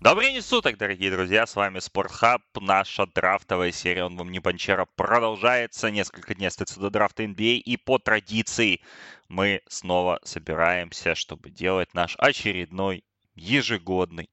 Добрый день суток, дорогие друзья, с вами Спортхаб, наша драфтовая серия, он вам не Бончера, продолжается, несколько дней остается до драфта NBA, и по традиции мы снова собираемся, чтобы делать наш очередной ежегодный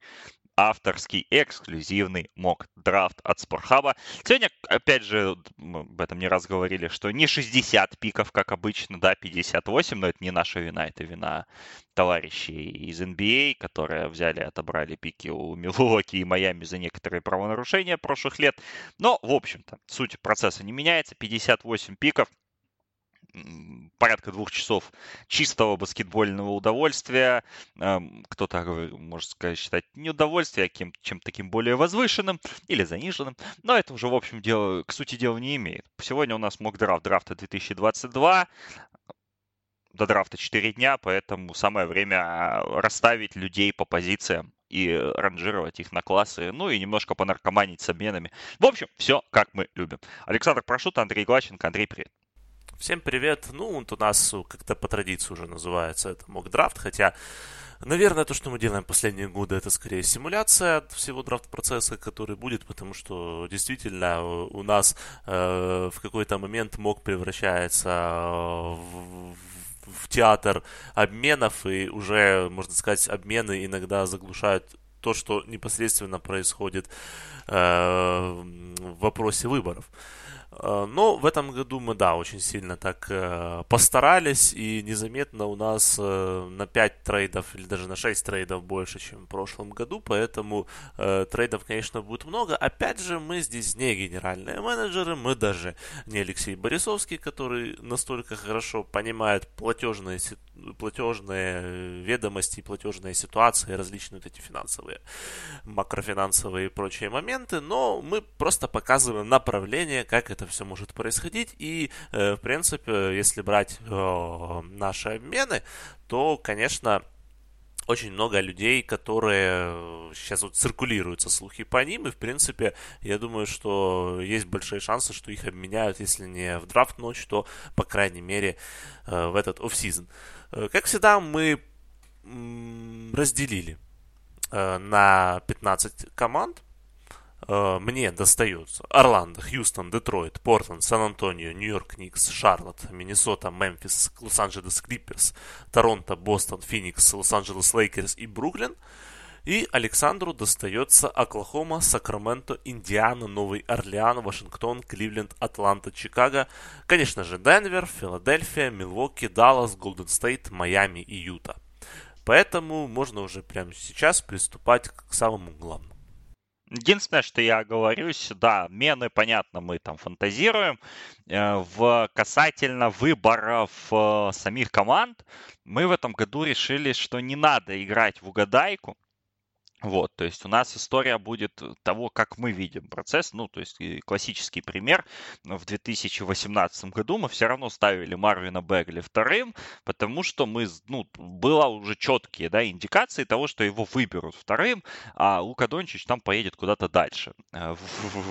авторский эксклюзивный мок драфт от Спортхаба. Сегодня, опять же, мы об этом не раз говорили, что не 60 пиков, как обычно, да, 58, но это не наша вина, это вина товарищей из NBA, которые взяли и отобрали пики у Милуоки и Майами за некоторые правонарушения прошлых лет. Но, в общем-то, суть процесса не меняется. 58 пиков, порядка двух часов чистого баскетбольного удовольствия. Эм, кто-то, может сказать, считать не удовольствие, а чем-то таким более возвышенным или заниженным. Но это уже, в общем, дело, к сути дела не имеет. Сегодня у нас мог драфт драфта 2022 до драфта 4 дня, поэтому самое время а, расставить людей по позициям и ранжировать их на классы, ну и немножко понаркоманить с обменами. В общем, все как мы любим. Александр Прошут, Андрей Глаченко. Андрей, привет. Всем привет. Ну, вот у нас как-то по традиции уже называется это мок драфт, хотя Наверное, то, что мы делаем последние годы, это скорее симуляция всего драфт-процесса, который будет, потому что действительно у нас э, в какой-то момент мог превращается э, в, в театр обменов, и уже, можно сказать, обмены иногда заглушают то, что непосредственно происходит э, в вопросе выборов. Э, но в этом году мы, да, очень сильно так э, постарались, и незаметно у нас э, на 5 трейдов или даже на 6 трейдов больше, чем в прошлом году, поэтому трейдов, конечно, будет много. Опять же, мы здесь не генеральные менеджеры, мы даже не Алексей Борисовский, который настолько хорошо понимает платежные, платежные ведомости, платежные ситуации, различные вот эти финансовые, макрофинансовые и прочие моменты, но мы просто показываем направление, как это все может происходить. И, э, в принципе, если брать э, наши обмены, то, конечно, очень много людей, которые сейчас вот циркулируются слухи по ним, и в принципе, я думаю, что есть большие шансы, что их обменяют, если не в драфт ночь, то, по крайней мере, э, в этот офсизон. Как всегда, мы разделили на 15 команд. Э, мне достается Орландо, Хьюстон, Детройт, Портленд, Сан-Антонио, Нью-Йорк Никс, Шарлотт, Миннесота, Мемфис, Лос-Анджелес Клиперс, Торонто, Бостон, Феникс, Лос-Анджелес Лейкерс и Бруклин. И Александру достается Оклахома, Сакраменто, Индиана, Новый Орлеан, Вашингтон, Кливленд, Атланта, Чикаго, конечно же Денвер, Филадельфия, Милуоки, Даллас, Голден Стейт, Майами и Юта. Поэтому можно уже прямо сейчас приступать к самому главному. Единственное, что я оговорюсь, да, мены, понятно, мы там фантазируем. Э, в касательно выборов э, самих команд, мы в этом году решили, что не надо играть в угадайку. Вот, то есть у нас история будет того, как мы видим процесс. Ну, то есть классический пример. В 2018 году мы все равно ставили Марвина Бегли вторым, потому что мы, ну, было уже четкие, да, индикации того, что его выберут вторым, а Лука Дончич там поедет куда-то дальше э,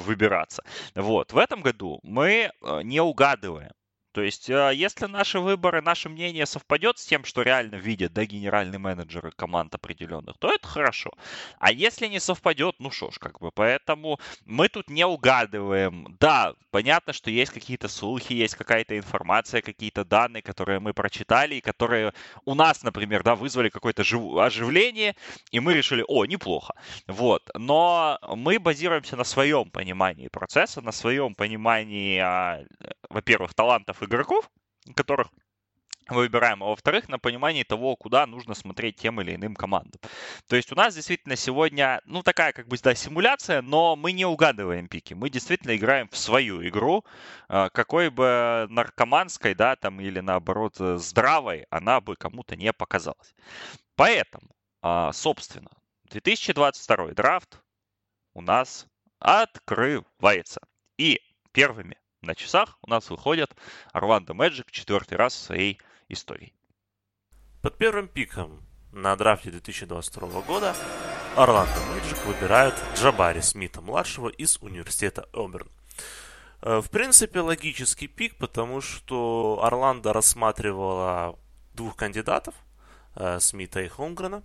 выбираться. Вот, в этом году мы э, не угадываем то есть, а, если наши выборы, наше мнение совпадет с тем, что реально видят, да, генеральные менеджеры команд определенных, то это хорошо. А если не совпадет, ну что ж, как бы, поэтому мы тут не угадываем. Да, понятно, что есть какие-то слухи, есть какая-то информация, какие-то данные, которые мы прочитали, и которые у нас, например, да, вызвали какое-то жив... оживление, и мы решили, о, неплохо. Вот. Но мы базируемся на своем понимании процесса, на своем понимании, а, во-первых, талантов игроков, которых выбираем, а во-вторых, на понимании того, куда нужно смотреть тем или иным командам. То есть у нас действительно сегодня, ну, такая как бы, да, симуляция, но мы не угадываем пики. Мы действительно играем в свою игру, а, какой бы наркоманской, да, там, или наоборот, здравой она бы кому-то не показалась. Поэтому, а, собственно, 2022 драфт у нас открывается. И первыми на часах у нас выходят Орландо Мэджик четвертый раз в своей истории. Под первым пиком на драфте 2022 года Орландо Мэджик выбирают Джабари Смита-младшего из университета Оберн. Э, в принципе, логический пик, потому что Орландо рассматривала двух кандидатов, э, Смита и Холмгрена.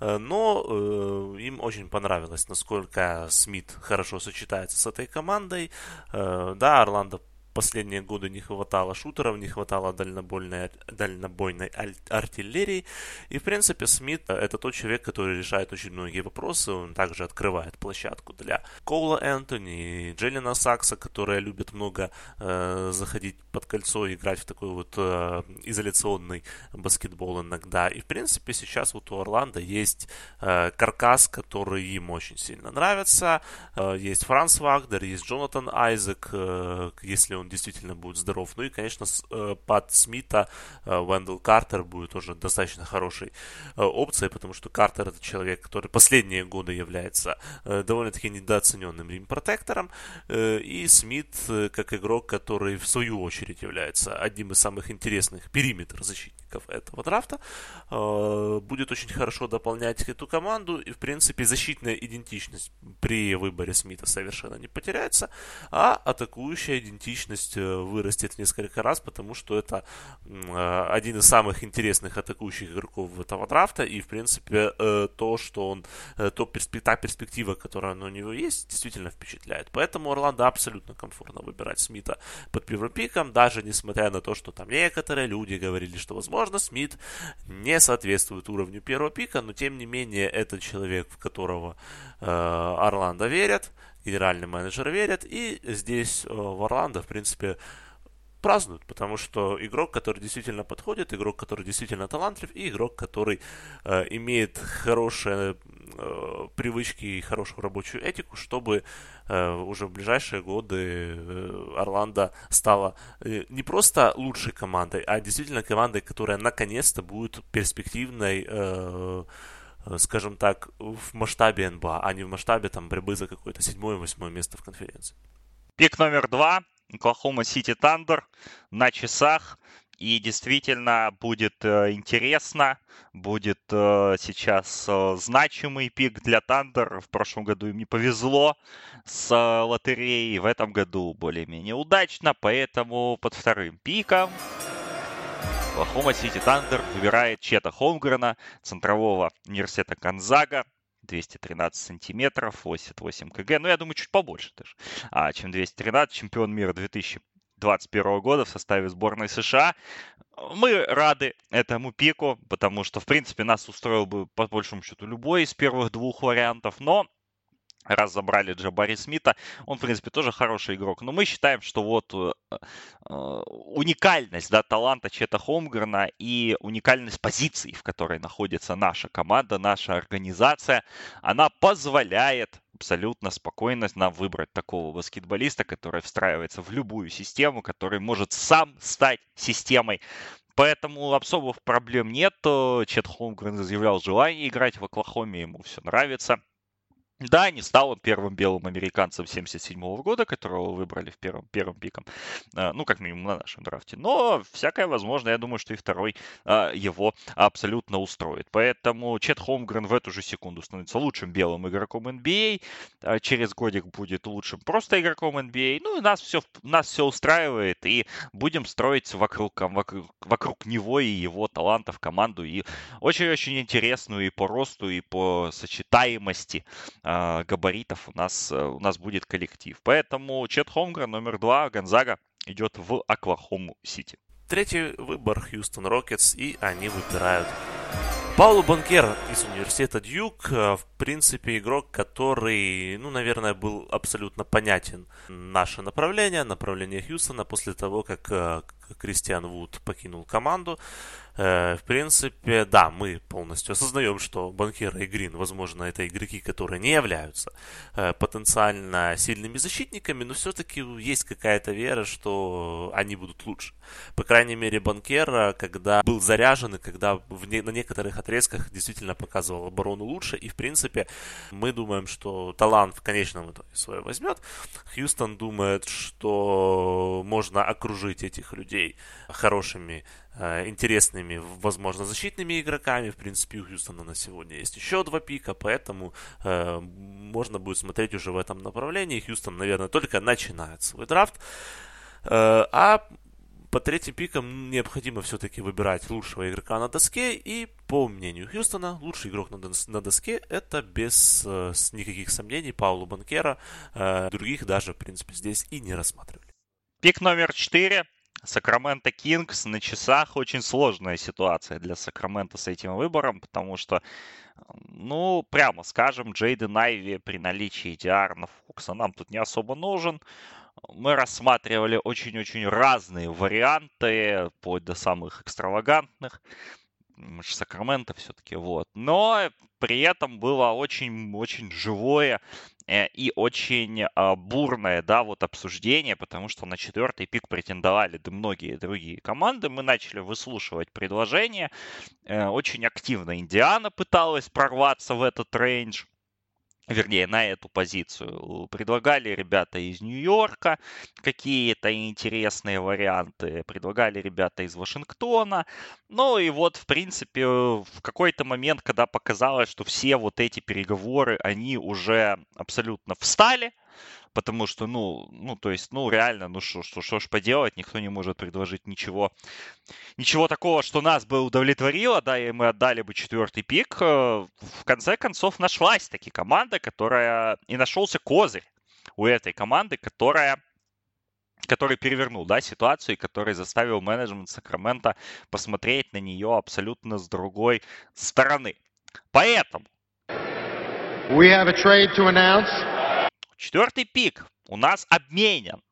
Но им очень понравилось, насколько Смит хорошо сочетается с этой командой. Да, Орландо последние годы не хватало шутеров, не хватало дальнобойной, дальнобойной артиллерии. И, в принципе, Смит это тот человек, который решает очень многие вопросы. Он также открывает площадку для Коула Энтони, Джеллина Сакса, которые любят много э, заходить под кольцо и играть в такой вот э, изоляционный баскетбол иногда. И, в принципе, сейчас вот у Орландо есть э, каркас, который им очень сильно нравится. Э, есть Франц Вагдер, есть Джонатан Айзек, э, если он действительно будет здоров. Ну и, конечно, э, под Смита э, Вендел Картер будет тоже достаточно хорошей э, опцией, потому что Картер это человек, который последние годы является довольно-таки недооцененным рим-протектором. И Смит как игрок, который в свою очередь является одним из самых интересных периметр защитников этого драфта, будет очень хорошо дополнять эту команду. И, в принципе, защитная идентичность при выборе Смита совершенно не потеряется, а атакующая идентичность э, вырастет несколько раз, потому что это э, один из самых интересных атакующих игроков этого драфта, и, в принципе, э, то, что он, то та перспектива, которая у него есть, действительно впечатляет. Поэтому Орландо абсолютно комфортно выбирать Смита под первым пиком, даже несмотря на то, что там некоторые люди говорили, что, возможно, Смит не соответствует уровню первого пика, но, тем не менее, это человек, в которого Орландо верят, генеральный менеджер верят, и здесь э, в Орландо, в принципе, празднуют, потому что игрок, который действительно подходит, игрок, который действительно талантлив, и игрок, который э, имеет хорошие э, привычки и хорошую рабочую этику, чтобы э, уже в ближайшие годы э, Орландо стала э, не просто лучшей командой, а действительно командой, которая наконец-то будет перспективной э, Э, скажем так, в масштабе НБА, а не в масштабе там борьбы за какое-то седьмое-восьмое место в конференции. Пик номер два. Оклахома Сити Тандер на часах. И действительно будет э, интересно, будет э, сейчас э, значимый пик для Тандер. В прошлом году им не повезло с лотереей, в этом году более-менее удачно, поэтому под вторым пиком Оклахома Сити Тандер выбирает Чета Холмгрена, центрового университета Конзага, 213 сантиметров, 88 кг, ну, я думаю, чуть побольше даже, а, чем 213, чемпион мира 2021 года в составе сборной США. Мы рады этому пику, потому что, в принципе, нас устроил бы, по большому счету, любой из первых двух вариантов, но раз забрали Джабари Смита, он, в принципе, тоже хороший игрок. Но мы считаем, что вот э, э, уникальность да, таланта Чета Холмгрена и уникальность позиций, в которой находится наша команда, наша организация, она позволяет абсолютно спокойно нам выбрать такого баскетболиста, который встраивается в любую систему, который может сам стать системой. Поэтому особых проблем нет. Чет Холмгрен заявлял желание играть в Оклахоме, ему все нравится. Да, не стал он первым белым американцем 77 года, которого выбрали в первом, первым пиком, а, ну, как минимум на нашем драфте. Но всякое возможно, я думаю, что и второй а, его абсолютно устроит. Поэтому Чет Холмгрен в эту же секунду становится лучшим белым игроком NBA, а через годик будет лучшим просто игроком NBA. Ну, и нас все, нас все устраивает, и будем строить вокруг, вокруг, вокруг него и его талантов команду, и очень-очень интересную и по росту, и по сочетаемости а, габаритов у нас, э, у нас будет коллектив. Поэтому Чет Холмгрен номер два, Гонзага идет в Оклахому Сити. Третий выбор Хьюстон Рокетс, и они выбирают Паоло Банкеро из университета Дьюк, э, в принципе, игрок, который, ну, наверное, был абсолютно понятен наше направление, направление Хьюстона после того, как э, Кристиан Вуд покинул команду. Э, в принципе, да, мы полностью осознаем, что Банкеро и Грин, возможно, это игроки, которые не являются э, потенциально сильными защитниками, но все-таки есть какая-то вера, что они будут лучше. По крайней мере, Банкера, когда был заряжен и когда не, на некоторых отрезках действительно показывал оборону лучше, и, в принципе, мы думаем, что талант в конечном итоге свое возьмет. Хьюстон думает, что можно окружить этих людей хорошими Э, интересными, возможно, защитными игроками. В принципе, у Хьюстона на сегодня есть еще два пика, поэтому э, можно будет смотреть уже в этом направлении. Хьюстон, наверное, только начинает свой драфт. Э, а по третьим пикам необходимо все-таки выбирать лучшего игрока на доске. И по мнению Хьюстона, лучший игрок на, доске это без э, никаких сомнений Паулу Банкера. Других даже, в принципе, здесь и не рассматривали. Пик номер 4. Сакраменто Кингс на часах очень сложная ситуация для Сакрамента с этим выбором, потому что, ну, прямо скажем, Джейден Айви при наличии Диарна Фокса нам тут не особо нужен. Мы рассматривали очень-очень разные варианты, вплоть до самых экстравагантных. Мы же Сакраменто все-таки, вот. Но при этом было очень-очень живое Э, и очень а, бурное, да, вот обсуждение, потому что на четвертый пик претендовали да многие другие команды. Мы начали выслушивать предложения. Э, очень активно Индиана пыталась прорваться в этот рейндж вернее, на эту позицию. Предлагали ребята из Нью-Йорка какие-то интересные варианты, предлагали ребята из Вашингтона. Ну и вот, в принципе, в какой-то момент, когда показалось, что все вот эти переговоры, они уже абсолютно встали, потому что, ну, ну, то есть, ну, реально, ну, что, что, ж поделать, никто не может предложить ничего, ничего такого, что нас бы удовлетворило, да, и мы отдали бы четвертый пик. Э, в конце концов, нашлась таки команда, которая, и нашелся козырь у этой команды, которая который перевернул да, ситуацию, и который заставил менеджмент Сакрамента посмотреть на нее абсолютно с другой стороны. Поэтому We have a trade to announce. Четвертый пик у нас обменен.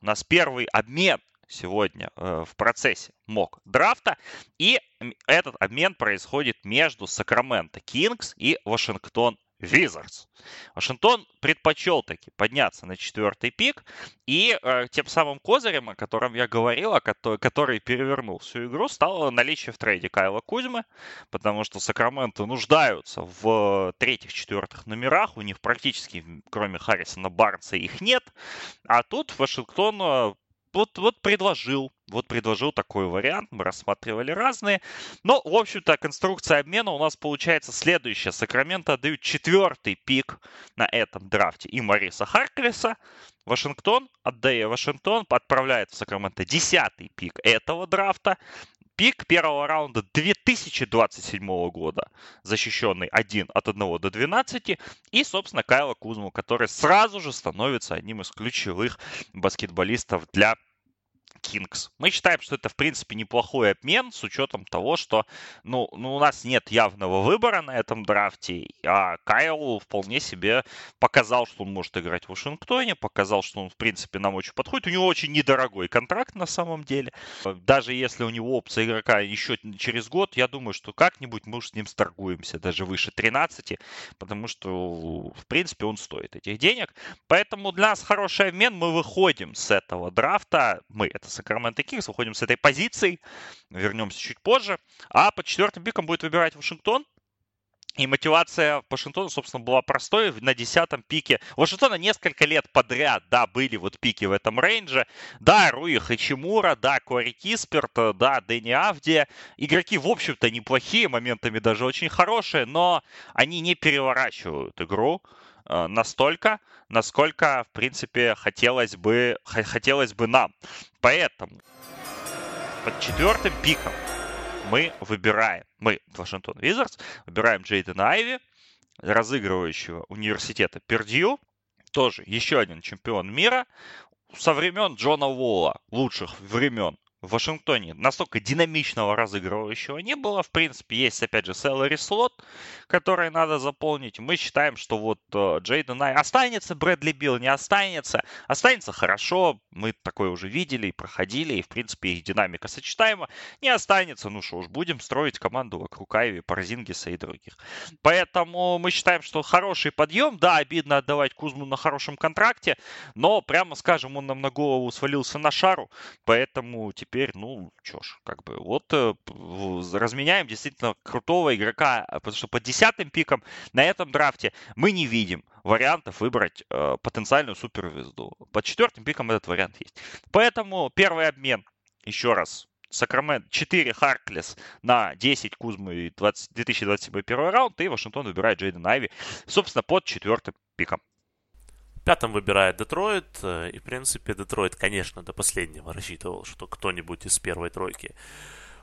У нас первый обмен сегодня э, в процессе мок драфта. И этот обмен происходит между Сакраменто Кингс и Вашингтон Wizards. Вашингтон предпочел таки подняться на четвертый пик, и э, тем самым козырем, о котором я говорил, о который, который перевернул всю игру, стало наличие в трейде Кайла Кузьмы, потому что Сакраменто нуждаются в третьих-четвертых номерах, у них практически, кроме Харрисона Барнса, их нет, а тут Вашингтон э, вот, вот предложил, вот предложил такой вариант, мы рассматривали разные. Но, в общем-то, конструкция обмена у нас получается следующая. Сакраменто отдают четвертый пик на этом драфте и Мариса Харклиса. Вашингтон, отдая Вашингтон, отправляет в Сакраменто десятый пик этого драфта пик первого раунда 2027 года, защищенный 1 от 1 до 12, и, собственно, Кайла Кузму, который сразу же становится одним из ключевых баскетболистов для Kings. Мы считаем, что это, в принципе, неплохой обмен с учетом того, что ну, ну, у нас нет явного выбора на этом драфте, а Кайл вполне себе показал, что он может играть в Вашингтоне, показал, что он, в принципе, нам очень подходит. У него очень недорогой контракт на самом деле. Даже если у него опция игрока еще через год, я думаю, что как-нибудь мы с ним сторгуемся, даже выше 13, потому что, в принципе, он стоит этих денег. Поэтому для нас хороший обмен, мы выходим с этого драфта, мы, это Сакраменто Кингс. Выходим с этой позиции. Вернемся чуть позже. А под четвертым пиком будет выбирать Вашингтон. И мотивация Вашингтона, собственно, была простой. На десятом пике Вашингтона несколько лет подряд, да, были вот пики в этом рейнже. Да, Руи Хачимура, да, Кори Кисперт, да, Дэнни Авдия. Игроки, в общем-то, неплохие, моментами даже очень хорошие, но они не переворачивают игру. Э, настолько, насколько, в принципе, хотелось бы, хотелось бы нам. Поэтому под четвертым пиком мы выбираем, мы, Вашингтон Визардс, выбираем Джейдена Айви, разыгрывающего университета Пердью, тоже еще один чемпион мира, со времен Джона Уолла, лучших времен в Вашингтоне настолько динамичного разыгрывающего не было. В принципе, есть, опять же, salary слот, который надо заполнить. Мы считаем, что вот э, Джейден Ай останется, Брэдли Билл не останется. Останется хорошо, мы такое уже видели и проходили, и, в принципе, их динамика сочетаема. Не останется, ну что уж, будем строить команду вокруг Айви, Паразингиса и других. Поэтому мы считаем, что хороший подъем. Да, обидно отдавать Кузму на хорошем контракте, но, прямо скажем, он нам на голову свалился на шару, поэтому теперь, ну, чё ж, как бы, вот э, разменяем действительно крутого игрока, а, потому что под десятым пиком на этом драфте мы не видим вариантов выбрать э, потенциальную суперзвезду. Под четвертым пиком этот вариант есть. Поэтому первый обмен, еще раз, Сакрамент 4 Харклес на 10 Кузмы 20, 2021 первый раунд, и Вашингтон выбирает Джейден Айви, собственно, под четвертым пиком. Пятым выбирает Детройт. Э, и, в принципе, Детройт, конечно, до последнего рассчитывал, что кто-нибудь из первой тройки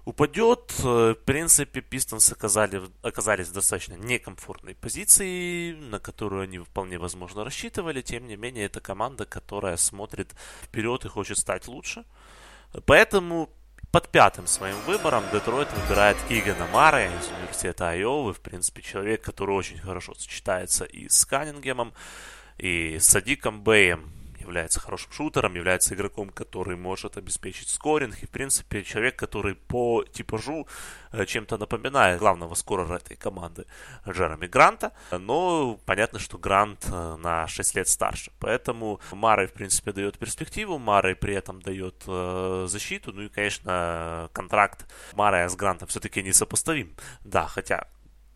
упадет. В принципе, Пистонс оказали, оказались в достаточно некомфортной позиции, на которую они вполне возможно рассчитывали. Тем не менее, это команда, которая смотрит вперед и хочет стать лучше. Поэтому под пятым своим выбором Детройт выбирает Кигана Мара из университета Айовы. В принципе, человек, который очень хорошо сочетается и с Каннингемом, и Садиком Бэем является хорошим шутером, является игроком, который может обеспечить скоринг. И, в принципе, человек, который по типажу э, чем-то напоминает главного скорера этой команды Джереми Гранта. Но понятно, что Грант э, на 6 лет старше. Поэтому Марой, в принципе, дает перспективу. Марой при этом дает э, защиту. Ну и, конечно, контракт Марая с Грантом все-таки несопоставим. Да, хотя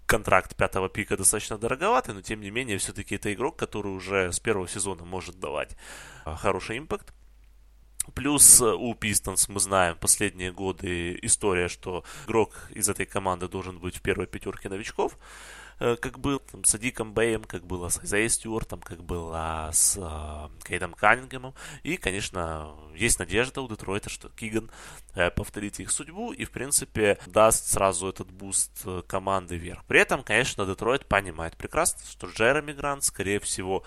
контракт пятого пика достаточно дороговатый, но тем не менее все-таки это игрок, который уже с первого сезона может давать а, хороший импакт. Плюс э, у Пистонс мы знаем последние годы история, что игрок из этой команды должен быть в первой пятерке новичков. Э, как был там, с Адиком Бэем, как было с Айзаей Стюартом, как было с э, Кейдом Каннингемом. И, конечно, есть надежда у Детройта, что Киган э, повторит их судьбу и, в принципе, даст сразу этот boost э, команды вверх. При этом, конечно, Детройт понимает прекрасно, что Джереми Грант, скорее всего,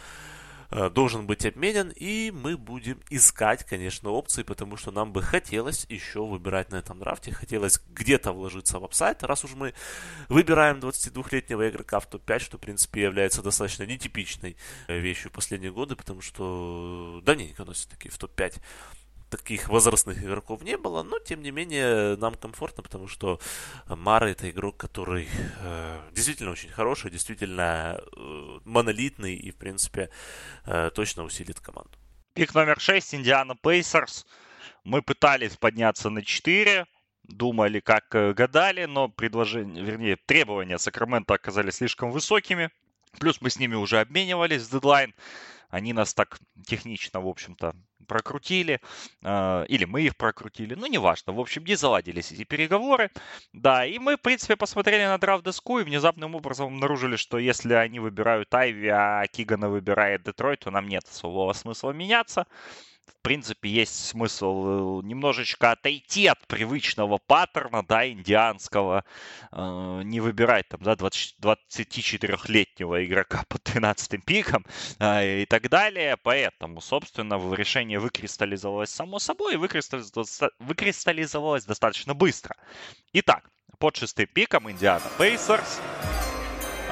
должен быть обменен, и мы будем искать, конечно, опции, потому что нам бы хотелось еще выбирать на этом драфте, хотелось где-то вложиться в upside, раз уж мы выбираем 22-летнего игрока в топ-5, что, в принципе, является достаточно нетипичной э, вещью в последние годы, потому что давненько носит такие в топ-5 таких возрастных игроков не было, но тем не менее нам комфортно, потому что Мара это игрок, который э, действительно очень хороший, действительно э, монолитный и в принципе э, точно усилит команду. Пик номер 6, Индиана Пейсерс. Мы пытались подняться на 4, думали, как э, гадали, но предложения, вернее, требования Сакрамента оказались слишком высокими. Плюс мы с ними уже обменивались в дедлайн. Они нас так технично, в общем-то, прокрутили, э, или мы их прокрутили, ну, неважно. В общем, не заладились эти переговоры. Да, и мы, в принципе, посмотрели на драфт-доску и внезапным образом обнаружили, что если они выбирают Айви, а Кигана выбирает Детройт, то нам нет особого смысла меняться в принципе, есть смысл э, немножечко отойти от привычного паттерна, да, индианского, э, не выбирать там, да, 24-летнего игрока под 13 пиком э, и так далее. Поэтому, собственно, решение выкристаллизовалось само собой выкристаллизовалось, выкристаллизовалось достаточно быстро. Итак, под шестым пиком Индиана Пейсерс а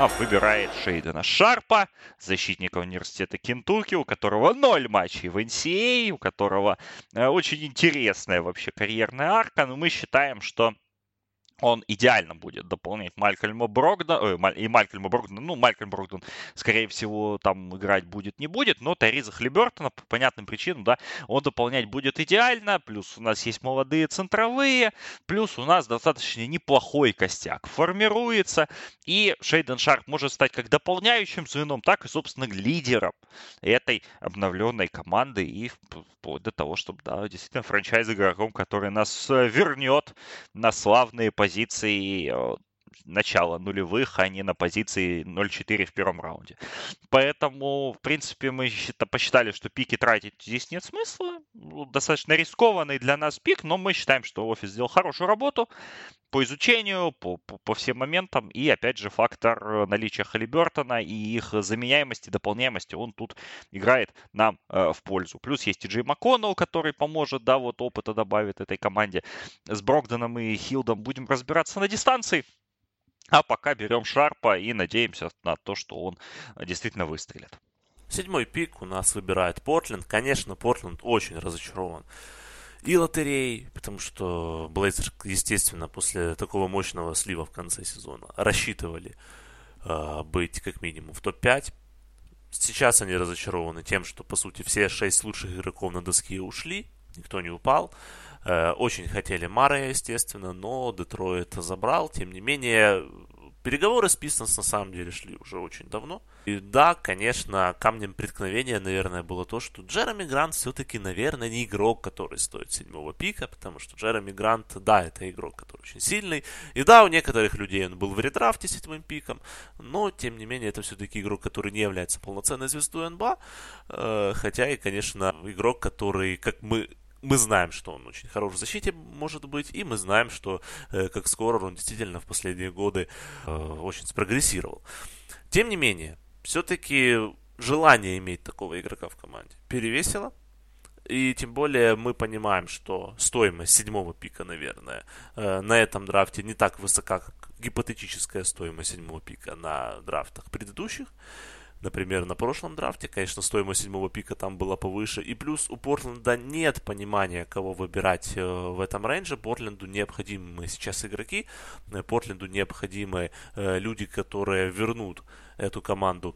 выбирает Шейдена Шарпа, защитника университета Кентукки, у которого ноль матчей в NCAA, а, у которого э, очень интересная вообще карьерная арка, но мы считаем, что он идеально будет дополнять Малькольма Брогдона, э, и Малькольма Брогдона, ну, Малькольм Брогдон, скорее всего, там играть будет, не будет, но Тариза Хлибертона, по понятным причинам, да, он дополнять будет идеально, плюс у нас есть молодые центровые, плюс у нас достаточно неплохой костяк формируется, и Шейден Шарп может стать как дополняющим звеном, так и, собственно, лидером этой обновленной команды, и вплоть до того, чтобы, да, действительно, франчайз игроком, который нас э, вернет на славные позиции позиции э, начала нулевых, а не на позиции 0-4 в первом раунде. Поэтому, в принципе, мы посчитали, что пики тратить здесь нет смысла. Ну, достаточно рискованный для нас пик, но мы считаем, что офис сделал хорошую работу по изучению, по, по, по всем моментам. И, опять же, фактор э, наличия Халибертона и их заменяемости, дополняемости, он тут играет нам э, в пользу. Плюс есть и Джей МакКоннелл, который поможет, да, вот опыта добавит этой команде. С Брогденом и Хилдом будем разбираться на дистанции. А пока берем Шарпа и надеемся на то, что он действительно выстрелит. Седьмой пик у нас выбирает Портленд. Конечно, Портленд очень разочарован и лотерей, потому что Блейзер, естественно, после такого мощного слива в конце сезона рассчитывали э, быть как минимум в топ-5. Сейчас они разочарованы тем, что, по сути, все шесть лучших игроков на доске ушли, никто не упал. Э, очень хотели Мара, естественно, но Детройт забрал. Тем не менее, Переговоры с Пистонс на самом деле шли уже очень давно. И да, конечно, камнем преткновения, наверное, было то, что Джереми Грант все-таки, наверное, не игрок, который стоит седьмого пика, потому что Джереми Грант, да, это игрок, который очень сильный. И да, у некоторых людей он был в редрафте седьмым пиком, но, тем не менее, это все-таки игрок, который не является полноценной звездой НБА. Э, хотя и, конечно, игрок, который, как мы мы знаем, что он очень хорош в защите может быть, и мы знаем, что э, как скоро он действительно в последние годы э, очень спрогрессировал. Тем не менее, все-таки желание иметь такого игрока в команде перевесило. И тем более мы понимаем, что стоимость седьмого пика, наверное, э, на этом драфте не так высока, как гипотетическая стоимость седьмого пика на драфтах предыдущих. Например, на прошлом драфте, конечно, стоимость седьмого пика там была повыше. И плюс у Портленда нет понимания, кого выбирать э, в этом рейнже. Портленду необходимы сейчас игроки. Э, Портленду необходимы э, люди, которые вернут эту команду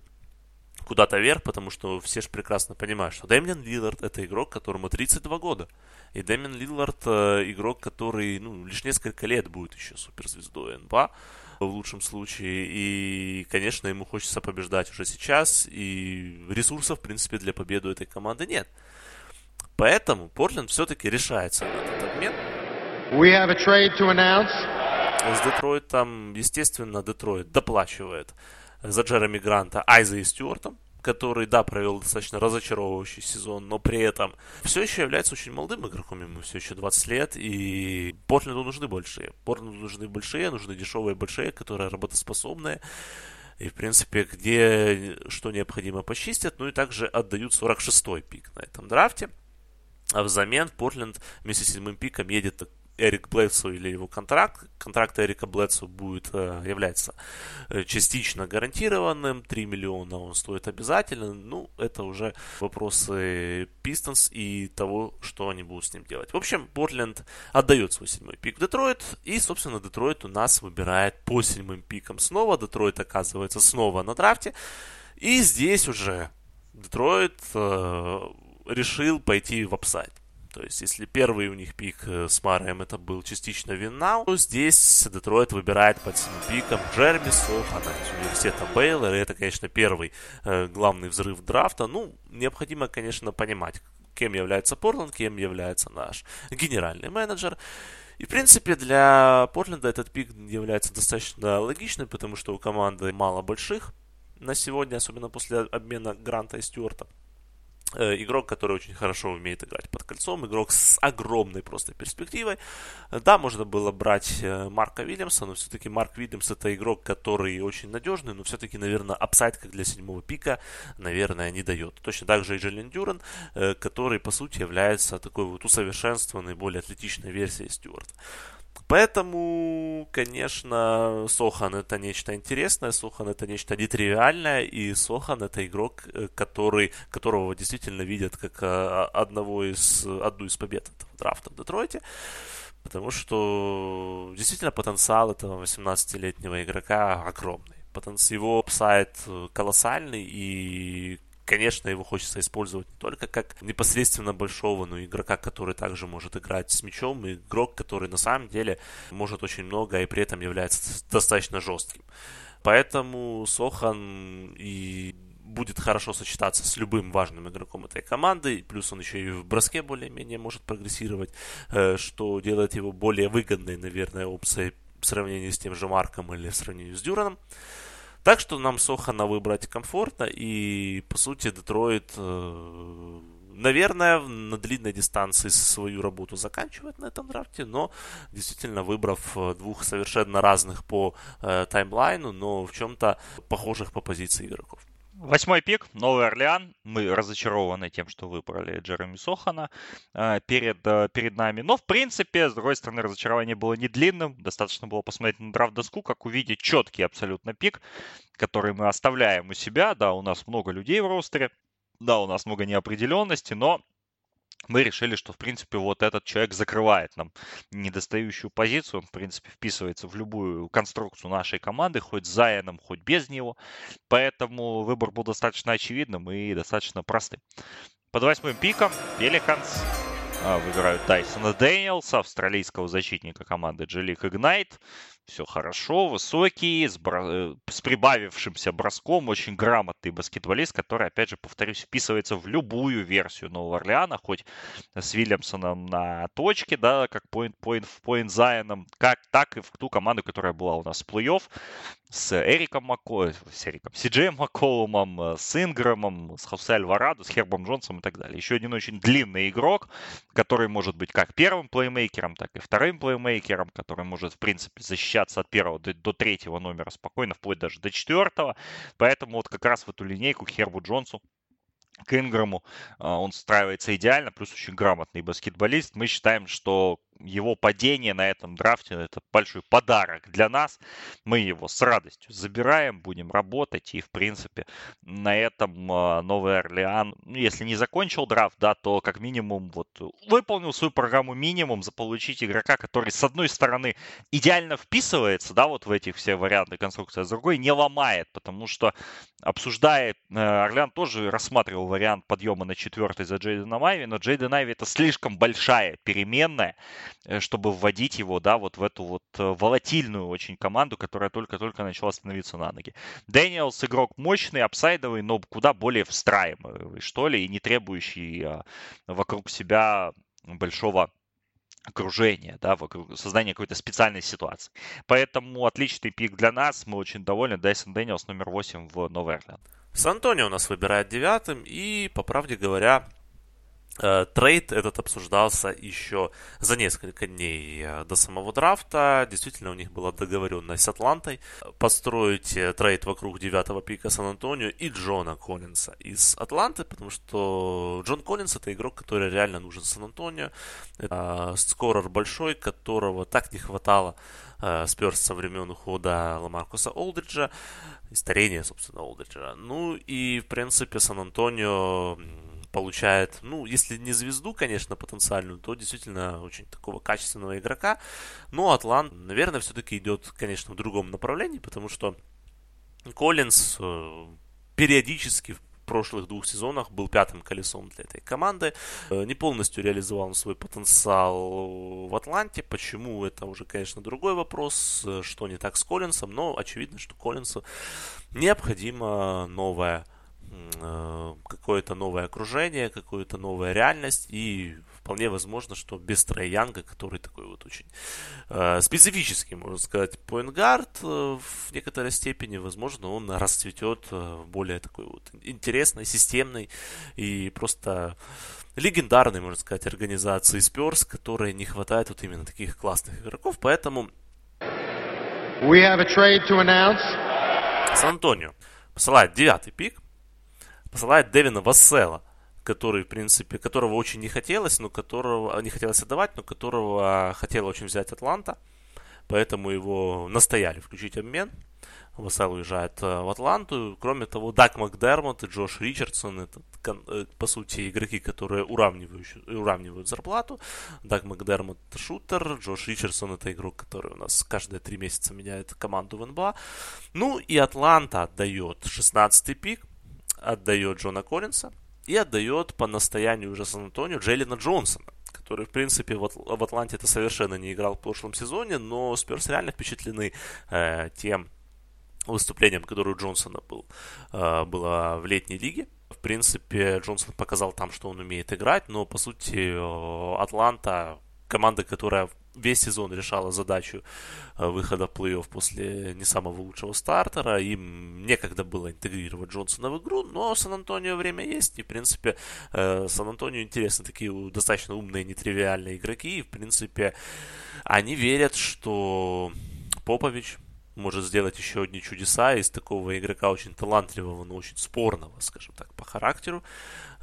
куда-то вверх, потому что все же прекрасно понимают, что Дэмиан Лиллард это игрок, которому 32 года. И Дэмиан Лиллард игрок, который ну, лишь несколько лет будет еще суперзвездой НБА в лучшем случае. И, конечно, ему хочется побеждать уже сейчас. И ресурсов, в принципе, для победы этой команды нет. Поэтому Портленд все-таки решается на этот обмен. We have a trade to announce. С Детройтом, естественно, Детройт доплачивает за Джереми Гранта Айза и Стюартом который, да, провел достаточно разочаровывающий сезон, но при этом все еще является очень молодым игроком, ему все еще 20 лет, и Портленду нужны большие. Портленду нужны большие, нужны дешевые большие, которые работоспособные, и, в принципе, где что необходимо почистят, ну и также отдают 46-й пик на этом драфте. А взамен Портленд вместе с седьмым пиком едет Эрик Блэдсу или его контракт. Контракт Эрика Блэдсу будет, э, является э, частично гарантированным. 3 миллиона он стоит обязательно. Ну, это уже вопросы Пистонс и того, что они будут с ним делать. В общем, Портленд отдает свой седьмой пик в Детройт. И, собственно, Детройт у нас выбирает по седьмым пикам снова. Детройт оказывается снова на драфте. И здесь уже Детройт э, решил пойти в upside. То есть, если первый у них пик э, с Мюрреем это был частично win-now, то здесь Детройт выбирает под своим пиком Джереми Сохана из университета Бейлора. И это, конечно, первый э, главный взрыв драфта. Ну, необходимо, конечно, понимать, кем является Портленд, кем является наш генеральный менеджер. И, в принципе, для Портленда этот пик является достаточно логичным, потому что у команды мало больших на сегодня, особенно после обмена Гранта и Стюарта. Э, игрок, который очень хорошо умеет играть под кольцом, игрок с огромной просто перспективой. Да, можно было брать э, Марка Вильямса, но все-таки Марк Вильямс это игрок, который очень надежный, но все-таки, наверное, upside, как для седьмого пика, наверное, не дает. Точно так же и Джейлен Дюрен, э, который, по сути, является такой вот усовершенствованной, более атлетичной версией Стюарта. Поэтому, конечно, Сохан это нечто интересное, Сохан это нечто нетривиальное, и Сохан это игрок, э, который, которого действительно видят как э, одного из, одну из побед этого драфта в Детройте. Потому что действительно потенциал этого 18-летнего игрока огромный. Потенциал его сайт колоссальный, и конечно, его хочется использовать не только как непосредственно большого, но и игрока, который также может играть с мячом, и игрок, который на самом деле может очень много и при этом является достаточно жестким. Поэтому Сохан и будет хорошо сочетаться с любым важным игроком этой команды, плюс он еще и в броске более-менее может прогрессировать, э, что делает его более выгодной, наверное, опцией в сравнении с тем же Марком или в сравнении с Дюраном. Так что нам Сохана выбрать комфортно, и, по сути, Детройт, э, наверное, на длинной дистанции свою работу заканчивает на этом драфте, но действительно выбрав э, двух совершенно разных по э, таймлайну, но в чем-то похожих по позиции игроков. Восьмой пик, Новый Орлеан. Мы разочарованы тем, что выбрали Джереми Сохана э, перед, э, перед нами. Но, в принципе, с другой стороны, разочарование было не длинным. Достаточно было посмотреть на драфт-доску, как увидеть четкий абсолютно пик, который мы оставляем у себя. Да, у нас много людей в ростере. Да, у нас много неопределенности, но мы решили, что, в принципе, вот этот человек закрывает нам недостающую позицию. Он, в принципе, вписывается в любую конструкцию нашей команды, хоть с Заяном, хоть без него. Поэтому выбор был достаточно очевидным и достаточно простым. Под восьмым пиком Пеликанс выбирают Тайсона Дэниелса, австралийского защитника команды G-League Ignite. Все хорошо, высокий, с, бро... Э, с прибавившимся броском, очень грамотный баскетболист, который, опять же, повторюсь, вписывается в любую версию Нового Орлеана, хоть с Вильямсоном на точке, да, как point, point, point Зайоном, как, так и в ту команду, которая была у нас в плей-офф, с Эриком Мако, с Эриком, с Джеем Макколумом, э, с Инграмом, с Хосе Альварадо, с Хербом Джонсом и так далее. Еще один очень длинный игрок, который может быть как первым плеймейкером, так и вторым плеймейкером, который может, в принципе, защищаться от первого до, до третьего номера спокойно, вплоть даже до четвертого. Поэтому вот как раз в эту линейку Хербу Джонсу к Инграму а, он встраивается идеально, плюс очень грамотный баскетболист. Мы считаем, что его падение на этом драфте это большой подарок для нас. Мы его с радостью забираем, будем работать. И, в принципе, на этом а, Новый Орлеан, ну, если не закончил драфт, да, то как минимум вот выполнил свою программу минимум заполучить игрока, который, с одной стороны, идеально вписывается, да, вот в эти все варианты конструкции, а с другой не ломает, потому что, обсуждая, э, Орлеан тоже рассматривал вариант подъема на четвертый за Джейдена Айви, но Джейден Айви это слишком большая переменная, чтобы вводить его, да, вот в эту вот э, волатильную очень команду, которая только-только начала становиться на ноги. Дэниелс игрок мощный, upside овый, но куда более встраиваемый, что ли, и не требующий а, вокруг себя большого окружения, да, вокруг создания какой-то специальной ситуации. Поэтому отличный пик для нас, мы очень довольны. Дайсон Дэниелс номер 8 в Новый Орлеан. Сан-Антонио у нас выбирает девятым, и, по правде говоря, Э, трейд этот обсуждался еще за несколько дней э, до самого драфта. Действительно, у них была договоренность с Атлантой построить э, трейд вокруг девятого пика Сан-Антонио и Джона Коллинса из Атланты, потому что Джон Коллинс это игрок, который реально нужен Сан-Антонио. Это скорер большой, которого так не хватало Сперс со времен ухода Ламаркуса Олдриджа, и старения, собственно, Олдриджа. Ну и, в принципе, Сан-Антонио получает, ну, если не звезду, конечно, потенциальную, то действительно очень такого качественного игрока. Но Атлант, наверное, все-таки идет, конечно, в другом направлении, потому что Коллинс э, периодически в прошлых двух сезонах был пятым колесом для этой команды. Э, не полностью реализовал свой потенциал в Атланте. Почему, это уже, конечно, другой вопрос, э, что не так с Коллинсом, но очевидно, что Коллинсу необходима новая какое-то новое окружение, какую-то новая реальность и вполне возможно, что без Трей Янга, который такой вот очень э, специфический, можно сказать, поингард э, в некоторой степени, возможно, он расцветет э, в более такой вот интересной, системной и просто легендарной, можно сказать, организации Спёрс, которой не хватает вот именно таких классных игроков, поэтому We have a trade to announce. Сан-Антонио посылает девятый пик посылает Дэвина Вассела, который, в принципе, которого очень не хотелось, но которого не хотелось отдавать, но которого хотела очень взять Атланта. Поэтому его настояли включить обмен. Вассел уезжает э, в Атланту. Кроме того, Дак Макдермот и Джош Ричардсон это, э, по сути, игроки, которые уравнивают, уравнивают зарплату. Дак Макдермот шутер, Джош Ричардсон это игрок, который у нас каждые три месяца меняет команду в НБА. Ну и Атланта отдает 16-й пик отдает Джона Коллинса и отдает по настоянию уже Сан-Антонио Джейлина Джонсона, который, в принципе, в, в Атланте это совершенно не играл в прошлом сезоне, но Сперс реально впечатлены э, тем выступлением, которое у Джонсона был, э, было в летней лиге. В принципе, Джонсон показал там, что он умеет играть, но, по сути, э, Атланта команда, которая весь сезон решала задачу э, выхода в плей-офф после не самого лучшего стартера. Им некогда было интегрировать Джонсона в игру, но Сан-Антонио время есть. И, в принципе, э, Сан-Антонио интересны такие достаточно умные, нетривиальные игроки. И, в принципе, они верят, что Попович может сделать еще одни чудеса из такого игрока очень талантливого, но очень спорного, скажем так, по характеру,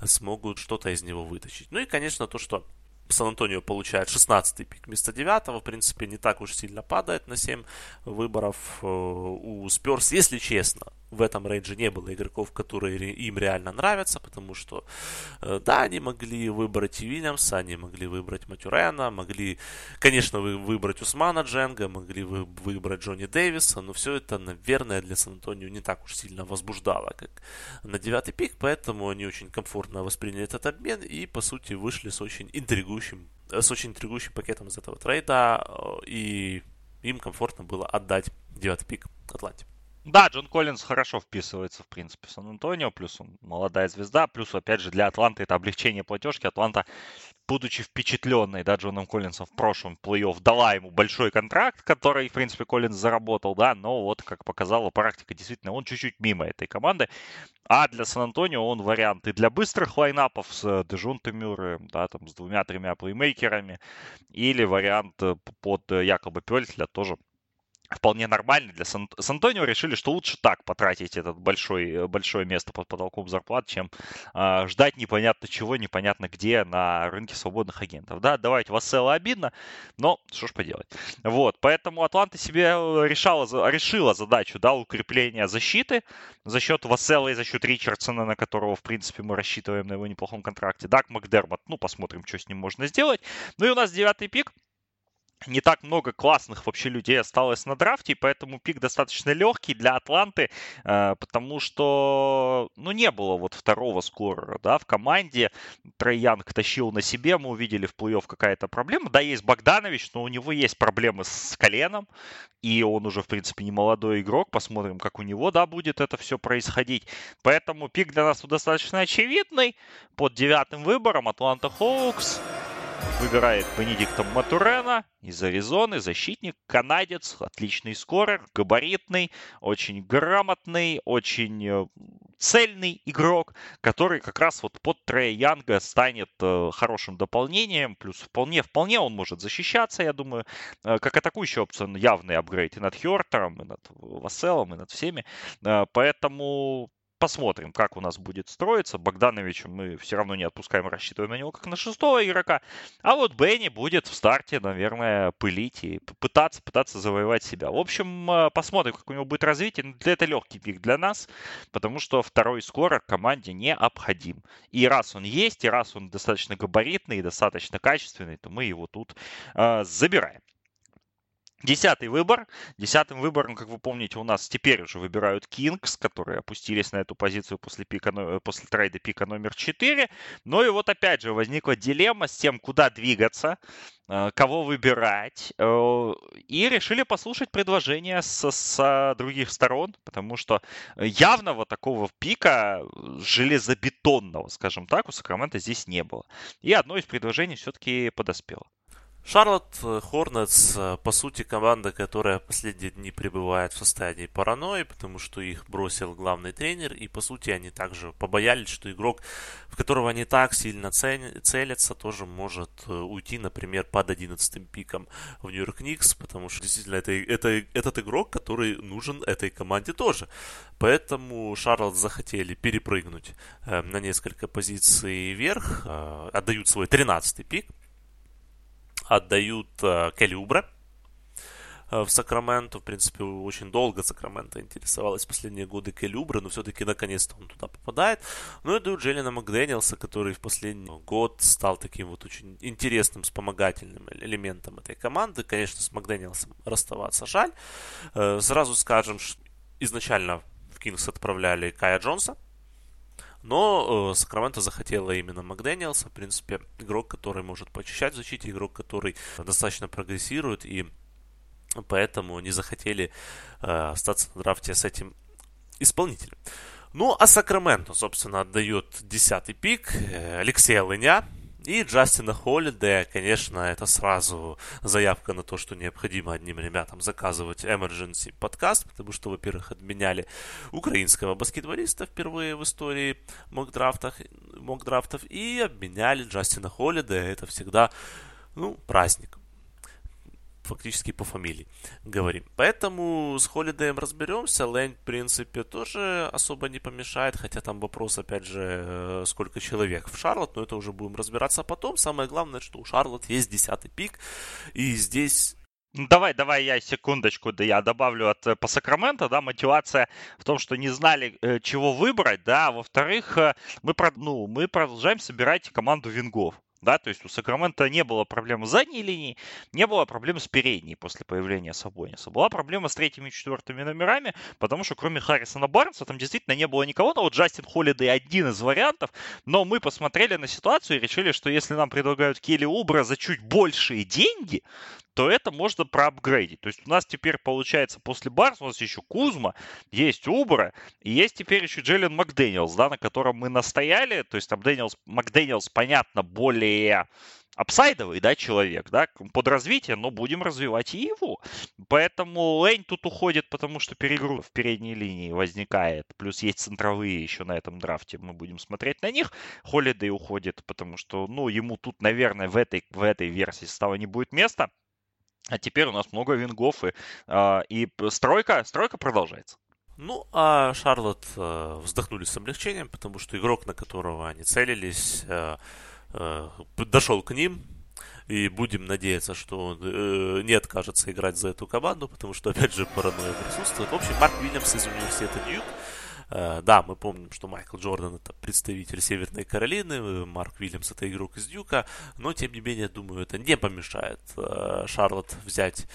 смогут что-то из него вытащить. Ну и, конечно, то, что Сан-Антонио получает 16-й пик вместо 9 в принципе, не так уж сильно падает на 7 выборов. Э, у Сперс, если честно, в этом рейнже не было игроков, которые им реально нравятся, потому что, э, да, они могли выбрать Вильямса, они могли выбрать Матюрена, могли, конечно, выбрать Усмана Дженга, могли выбрать Джонни Дэвиса, но все это, наверное, для Сан-Антонио не так уж сильно возбуждало, как на девятый пик, поэтому они очень комфортно восприняли этот обмен и, по сути, вышли с очень интригующим, с очень интригующим пакетом из этого трейда, э, и им комфортно было отдать девятый пик Атланте. Да, Джон Коллинз хорошо вписывается, в принципе, в Сан-Антонио, плюс он молодая звезда, плюс, опять же, для Атланты это облегчение платежки. Атланта, будучи впечатленной, да, Джоном Коллинсом в прошлом плей-офф, дала ему большой контракт, который, в принципе, Коллинз заработал, да, но вот, как показала практика, действительно, он чуть-чуть мимо этой команды. А для Сан-Антонио он вариант и для быстрых лайнапов с Дежунто Мюрреем, да, там, с двумя-тремя плеймейкерами, или вариант э, под э, Якоба Пельтля тоже вполне нормальный для Сан... Антонио решили, что лучше так потратить это большой, э, большое место под потолком зарплат, чем э, ждать непонятно чего, непонятно где на рынке свободных агентов. Да, давайте Вассела обидно, но что ж поделать. Вот, поэтому Атланта себе э, решала, решила задачу, да, укрепления защиты за счет Вассела и за счет Ричардсона, на которого, в принципе, мы рассчитываем на его неплохом контракте. Дак Макдермот, ну, посмотрим, что с ним можно сделать. Ну и у нас девятый пик не так много классных вообще людей осталось на драфте, и поэтому пик достаточно легкий для Атланты, э, потому что, ну, не было вот второго скорера, да, в команде. Трей тащил на себе, мы увидели в плей-офф какая-то проблема. Да, есть Богданович, но у него есть проблемы с коленом, и он уже, в принципе, не молодой игрок. Посмотрим, как у него, да, будет это все происходить. Поэтому пик для нас достаточно очевидный. Под девятым выбором Атланта Хоукс выбирает Бенедикта Матурена из Аризоны. Защитник, канадец, отличный скорер, габаритный, очень грамотный, очень э, цельный игрок, который как раз вот под Трея Янга станет э, хорошим дополнением. Плюс вполне-вполне он может защищаться, я думаю. Э, как атакующий опцион явный апгрейд и над Хёртером, и над Васселом, и над всеми. Поэтому посмотрим, как у нас будет строиться. Богдановича мы все равно не отпускаем, рассчитываем на него как на шестого игрока. А вот Бенни будет в старте, наверное, пылить и пытаться, пытаться завоевать себя. В общем, э, посмотрим, как у него будет развитие. Но для это легкий пик для нас, потому что второй скорер команде необходим. И раз он есть, и раз он достаточно габаритный и достаточно качественный, то мы его тут э, забираем. Десятый выбор. Десятым выбором, как вы помните, у нас теперь уже выбирают Кингс, которые опустились на эту позицию после, пика, после трейда пика номер 4. Но и вот опять же возникла дилемма с тем, куда двигаться, э, кого выбирать. Э, и решили послушать предложения с, с других сторон, потому что явного такого пика железобетонного, скажем так, у Сакрамента здесь не было. И одно из предложений все-таки подоспело. Шарлотт э, Хорнетс, э, по сути, команда, которая последние дни пребывает в состоянии паранойи, потому что их бросил главный тренер, и, по сути, они также побоялись, что игрок, в которого они так сильно целятся, тоже может э, уйти, например, под 11 пиком в Нью-Йорк Никс, потому что, действительно, это, это этот игрок, который нужен этой команде тоже. Поэтому Шарлотт захотели перепрыгнуть на несколько позиций вверх, отдают свой 13 пик, отдают э, Келли Убре э, в Сакраменто. В принципе, очень долго Сакраменто интересовалась последние годы Келли Убре, но все-таки наконец-то он туда попадает. Ну и дают Джеллина Макдэниелса, который в последний год стал таким вот очень интересным вспомогательным элементом этой команды. Конечно, с Макдэниелсом расставаться жаль. Э, сразу скажем, что изначально в Кингс отправляли Кая Джонса, но э, Сакраменто захотела именно Макдэниелса. В принципе, игрок, который может почищать в защите, игрок, который достаточно прогрессирует, и поэтому не захотели э, остаться на драфте с этим исполнителем. Ну, а Сакраменто, собственно, отдает десятый пик э, Алексея Лыня, и Джастина Холлидея, конечно, это сразу заявка на то, что необходимо одним ребятам заказывать Emergency подкаст, потому что, во-первых, отменяли украинского баскетболиста впервые в истории мокдрафтов, мокдрафтов и обменяли Джастина Холлидея. Это всегда, ну, праздник фактически по фамилии говорим. Поэтому с Холидеем разберемся. Лэнь, в принципе, тоже особо не помешает. Хотя там вопрос, опять же, э, сколько человек в Шарлот. Но это уже будем разбираться потом. Самое главное, что у Шарлот есть десятый пик. И здесь ну, давай, давай я секундочку, да я добавлю от э, по Сакраменто, да, мотивация в том, что не знали, э, чего выбрать, да, во-вторых, мы, ну, мы продолжаем собирать команду вингов. Да, то есть у Сакрамента не было проблем с задней линией, не было проблем с передней после появления Сабониса. Была проблема с третьими и четвертыми номерами, потому что кроме Харрисона Барнса там действительно не было никого. Но вот Джастин Холлидей один из вариантов. Но мы посмотрели на ситуацию и решили, что если нам предлагают Келли Убра за чуть большие деньги, то это можно проапгрейдить. То есть у нас теперь получается после Барс у нас еще Кузма, есть Убра, и есть теперь еще Джейлен Макдэниелс, да, на котором мы настояли. То есть там Дэниелс, Макдэниелс, понятно, более апсайдовый, да, человек, да, под развитие, но будем развивать и его. Поэтому Лейн тут уходит, потому что перегруз в передней линии возникает. Плюс есть центровые еще на этом драфте, мы будем смотреть на них. Холидей уходит, потому что, ну, ему тут, наверное, в этой, в этой версии состава не будет места. А теперь у нас много вингов, и, э, и стройка, стройка продолжается. Ну, а Шарлот э, вздохнули с облегчением, потому что игрок, на которого они целились, э, э, дошел к ним, и будем надеяться, что он э, не откажется играть за эту команду, потому что, опять же, паранойя присутствует. В общем, Марк Уильямс из университета Ньюк. Э, да, мы помним, что Майкл Джордан это представитель Северной Каролины, Марк Уильямс это игрок из Дюка, но, тем не менее, думаю, это не помешает э, Шарлотт взять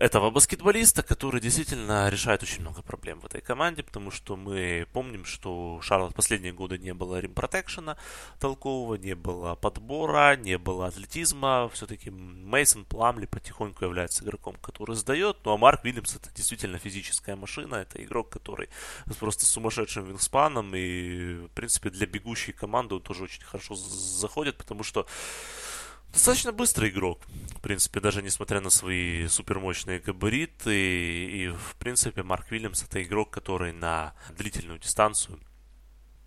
этого баскетболиста, который действительно решает очень много проблем в этой команде, потому что мы помним, что у Шарлот последние годы не было римпротекшена толкового, не было подбора, не было атлетизма. Все-таки Мейсон Пламли потихоньку является игроком, который сдает. Ну а Марк Вильямс это действительно физическая машина, это игрок, который с просто сумасшедшим вингспаном и, в принципе, для бегущей команды он тоже очень хорошо заходит, потому что Достаточно быстрый игрок, в принципе, даже несмотря на свои супермощные габариты. И, и в принципе, Марк Вильямс это игрок, который на длительную дистанцию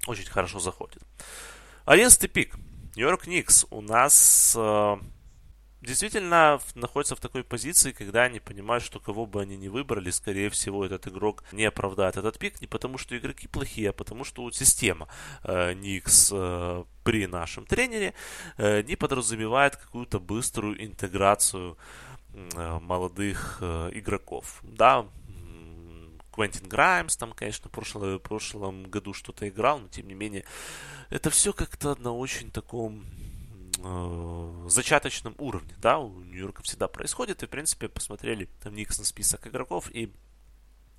очень хорошо заходит. Одиннадцатый пик. Нью-Йорк Никс у нас э, действительно находится в такой позиции, когда они понимают, что кого бы они ни выбрали, скорее всего, этот игрок не оправдает этот пик не потому, что игроки плохие, а потому, что вот система э, Никс э, при нашем тренере э, не подразумевает какую-то быструю интеграцию э, молодых э, игроков. Да, Квентин Граймс там, конечно, в прошлом, в прошлом году что-то играл, но тем не менее, это все как-то на очень таком э, зачаточном уровне, да, у Нью-Йорка всегда происходит, и, в принципе, посмотрели там Никсон список игроков, и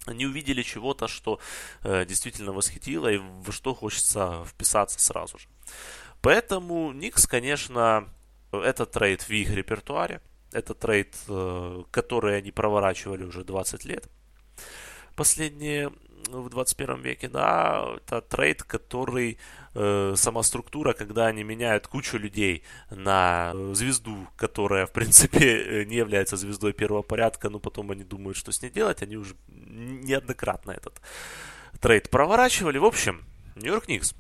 они увидели чего-то, что э, действительно восхитило, и во что хочется вписаться сразу же. Поэтому Никс, конечно, это трейд в их репертуаре, это трейд, э, который они проворачивали уже 20 лет. Последние в 21 веке, да, это трейд, который э, сама структура, когда они меняют кучу людей на звезду, которая, в принципе, э, не является звездой первого порядка, но потом они думают, что с ней делать, они уже неоднократно этот трейд проворачивали. В общем, Нью-Йорк Никс.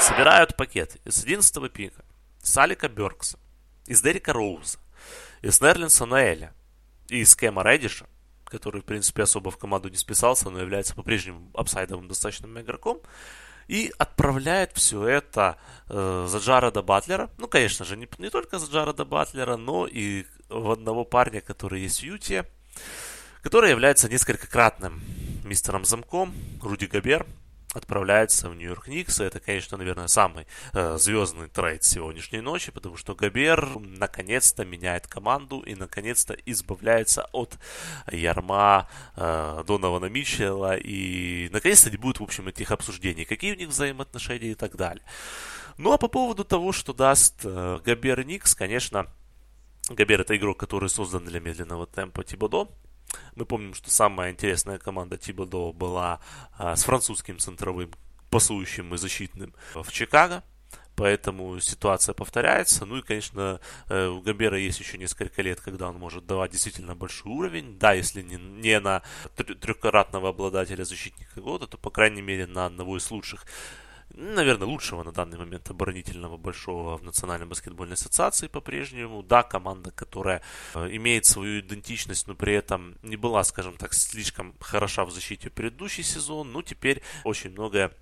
Собирают пакет из 11 пика, с Алека Беркса, из Дерека Роуза, из Нерлинса Ноэля и из Кэма Редиша который, в принципе, особо в команду не списался, но является по-прежнему апсайдовым достаточным игроком, и отправляет все это э, за Джареда Батлера. Ну, конечно же, не, не только за Джареда Батлера, но и в одного парня, который есть в Юте, который является несколькократным мистером замком, Руди Габер, отправляется в Нью-Йорк Никс. Это, конечно, наверное, самый э, звездный трейд сегодняшней ночи, потому что Габер наконец-то меняет команду и наконец-то избавляется от ярма э, Донована Митчелла и наконец-то не будет, в общем, этих обсуждений, какие у них взаимоотношения и так далее. Ну а по поводу того, что даст э, Габер Никс, конечно, Габер это игрок, который создан для медленного темпа Тибодо. Мы помним, что самая интересная команда Тибодо была а, с французским центровым пасующим и защитным в Чикаго. Поэтому ситуация повторяется. Ну и, конечно, э, у Габера есть еще несколько лет, когда он может давать действительно большой уровень. Да, если не, не на трехкратного обладателя защитника года, то, по крайней мере, на одного из лучших наверное, лучшего на данный момент оборонительного большого в Национальной баскетбольной ассоциации по-прежнему. Да, команда, которая э, имеет свою идентичность, но при этом не была, скажем так, слишком хороша в защите предыдущий сезон. Ну, теперь очень многое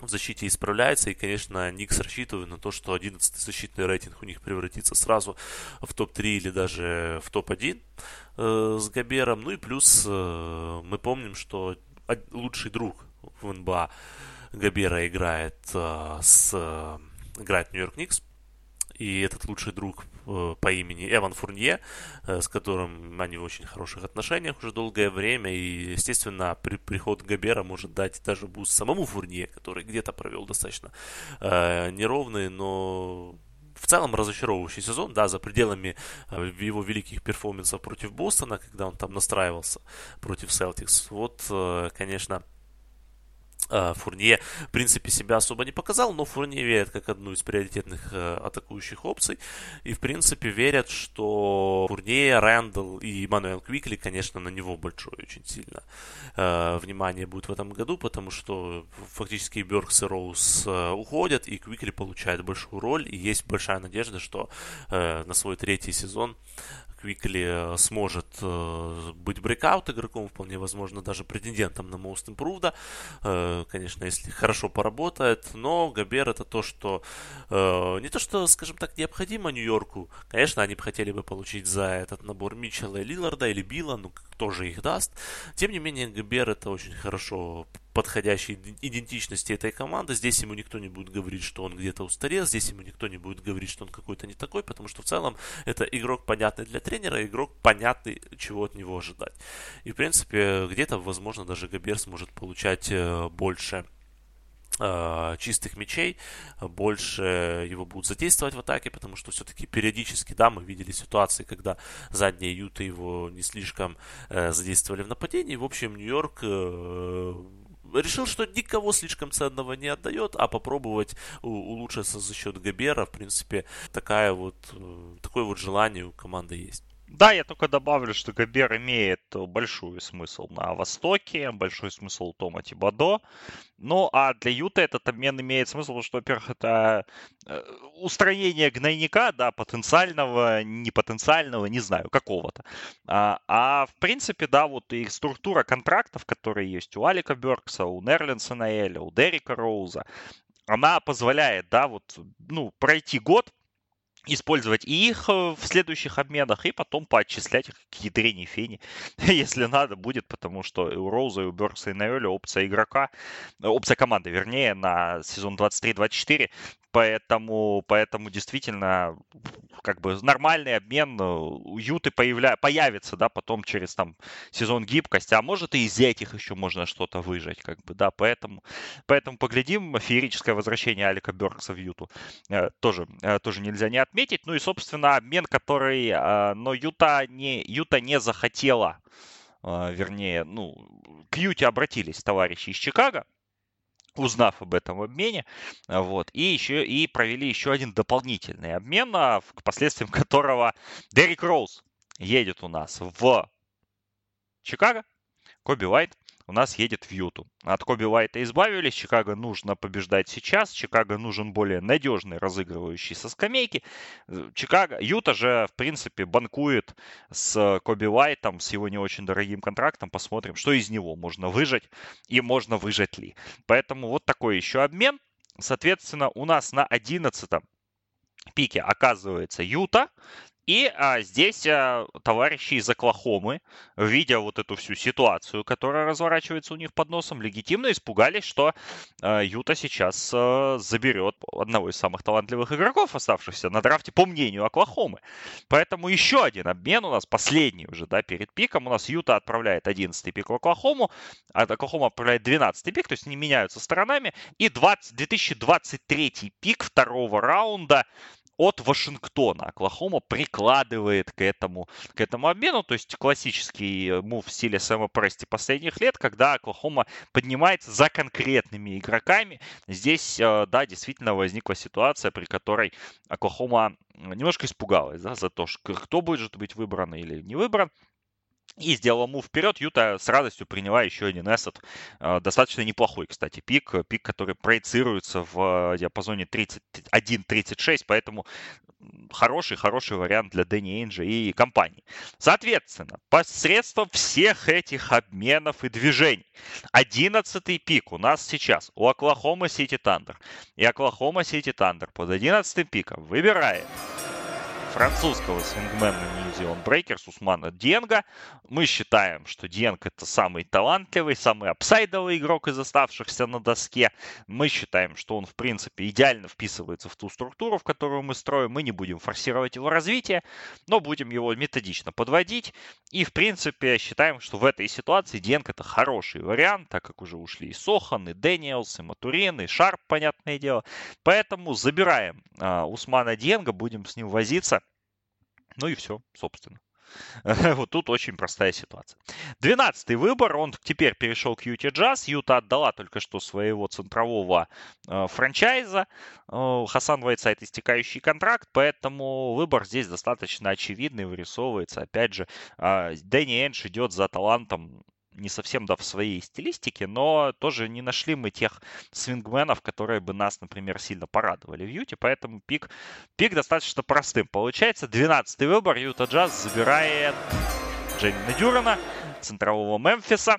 в защите исправляется, и, конечно, Никс рассчитывает на то, что 11 защитный рейтинг у них превратится сразу в топ-3 или даже в топ-1 э, с Габером. Ну и плюс э, мы помним, что лучший друг в НБА Габера играет э, с э, играет Нью-Йорк Никс. И этот лучший друг э, по имени Эван Фурнье, э, с которым они в очень хороших отношениях уже долгое время. И, естественно, при, приход Гобера может дать даже буст самому Фурнье, который где-то провел достаточно э, неровный, но в целом разочаровывающий сезон, да, за пределами э, его великих перформансов против Бостона, когда он там настраивался против Celtics. Вот, э, конечно, Фурнье, в принципе, себя особо не показал, но Фурнье верят как одну из приоритетных э, атакующих опций. И, в принципе, верят, что Фурнье, Рэндалл и Мануэл Квикли, конечно, на него большое очень сильно э, внимание будет в этом году, потому что фактически Бёркс и Роуз э, уходят, и Квикли получает большую роль, и есть большая надежда, что на свой третий сезон Квикли э, сможет э, быть брейкаут игроком, вполне возможно, даже претендентом на Most Improved. Э, конечно, если хорошо поработает, но Габер это то, что не то, что, скажем так, необходимо Нью-Йорку. Конечно, они бы хотели бы получить за этот набор Митчелла и Лиларда или Билла, ну кто же их даст. Тем не менее, Габер это очень хорошо подходящей идентичности этой команды. Здесь ему никто не будет говорить, что он где-то устарел, здесь ему никто не будет говорить, что он какой-то не такой, потому что в целом это игрок понятный для тренера, игрок понятный, чего от него ожидать. И в принципе где-то, возможно, даже Габер сможет получать э, больше э, чистых мячей, больше его будут задействовать в атаке, потому что все-таки периодически, да, мы видели ситуации, когда задние юты его не слишком э, задействовали в нападении. В общем, Нью-Йорк э, решил, что никого слишком ценного не отдает, а попробовать улучшиться за счет Габера, в принципе, такая вот, э, такое вот желание у команды есть. Да, я только добавлю, что Габер имеет большой смысл на Востоке, большой смысл у Тома Тибадо. Ну, а для Юта этот обмен имеет смысл, потому что, во-первых, это э, устранение гнойника, да, потенциального, непотенциального, не знаю, какого-то. А, а в принципе, да, вот и структура контрактов, которые есть у Алика Беркса, у Нерлинса Наэля, у Дерека Роуза, она позволяет, да, вот, ну, пройти год, использовать и их э, в следующих обменах, и потом поотчислять их к ядрене фени, если надо будет, потому что у Роуза, и у Беркса, и Найоля опция игрока, э, опция команды, вернее, на сезон 23-24 Поэтому, поэтому действительно, как бы нормальный обмен э, у Юты появля... появится, да, потом через там сезон гибкости, а может и из этих еще можно что-то выжать, как бы, да, поэтому, поэтому поглядим, феерическое возвращение Алика Беркса в Юту тоже, тоже нельзя не отметить, ну и, собственно, обмен, который, но Юта не, Юта не захотела, вернее, ну, к Юте обратились товарищи из Чикаго, узнав об этом обмене, вот, и еще и провели еще один дополнительный обмен, а, к последствиям которого Дерек Роуз едет у нас в Чикаго, Коби Уайт у нас едет в Юту. От Коби Уайта избавились, Чикаго нужно побеждать сейчас, Чикаго нужен более надежный разыгрывающий со скамейки. Чикаго, Юта же, в принципе, банкует с Коби Уайтом, с его не очень дорогим контрактом. Посмотрим, что из него можно выжать и можно выжать ли. Поэтому вот такой еще обмен. Соответственно, у нас на 11 пике оказывается Юта, и а, здесь а, товарищи из Оклахомы, видя вот эту всю ситуацию, которая разворачивается у них под носом, легитимно испугались, что а, Юта сейчас а, заберет одного из самых талантливых игроков, оставшихся на драфте, по мнению Оклахомы. Поэтому еще один обмен у нас, последний уже, да, перед пиком. У нас Юта отправляет 11 пик в Оклахому, а Оклахома отправляет 12 пик, то есть они меняются сторонами. И 20, 2023 пик второго раунда от Вашингтона. Оклахома прикладывает к этому, к этому обмену, то есть классический мув в стиле Сэма Прести последних лет, когда Оклахома поднимается за конкретными игроками. Здесь, э, да, действительно возникла ситуация, при которой Оклахома немножко испугалась да, за то, кто будет быть выбран или не выбран и сделала move вперед. Юта с радостью приняла еще один asset. Э, достаточно неплохой, кстати, пик. Пик, который проецируется в э, диапазоне 31-36, поэтому хороший-хороший вариант для Дэнни Эйнджа и компании. Соответственно, посредством всех этих обменов и движений, 11 пик у нас сейчас у Оклахома Сити Тандер. И Оклахома Сити Тандер под 11 пиком выбирает французского свингмена New Zealand Breakers Усмана Денга. Мы считаем, что Денг это самый талантливый, самый апсайдовый игрок из оставшихся на доске. Мы считаем, что он, в принципе, идеально вписывается в ту структуру, в которую мы строим. Мы не будем форсировать его развитие, но будем его методично подводить. И, в принципе, считаем, что в этой ситуации Денг это хороший вариант, так как уже ушли и Сохан, и Дэниелс, и Матурин, и Шарп, понятное дело. Поэтому забираем а, Усмана Денга, будем с ним возиться. Ну и все, собственно. Вот тут очень простая ситуация. Двенадцатый выбор, он теперь перешел к Юте Джаз. Юта отдала только что своего центрового э, франчайза. Э, Хасан Вайтсайд истекающий контракт, поэтому выбор здесь достаточно очевидный, вырисовывается. Опять же, э, Дэнни Эндж идет за талантом не совсем да, в своей стилистике, но тоже не нашли мы тех свингменов, которые бы нас, например, сильно порадовали в Юте, поэтому пик, пик достаточно простым. Получается, 12-й выбор Юта Джаз забирает Джеймина Дюрана, центрового Мемфиса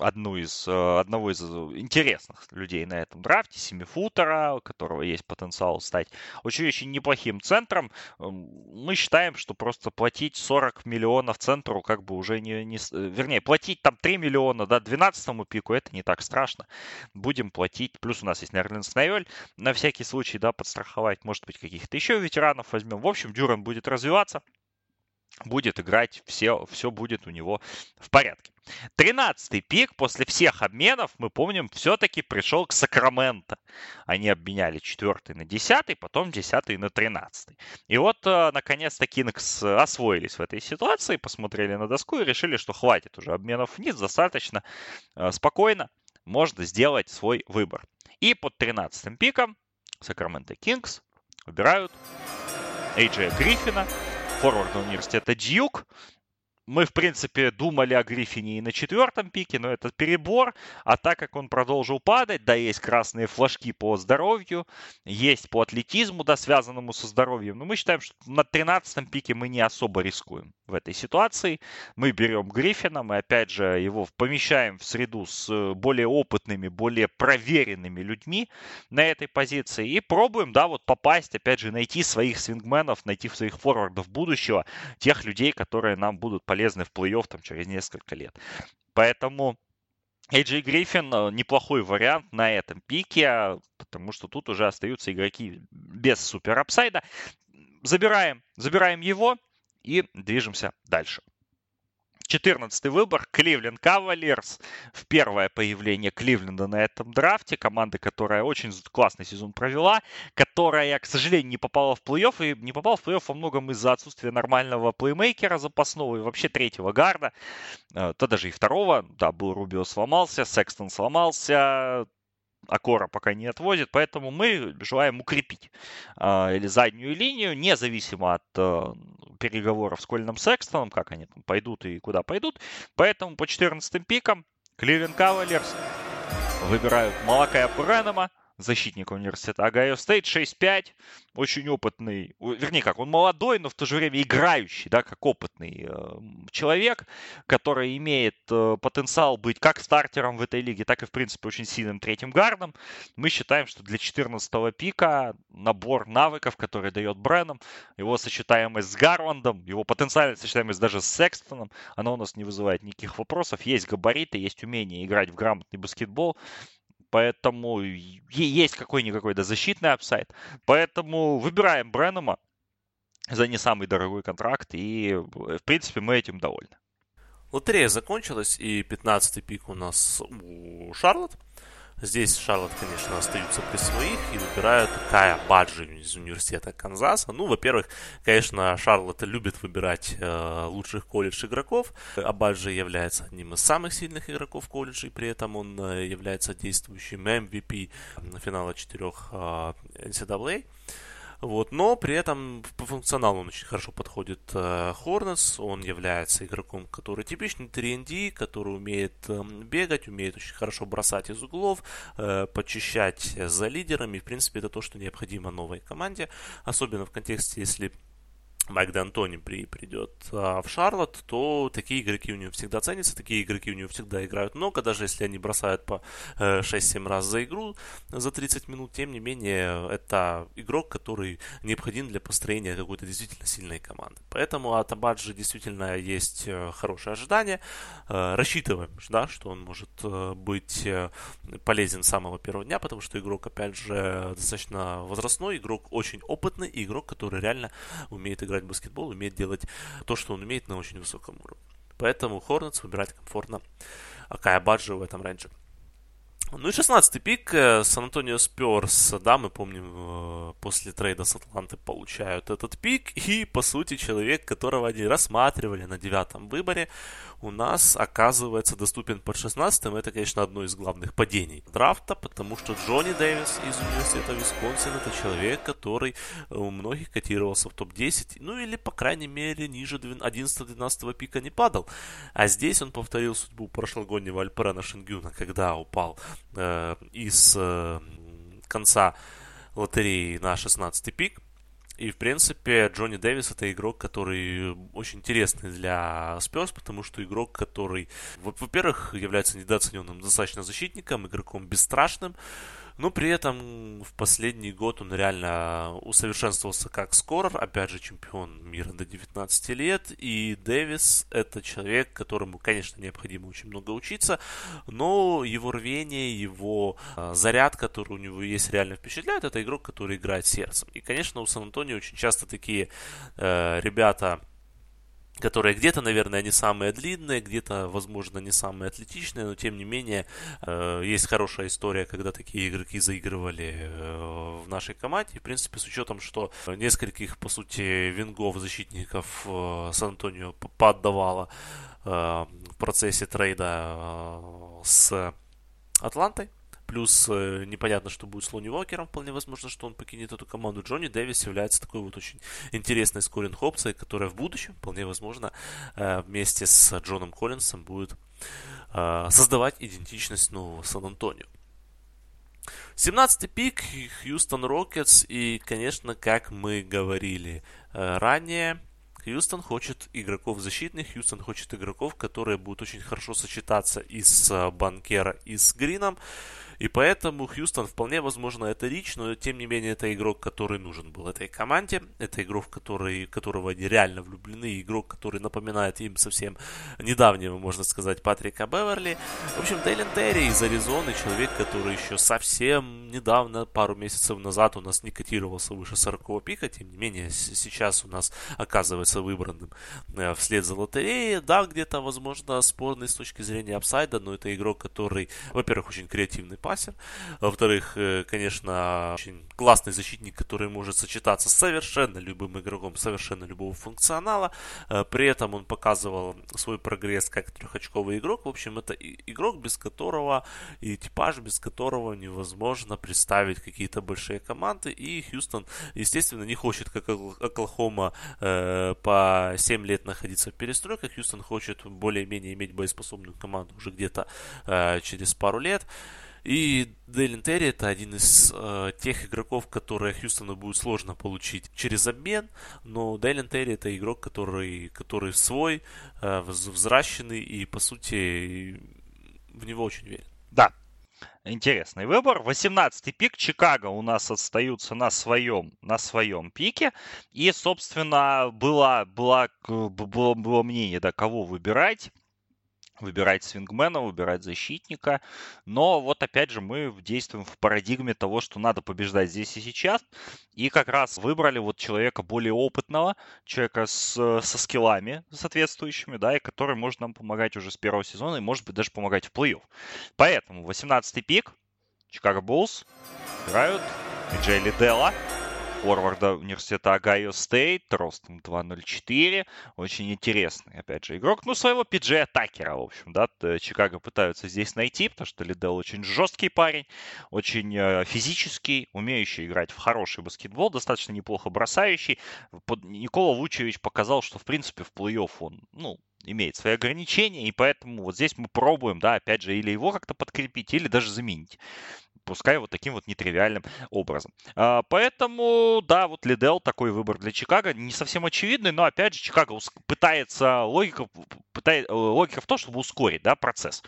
одну из, э, одного из интересных людей на этом драфте, семифутера, у которого есть потенциал стать очень-очень неплохим центром. Эм, мы считаем, что просто платить 40 миллионов центру как бы уже не, не... Э, вернее, платить там 3 миллиона, да, 12 пику, это не так страшно. Будем платить, плюс у нас есть Нерлин Снайоль, на всякий случай, да, подстраховать, может быть, каких-то еще ветеранов возьмем. В общем, Дюран будет развиваться, будет играть, все, все будет у него в порядке. Тринадцатый пик после всех обменов, мы помним, все-таки пришел к Сакраменто. Они обменяли четвертый на десятый, потом десятый на тринадцатый. И вот, э, наконец-то, Кингс освоились в этой ситуации, посмотрели на доску и решили, что хватит уже обменов вниз, достаточно э, спокойно можно сделать свой выбор. И под тринадцатым пиком Сакраменто Кингс выбирают Эйджея Гриффина, форварда университета Дьюк. Мы, в принципе, думали о Гриффине и на четвертом пике, но это перебор. А так как он продолжил падать, да, есть красные флажки по здоровью, есть по атлетизму, да, связанному со здоровьем. Но мы считаем, что на 13 пике мы не особо рискуем в этой ситуации. Мы берем Гриффина, мы опять же его помещаем в среду с э, более опытными, более проверенными людьми на этой позиции и пробуем, да, вот попасть, опять же, найти своих свингменов, найти своих форвардов будущего, тех людей, которые нам будут полезны полезны в плей-офф там, через несколько лет. Поэтому AJ Гриффин э, неплохой вариант на этом пике, потому что тут уже остаются игроки без супер апсайда. Забираем, забираем его и движемся дальше. 14 выбор Кливленд Кавалерс. В первое появление Кливленда на этом драфте. Команда, которая очень классный сезон провела, которая, к сожалению, не попала в плей-офф. И не попала в плей-офф во многом из-за отсутствия нормального плеймейкера запасного и вообще третьего гарда. Э, то даже и второго. Да, был Рубио сломался, Секстон сломался, Акора пока не отвозит, поэтому мы желаем укрепить э, или заднюю линию, независимо от э, переговоров с Коллином Секстоном, как они там пойдут и куда пойдут. Поэтому под 14 пиком Кливленд Кавальерс выбирают Малакая Бренема, защитник университета Огайо Стейт, 6-5, очень опытный, вернее как, он молодой, но в то же время играющий, да, как опытный э, человек, который имеет э, потенциал быть как стартером в этой лиге, так и, в принципе, очень сильным третьим гардом. Мы считаем, что для 14 пика набор навыков, который дает Брэном, его сочетаемость с Гарландом, его потенциальная сочетаемость даже с Секстоном, она у нас не вызывает никаких вопросов. Есть габариты, есть умение играть в грамотный баскетбол поэтому есть какой-никакой да, защитный апсайд. Поэтому выбираем Бреннема за не самый дорогой контракт, и, в принципе, мы этим довольны. Лотерея закончилась, и 15-й пик у нас у Шарлотт. Здесь Шарлот, конечно, остаются при своих и выбирают Кая Баджи из университета Канзаса. Ну, во-первых, конечно, Шарлот любит выбирать э, лучших колледж игроков. А Баджи является одним из самых сильных игроков колледжа, и при этом он э, является действующим MVP финала четырех э, NCAA. Вот, но при этом по функционалу он очень хорошо подходит э, Хорнес. Он является игроком, который типичный 3D, который умеет э, бегать, умеет очень хорошо бросать из углов, э, почищать за лидерами. В принципе, это то, что необходимо новой команде. Особенно в контексте, если Майк Д'Антони при, придет а, в Шарлот, то такие игроки у него всегда ценятся, такие игроки у него всегда играют много, даже если они бросают по э, 6-7 раз за игру за 30 минут, тем не менее, это игрок, который необходим для построения какой-то действительно сильной команды. Поэтому от Абаджи действительно есть э, хорошее ожидание. Э, рассчитываем, да, что он может э, быть э, полезен с самого первого дня, потому что игрок, опять же, достаточно возрастной, игрок очень опытный, игрок, который реально умеет играть играть в баскетбол, умеет делать то, что он умеет на очень высоком уровне. Поэтому Хорнетс выбирать комфортно Акая Баджи в этом рейнже. Ну и 16-й пик э, Сан-Антонио Сперс, да, мы помним, э, после трейда с Атланты получают этот пик, и, по сути, человек, которого они рассматривали на девятом выборе, у нас оказывается доступен под 16-м. Это, конечно, одно из главных падений драфта, потому что Джонни Дэвис из университета Висконсин это человек, который у многих котировался в топ-10, ну или, по крайней мере, ниже 11-12 пика не падал. А здесь он повторил судьбу прошлогоднего Альпера Шингюна, когда упал э, из э, конца лотереи на 16 пик. И, в принципе, Джонни Дэвис это игрок, который очень интересный для Спёрс, потому что игрок, который, во-первых, является недооцененным достаточно защитником, игроком бесстрашным, но при этом в последний год он реально усовершенствовался как скорер, опять же чемпион мира до 19 лет, и Дэвис это человек, которому, конечно, необходимо очень много учиться, но его рвение, его э, заряд, который у него есть, реально впечатляет, это игрок, который играет сердцем. И, конечно, у Сан-Антонио очень часто такие э, ребята которые где-то, наверное, не самые длинные, где-то, возможно, не самые атлетичные, но тем не менее э, есть хорошая история, когда такие игроки заигрывали э, в нашей команде. В принципе, с учетом, что нескольких, по сути, вингов защитников э, Сан-Антонио поддавало в процессе трейда с Атлантой, Плюс э, непонятно, что будет с Лони Уокером. Вполне возможно, что он покинет эту команду. Джонни Дэвис является такой вот очень интересной скоринг опцией, которая в будущем, вполне возможно, э, вместе с Джоном Коллинсом будет э, создавать идентичность нового Сан-Антонио. 17-й пик Хьюстон Рокетс. И, конечно, как мы говорили ранее, Хьюстон хочет игроков защитных, Хьюстон хочет игроков, которые будут очень хорошо сочетаться и с Банкера, и с Грином. И поэтому Хьюстон вполне возможно это Рич, но тем не менее это игрок, который нужен был этой команде. Это игрок, который, которого они реально влюблены, игрок, который напоминает им совсем недавнего, можно сказать, Патрика Беверли. В общем, Дейлен Терри из Аризоны, человек, который еще совсем недавно, пару месяцев назад у нас не котировался выше 40 пика, тем не менее сейчас у нас оказывается выбранным э, вслед за лотереей. Да, где-то, возможно, спорный с точки зрения апсайда, но это игрок, который, во-первых, очень креативный пасер. Во-вторых, э, конечно, очень классный защитник, который может сочетаться совершенно любым игроком, совершенно любого функционала. Э, при этом он показывал свой прогресс как трехочковый игрок. В общем, это игрок, без которого и типаж, без которого невозможно представить какие-то большие команды. И Хьюстон, естественно, не хочет, как Оклахома, э, по 7 лет находиться в перестройках. Хьюстон хочет более-менее иметь боеспособную команду уже где-то через пару лет. И Дейлин Терри это один из э, тех игроков, которые Хьюстону будет сложно получить через обмен, но Дейлин Терри это игрок, который, который свой, э, взращенный и, по сути, в него очень верит. Да, интересный выбор. 18-й пик Чикаго у нас остаются на своем, на своем пике. И, собственно, было, было, было, было мнение, да, кого выбирать выбирать свингмена, выбирать защитника. Но вот опять же мы действуем в парадигме того, что надо побеждать здесь и сейчас. И как раз выбрали вот человека более опытного, человека с, со скиллами соответствующими, да, и который может нам помогать уже с первого сезона и может быть даже помогать в плей-офф. Поэтому 18-й пик, Чикаго Буллс играют И Джей Лидделла форварда университета Огайо Стейт, ростом 2.04. Очень интересный, опять же, игрок. Ну, своего Пи Джей Такера, в общем, да, Чикаго пытаются здесь найти, потому что Лидделл очень жесткий парень, очень э, физический, умеющий играть в хороший баскетбол, достаточно неплохо бросающий. Никола Вучевич показал, что, в принципе, в плей-офф он, ну, имеет свои ограничения, и поэтому вот здесь мы пробуем, да, опять же, или его как-то подкрепить, или даже заменить пускай вот таким вот нетривиальным образом. А, поэтому, да, вот Лидел такой выбор для Чикаго не совсем очевидный, но опять же Чикаго пытается логика, пытает, логика в том, чтобы ускорить, да, процесс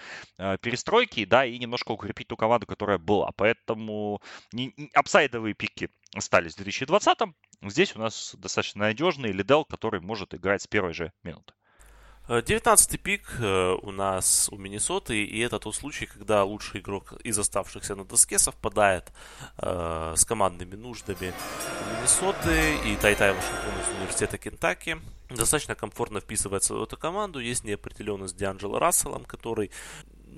перестройки, да, и немножко укрепить ту команду, которая была. Поэтому не, не, апсайдовые пики остались в 2020 Здесь у нас достаточно надежный Лидел, который может играть с первой же минуты. 19-й пик э, у нас у Миннесоты, и это тот случай, когда лучший игрок из оставшихся на доске совпадает э, с командными нуждами Миннесоты и Тайтай Вашингтон из университета Кентаки. Достаточно комфортно вписывается в эту команду. Есть неопределенность Дианджело Расселом, который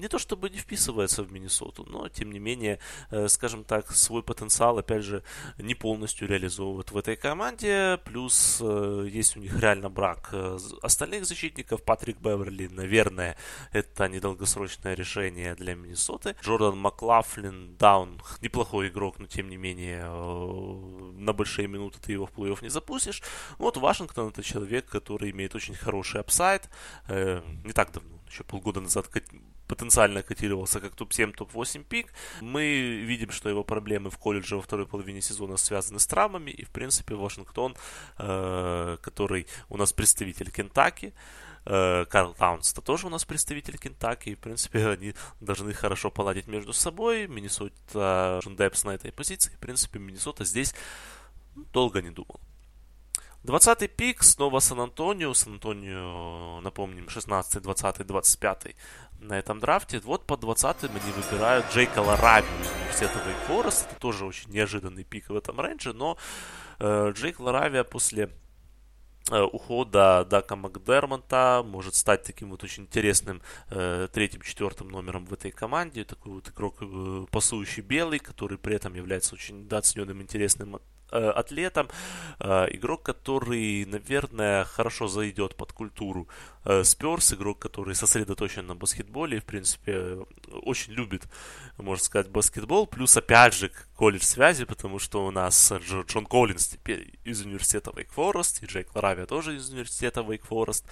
не то чтобы не вписывается в Миннесоту, но тем не менее, э, скажем так, свой потенциал, опять же, не полностью реализовывает в этой команде. Плюс э, есть у них реально брак э, остальных защитников. Патрик Беверли, наверное, это недолгосрочное решение для Миннесоты. Джордан Маклафлин, да, он неплохой игрок, но тем не менее на большие минуты ты его в плей-офф не запустишь. Вот Вашингтон это человек, который имеет очень хороший апсайд. Не так давно, еще полгода назад потенциально котировался как топ-7, топ-8 пик. Мы видим, что его проблемы в колледже во второй половине сезона связаны с травмами. И, в принципе, Вашингтон, э, который у нас представитель Кентаки, э, Карл Таунс, это тоже у нас представитель Кентаки. И, в принципе, они должны хорошо поладить между собой. Миннесота Депс на этой позиции. В принципе, Миннесота здесь долго не думал. 20-й пик, снова Сан-Антонио. Сан-Антонио, напомним, 16, 20, 25 на этом драфте. Вот по 20-м они выбирают Джейка Ларави из университета Вейк Форест. Это тоже очень неожиданный пик в этом рейнже, но э, Джейк Ларавия после э, ухода Дака Макдермонта может стать таким вот очень интересным э, третьим-четвертым номером в этой команде. Такой вот игрок э, пасующий белый, который при этом является очень недооцененным интересным Э, атлетом, э, игрок, который, наверное, хорошо зайдет под культуру Сперс, игрок, который сосредоточен на баскетболе и, в принципе, очень любит, можно сказать, баскетбол, плюс, опять же, колледж связи, потому что у нас Джон Коллинс теперь из университета Wake Forest, и Джейк Ларавия тоже из университета Wake Forest,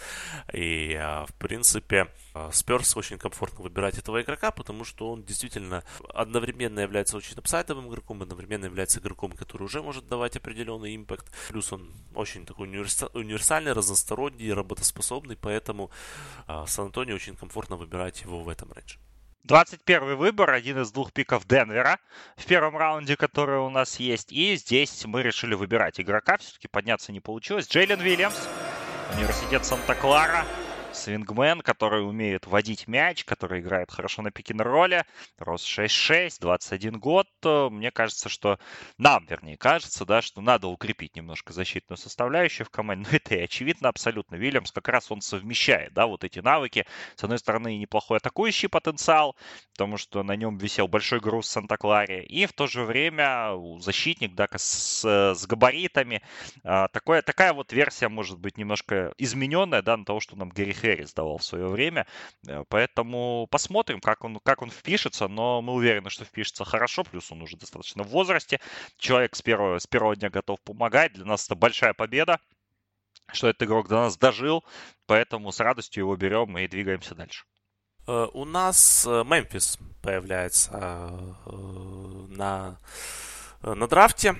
и, э, в принципе, Сперс очень комфортно выбирать этого игрока, потому что он действительно одновременно является очень апсайдовым игроком, одновременно является игроком, который уже может давать определенный импакт. Плюс он очень такой универсальный, разносторонний, работоспособный, поэтому э, Сан-Антонио очень комфортно выбирать его в этом рейнже. 21 выбор, один из двух пиков Денвера в первом раунде, который у нас есть. И здесь мы решили выбирать игрока. Все-таки подняться не получилось. Джейлен Вильямс, университет Санта-Клара свингмен, который умеет водить мяч, который играет хорошо на пике-н-ролле, рост 6-6, 21 год. Мне кажется, что нам, вернее, кажется, да, что надо укрепить немножко защитную составляющую в команде. Но это и очевидно абсолютно. Вильямс как раз он совмещает, да, вот эти навыки. С одной стороны, неплохой атакующий потенциал, потому что на нем висел большой груз Санта-Кларе. И в то же время защитник, да, с, с габаритами. А, такое, такая вот версия может быть немножко измененная, да, на того, что нам Гэри Хэрис давал в свое время. Э, поэтому посмотрим, как он, как он впишется, но мы уверены, что впишется хорошо, плюс он уже достаточно в возрасте. Человек с первого, с первого дня готов помогать. Для нас это большая победа, что этот игрок до нас дожил, поэтому с радостью его берем и двигаемся дальше. Э, у нас э, Мемфис появляется на, на драфте.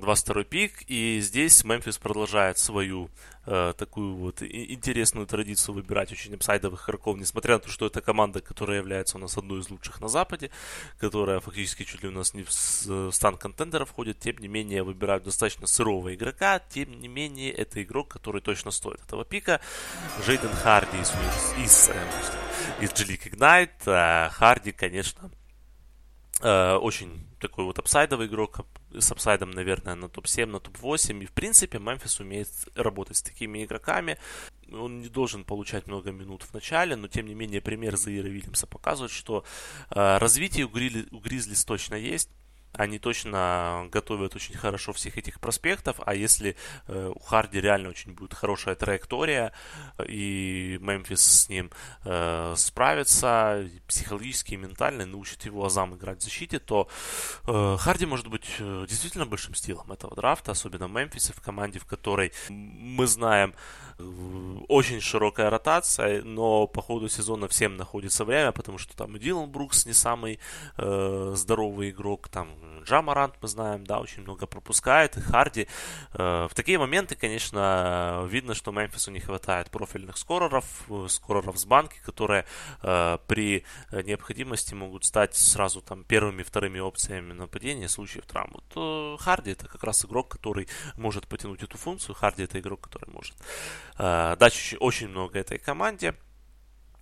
22 пик, и здесь Мемфис продолжает свою э, такую вот интересную традицию выбирать очень апсайдовых игроков, несмотря на то, что это команда, которая является у нас одной из лучших на Западе, которая фактически чуть ли у нас не в стан контендера входит, тем не менее выбирают достаточно сырого игрока, тем не менее это игрок, который точно стоит этого пика. Джейден Харди из, из, э, из G-League Ignite. Э, Харди, конечно, э, очень такой вот апсайдовый игрок, с апсайдом, наверное, на топ-7, на топ-8. И, в принципе, Мемфис умеет работать с такими игроками. Он не должен получать много минут в начале, но, тем не менее, пример Заира Вильямса показывает, что э, развитие у, Грили, у Гризлис точно есть. Они точно готовят очень хорошо всех этих проспектов, а если э, у Харди реально очень будет хорошая траектория, и Мемфис с ним э, справится психологически и ментально, научит его азам играть в защите, то э, Харди может быть э, действительно большим стилом этого драфта, особенно в Мемфисе, в команде, в которой мы знаем, очень широкая ротация, но по ходу сезона всем находится время, потому что там и Дилан Брукс не самый э, здоровый игрок, там Джамарант мы знаем, да, очень много пропускает, и Харди. Э, в такие моменты, конечно, видно, что Мемфису не хватает профильных скореров, скореров с банки, которые э, при необходимости могут стать сразу там первыми, вторыми опциями нападения в случае травм. Вот, э, Харди это как раз игрок, который может потянуть эту функцию, Харди это игрок, который может Э, дать очень много этой команде.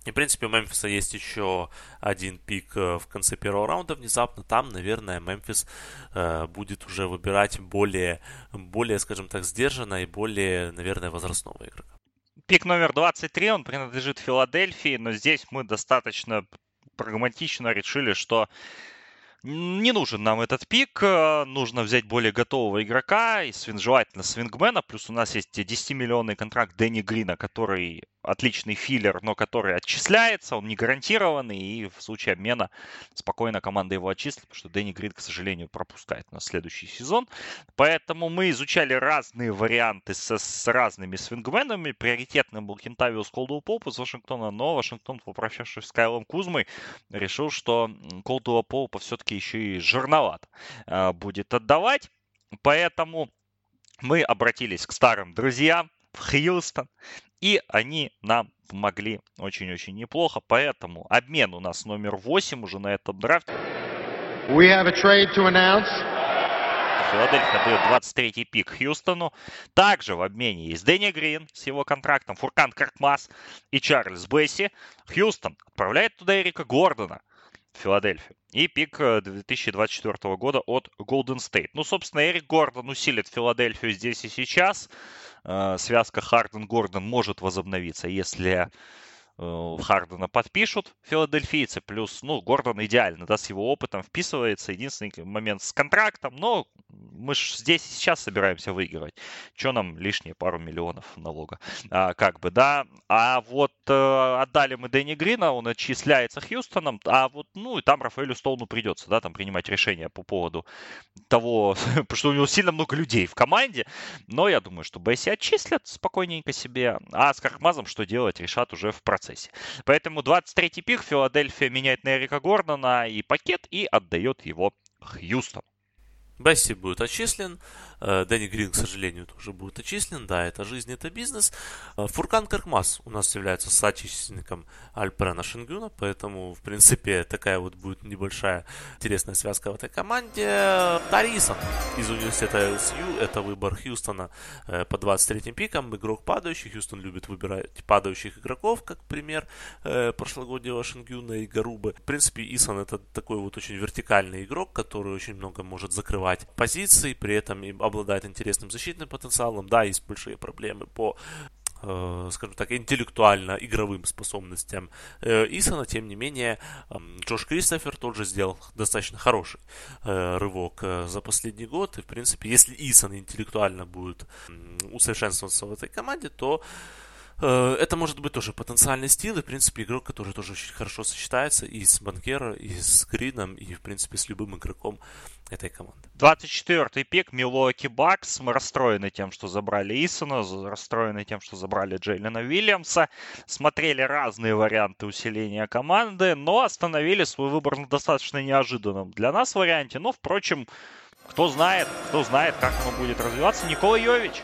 И, в принципе, у Мемфиса есть еще один пик э, в конце первого раунда внезапно. Там, наверное, Мемфис э, будет уже выбирать более, более, скажем так, сдержанно и более, наверное, возрастного игрока. Пик номер 23, он принадлежит Филадельфии, но здесь мы достаточно прагматично решили, что не нужен нам этот пик, э, нужно взять более готового игрока, и желательно свингмена, плюс у нас есть 10-миллионный контракт Дэнни Грина, который отличный филлер, но который отчисляется, он не гарантированный, и в случае обмена спокойно команда его отчислит, потому что Дэнни Грин, к сожалению, пропускает на следующий сезон. Поэтому мы изучали разные варианты с, с разными свингменами. Приоритетным был Кентавиус Колдуэлл Поп из Вашингтона, но Вашингтон, попрощавшись с Кайлом Кузмой, решил, что Колдуэлла Поупа все-таки еще и жирноват э, будет отдавать. Поэтому мы обратились к старым друзьям, в Хьюстон и они нам помогли очень-очень неплохо. Поэтому обмен у нас номер 8 уже на этом драфте. We have a trade to announce. Филадельфия дает 23-й пик Хьюстону. Также в обмене есть Дэнни Грин с его контрактом, Фуркан Каркмас и Чарльз Бесси. Хьюстон отправляет туда Эрика Гордона в Филадельфию. И пик 2024 э, года от Golden State. Ну, собственно, Эрик Гордон усилит Филадельфию здесь и сейчас. Э, связка Харден-Гордон может возобновиться, если Хардена подпишут филадельфийцы, плюс, ну, Гордон идеально, да, с его опытом вписывается. Единственный момент с контрактом, но мы же здесь и сейчас собираемся выигрывать. Что нам лишние пару миллионов налога? А, как бы, да. А вот э, отдали мы Дэнни Грина, он отчисляется Хьюстоном, а вот, ну, и там Рафаэлю Стоуну придется, да, там принимать решение по поводу того, потому что у него сильно много людей в команде, но я думаю, что Бесси отчислят спокойненько себе, а с Кархмазом что делать, решат уже в процессе процессе. Поэтому 23-й пик Филадельфия меняет на Эрика Гордона и пакет и отдает его Хьюстону. Бесси будет отчислен, Дэнни Грин, к сожалению, тоже будет отчислен. Да, это жизнь, это бизнес. Э, Фуркан Каркмас у нас является соотечественником Альпрена Шингюна, поэтому, в принципе, такая вот будет небольшая интересная связка в этой команде. Тарисон из университета LSU, это выбор Хьюстона э, по 23-м пикам, игрок падающий. Хьюстон любит выбирать падающих игроков, как пример прошлогоднего Шингюна и Гарубы. В принципе, Исон это такой вот очень вертикальный игрок, который очень много может закрывать позиций, при этом и обладает интересным защитным потенциалом. Да, есть большие проблемы по э, скажем так, интеллектуально-игровым способностям э, Исона, тем не менее, Джош Кристофер тоже сделал достаточно хороший э, рывок за последний год. И, в принципе, если Исон интеллектуально будет усовершенствоваться в этой команде, то это может быть тоже потенциальный стил, и, в принципе, игрок, который тоже очень хорошо сочетается и с Банкера, и с Грином, и, в принципе, с любым игроком этой команды. 24-й пик Милуоки Бакс. Мы расстроены тем, что забрали Исона, расстроены тем, что забрали Джейлена Уильямса. Смотрели разные варианты усиления команды, но остановили свой выбор на достаточно неожиданном для нас варианте. Но, впрочем, кто знает, кто знает, как оно будет развиваться. Никола Йович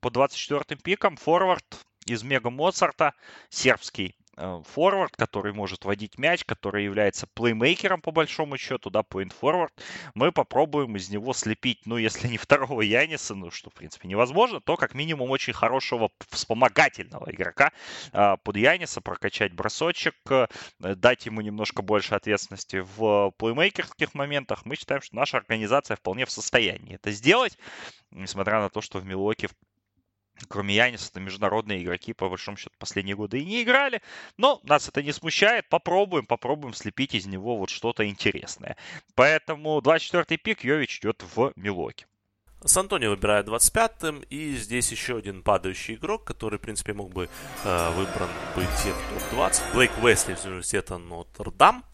по 24-м пикам, форвард, из Мега Моцарта, сербский э, форвард, который может водить мяч, который является плеймейкером по большому счету, да, point forward. Мы попробуем из него слепить, ну, если не второго Яниса, ну, что, в принципе, невозможно, то как минимум очень хорошего вспомогательного игрока э, под Яниса, прокачать бросочек, э, дать ему немножко больше ответственности в плеймейкерских моментах. Мы считаем, что наша организация вполне в состоянии это сделать, несмотря на то, что в Милоке кроме Яниса, международные игроки, по большому счету, последние годы и не играли. Но нас это не смущает. Попробуем, попробуем слепить из него вот что-то интересное. Поэтому 24-й пик Йович идет в Милоке. Сан-Антонио выбирает 25-м, и здесь еще один падающий игрок, который, в принципе, мог бы э, выбран быть в топ-20. Блейк Уэсли из университета Нотр-Дам.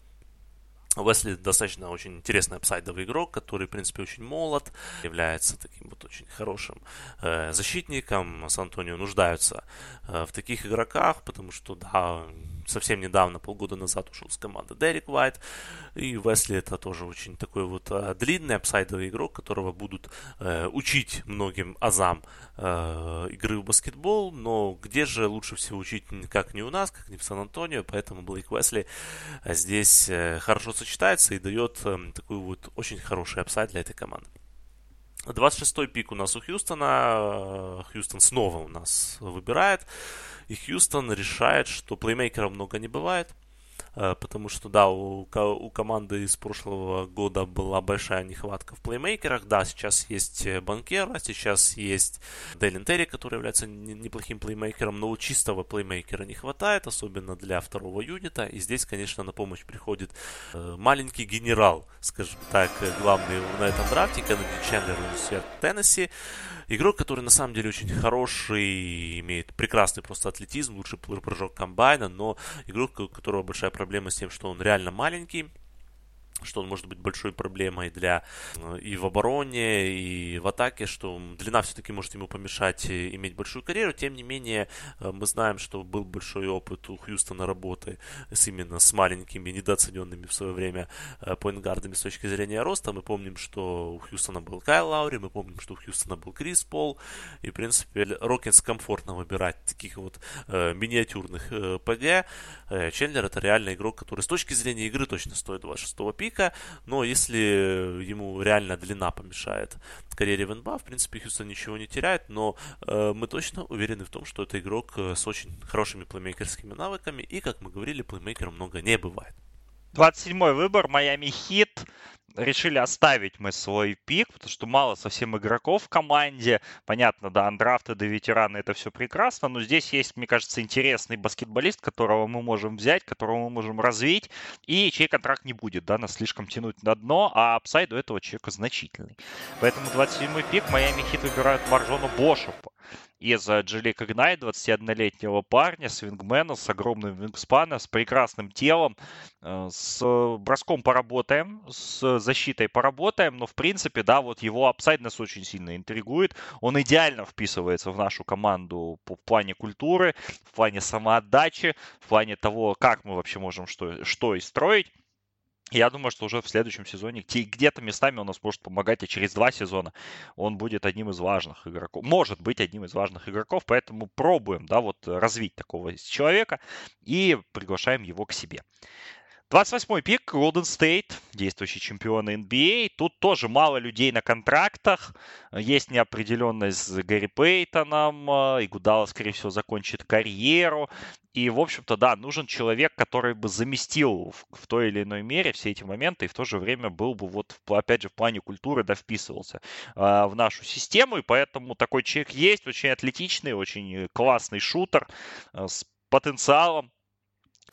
Уэсли достаточно очень интересный апсайдовый игрок, который, в принципе, очень молод, является таким вот очень хорошим э, защитником. Сан-Антонио нуждаются э, в таких игроках, потому что, да, совсем недавно, полгода назад ушел с команды Дерек Уайт. И Весли это тоже очень такой вот э, длинный апсайдовый игрок, которого будут э, учить многим азам э, игры в баскетбол. Но где же лучше всего учить, как не у нас, как не в Сан-Антонио. Поэтому Блейк Весли э, здесь э, хорошо сочетается и дает э, такой вот очень хороший upside для этой команды. 26-й пик у нас у Хьюстона. Хьюстон снова у нас выбирает. И Хьюстон решает, что плеймейкера много не бывает. Э, потому что, да, у, у команды из прошлого года была большая нехватка в плеймейкерах. Да, сейчас есть э, Банкера, сейчас есть Делин Терри, который является неплохим плеймейкером, но чистого плеймейкера не хватает, особенно для второго юнита. И здесь, конечно, на помощь приходит э, маленький генерал, скажем так, главный на этом драфте, Кеннеди Чендлер университет Теннесси. Игрок, который на самом деле очень хороший, имеет прекрасный просто атлетизм, лучший прыжок комбайна, но игрок, у которого большая проблема с тем, что он реально маленький, что он может быть большой проблемой для э, и в обороне, и в атаке, что длина все-таки может ему помешать э, иметь большую карьеру. Тем не менее, э, мы знаем, что был большой опыт у Хьюстона работы с именно с маленькими, недооцененными в свое время поинтгардами с точки зрения роста. Мы помним, что у Хьюстона был Кайл Лаури, мы помним, что у Хьюстона был Крис Пол, и, в принципе, Рокетс комфортно выбирать таких вот э, миниатюрных э, ПГ. Э, Чендлер это реально игрок, который с точки зрения игры точно стоит 26 пика, пика, но если ему реально длина помешает карьере в НБА, в принципе, Хьюстон ничего не теряет, но э, мы точно уверены в том, что это игрок э, с очень хорошими плеймейкерскими навыками, и, как мы говорили, плеймейкера много не бывает. 27-й выбор, Майами Хит решили оставить мы свой пик, потому что мало совсем игроков в команде. Понятно, да, андрафты до ветераны это все прекрасно, но здесь есть, мне кажется, интересный баскетболист, которого мы можем взять, которого мы можем развить, и чей контракт не будет, да, нас слишком тянуть на дно, а upside у этого человека значительный. Поэтому 27-й пик Майами Хит выбирают Марджона Бошампа из Джелик Игнайт, 21-летнего парня, свингмена с огромным вингспаном, с прекрасным телом. Э, с броском поработаем, с защитой поработаем, но в принципе, да, вот его апсайд нас очень сильно интригует. Он идеально вписывается в нашу команду по, плане культуры, в плане самоотдачи, в плане того, как мы вообще можем что, что и строить. Я думаю, что уже в следующем сезоне где-то местами он нас может помогать, и через два сезона он будет одним из важных игроков. Может быть одним из важных игроков, поэтому пробуем, да, вот развить такого человека и приглашаем его к себе. 28-й пик, Golden State, действующий чемпион NBA. Тут тоже мало людей на контрактах. Есть неопределенность с Гарри Пейтоном. И Гудала, скорее всего, закончит карьеру. И, в общем-то, да, нужен человек, который бы заместил в, в той или иной мере все эти моменты и в то же время был бы, вот, опять же, в плане культуры, да, вписывался э, в нашу систему. И поэтому такой человек есть, очень атлетичный, очень классный шутер э, с потенциалом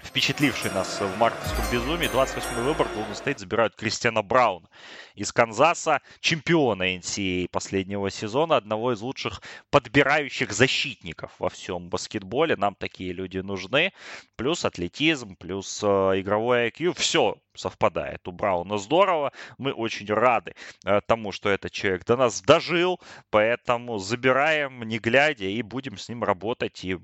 впечатливший нас в мартовском безумии. 28-й выбор Golden State забирают Кристиана Брауна из Канзаса, чемпиона NCAA последнего сезона, одного из лучших подбирающих защитников во всем баскетболе. Нам такие люди нужны. Плюс атлетизм, плюс э, игровой IQ. Все совпадает у Брауна здорово. Мы очень рады э, тому, что этот человек до нас дожил, поэтому забираем, не глядя, и будем с ним работать. И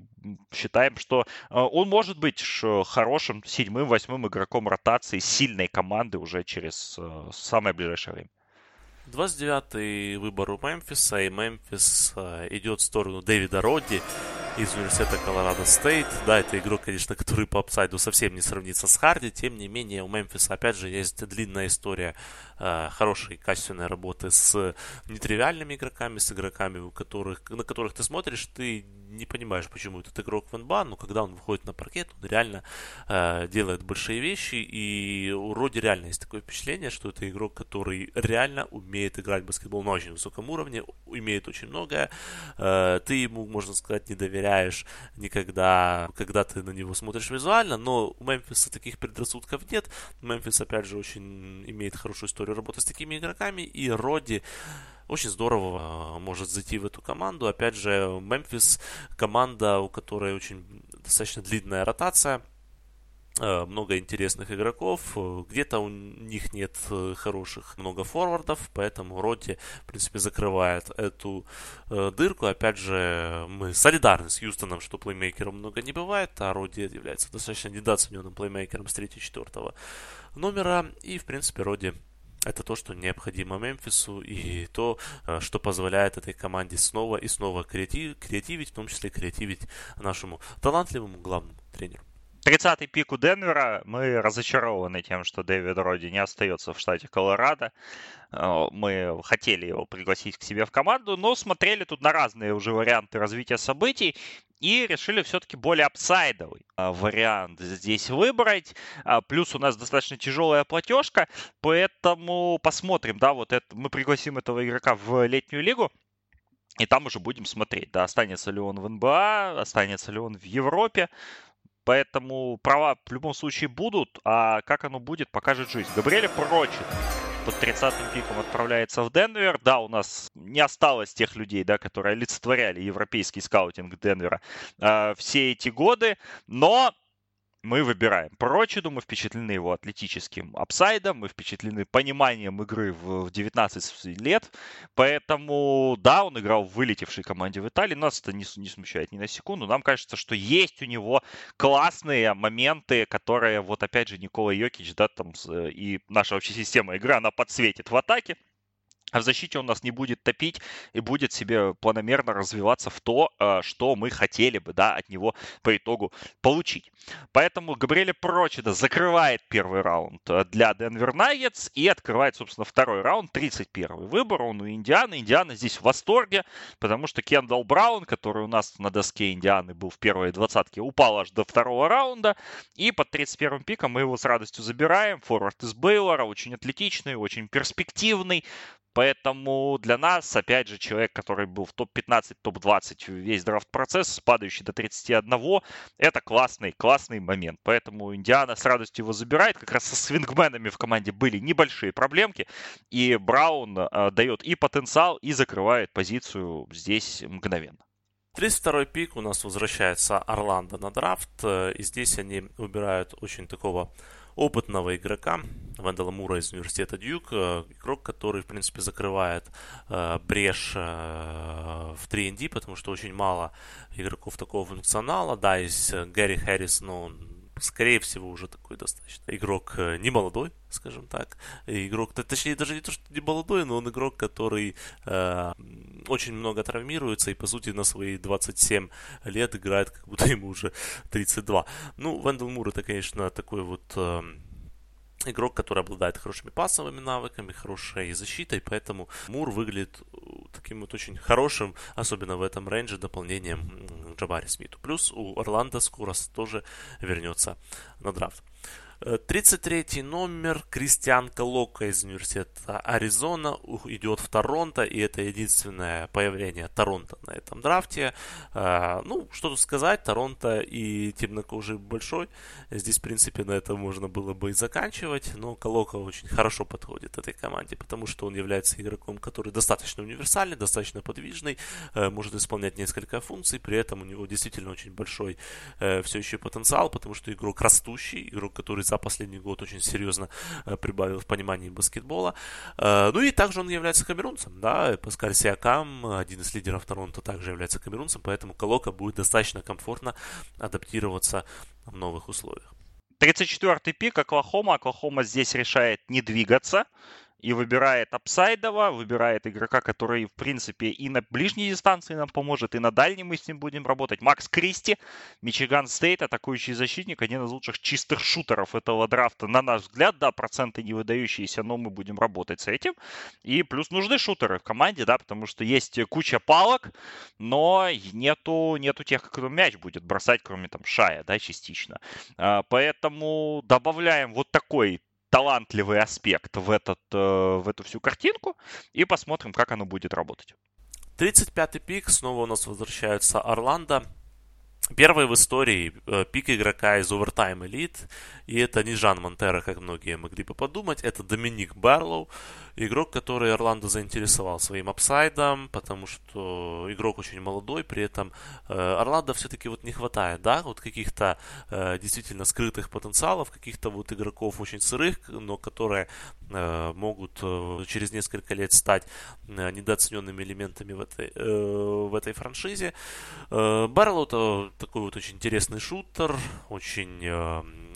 считаем, что э, он может быть хорошим седьмым, восьмым игроком ротации сильной команды уже через э, самое ближайшее время. 29-й выбор у Мемфиса, и Мемфис идет в сторону Дэвида Родди. Из университета Колорадо Стейт. Да, это игрок, конечно, который по апсайду совсем не сравнится с Харди. Тем не менее, у Мемфиса, опять же, есть длинная история э, хорошей, качественной работы с нетривиальными игроками, с игроками, у которых, на которых ты смотришь, ты не понимаешь, почему этот игрок в НБА, но когда он выходит на паркет, он реально э, делает большие вещи, и у реально есть такое впечатление, что это игрок, который реально умеет играть в баскетбол на очень высоком уровне, умеет очень многое, э, ты ему, можно сказать, не доверяешь никогда, когда ты на него смотришь визуально, но у Мемфиса таких предрассудков нет, Мемфис, опять же, очень имеет хорошую историю работы с такими игроками, и Роди очень здорово а, может зайти в эту команду. Опять же, Мемфис команда, у которой очень достаточно длинная ротация много интересных игроков. Где-то у них нет э, хороших много форвардов, поэтому Роти, в принципе, закрывает эту э, дырку. Опять же, мы солидарны с Юстоном, что плеймейкером много не бывает, а Роди является достаточно недооцененным плеймейкером с 3-4 номера. И, в принципе, Роди это то, что необходимо Мемфису и то, э, что позволяет этой команде снова и снова креатив, креативить, в том числе креативить нашему талантливому главному тренеру. 30-й пик у Денвера. Мы разочарованы тем, что Дэвид Роди не остается в штате Колорадо. Э, мы хотели его пригласить к себе в команду, но смотрели тут на разные уже варианты развития событий и решили все-таки более апсайдовый э, вариант здесь выбрать. А, плюс у нас достаточно тяжелая платежка, поэтому посмотрим, да, вот это, мы пригласим этого игрока в летнюю лигу, и там уже будем смотреть, да, останется ли он в НБА, останется ли он в Европе. Поэтому права в любом случае будут, а как оно будет, покажет жизнь. Габриэль прочит под 30-м пиком отправляется в Денвер. Да, у нас не осталось тех людей, да, которые олицетворяли европейский скаутинг Денвера э, все эти годы, но мы выбираем Прочеду, мы впечатлены его атлетическим апсайдом, мы впечатлены пониманием игры в 19 лет, поэтому, да, он играл в вылетевшей команде в Италии, нас это не, не смущает ни на секунду, нам кажется, что есть у него классные моменты, которые, вот опять же, Никола Йокич, да, там, и наша вообще система игры, она подсветит в атаке, а в защите он нас не будет топить и будет себе планомерно развиваться в то, э, что мы хотели бы да, от него по итогу получить. Поэтому Габриэль Прочеда закрывает первый раунд э, для Денвер Наггетс и открывает, собственно, второй раунд, 31 выбор. Он у Индианы. Индиана здесь в восторге, потому что Кендалл Браун, который у нас на доске Индианы был в первой двадцатке, упал аж до второго раунда. И под 31 пиком мы его с радостью забираем. Форвард из Бейлора, очень атлетичный, очень перспективный. Поэтому для нас, опять же, человек, который был в топ-15, топ-20 весь драфт-процесс, падающий до 31, это классный, классный момент. Поэтому Индиана с радостью его забирает. Как раз со свингменами в команде были небольшие проблемки. И Браун э, дает и потенциал, и закрывает позицию здесь мгновенно. 32-й пик у нас возвращается Орландо на драфт. Э, и здесь они выбирают очень такого опытного игрока, Вендела Мура из университета Дьюк, э, игрок, который, в принципе, закрывает э, брешь э, в 3D, потому что очень мало игроков такого функционала. Да, есть э, Гэри Хэррис, но он скорее всего, уже такой достаточно игрок э, не молодой, скажем так. Игрок, точнее, даже не то, что не молодой, но он игрок, который э, очень много травмируется и, по сути, на свои 27 лет играет, как будто ему уже 32. Ну, Вендел Мур это, конечно, такой вот... Э, игрок, который обладает хорошими пасовыми навыками, хорошей защитой, поэтому Мур выглядит таким вот очень хорошим, особенно в этом рейнже, дополнением Джабари Смиту. Плюс у Орландо скоро тоже вернется на драфт. 33 номер Кристиан Колока из университета Аризона идет в Торонто, и это единственное появление Торонто на этом драфте. А, ну, что тут сказать, Торонто и темнокожий большой. Здесь, в принципе, на этом можно было бы и заканчивать, но Колока очень хорошо подходит этой команде, потому что он является игроком, который достаточно универсальный, достаточно подвижный, э, может исполнять несколько функций, при этом у него действительно очень большой э, все еще потенциал, потому что игрок растущий, игрок, который за последний год очень серьезно э, прибавил в понимании баскетбола. Э, ну и также он является камерунцем, да, Паскаль Сиакам, один из лидеров Торонто, также является камерунцем, поэтому Колока будет достаточно комфортно адаптироваться в новых условиях. 34-й пик Оклахома. Оклахома здесь решает не двигаться. И выбирает апсайдово, выбирает игрока, который, в принципе, и на ближней дистанции нам поможет, и на дальней мы с ним будем работать. Макс Кристи, Мичиган Стейт, атакующий защитник, один из лучших чистых шутеров этого драфта, на наш взгляд, да, проценты не выдающиеся, но мы будем работать с этим. И плюс нужны шутеры в команде, да, потому что есть куча палок, но нету, нету тех, кто мяч будет бросать, кроме там Шая, да, частично. А, поэтому добавляем вот такой талантливый аспект в, этот, э, в эту всю картинку и посмотрим, как оно будет работать. 35-й пик, снова у нас возвращаются Орландо. Первый в истории э, пик игрока из Overtime Elite. И это не Жан Монтера, как многие могли бы подумать. Это Доминик Барлоу. Игрок, который Орландо заинтересовал своим апсайдом, потому что игрок очень молодой, при этом э, Орландо все-таки вот не хватает, да, вот каких-то э, действительно скрытых потенциалов, каких-то вот игроков очень сырых, но которые э, могут через несколько лет стать недооцененными элементами в этой, в этой франшизе. Баррелл это такой вот очень интересный шутер, очень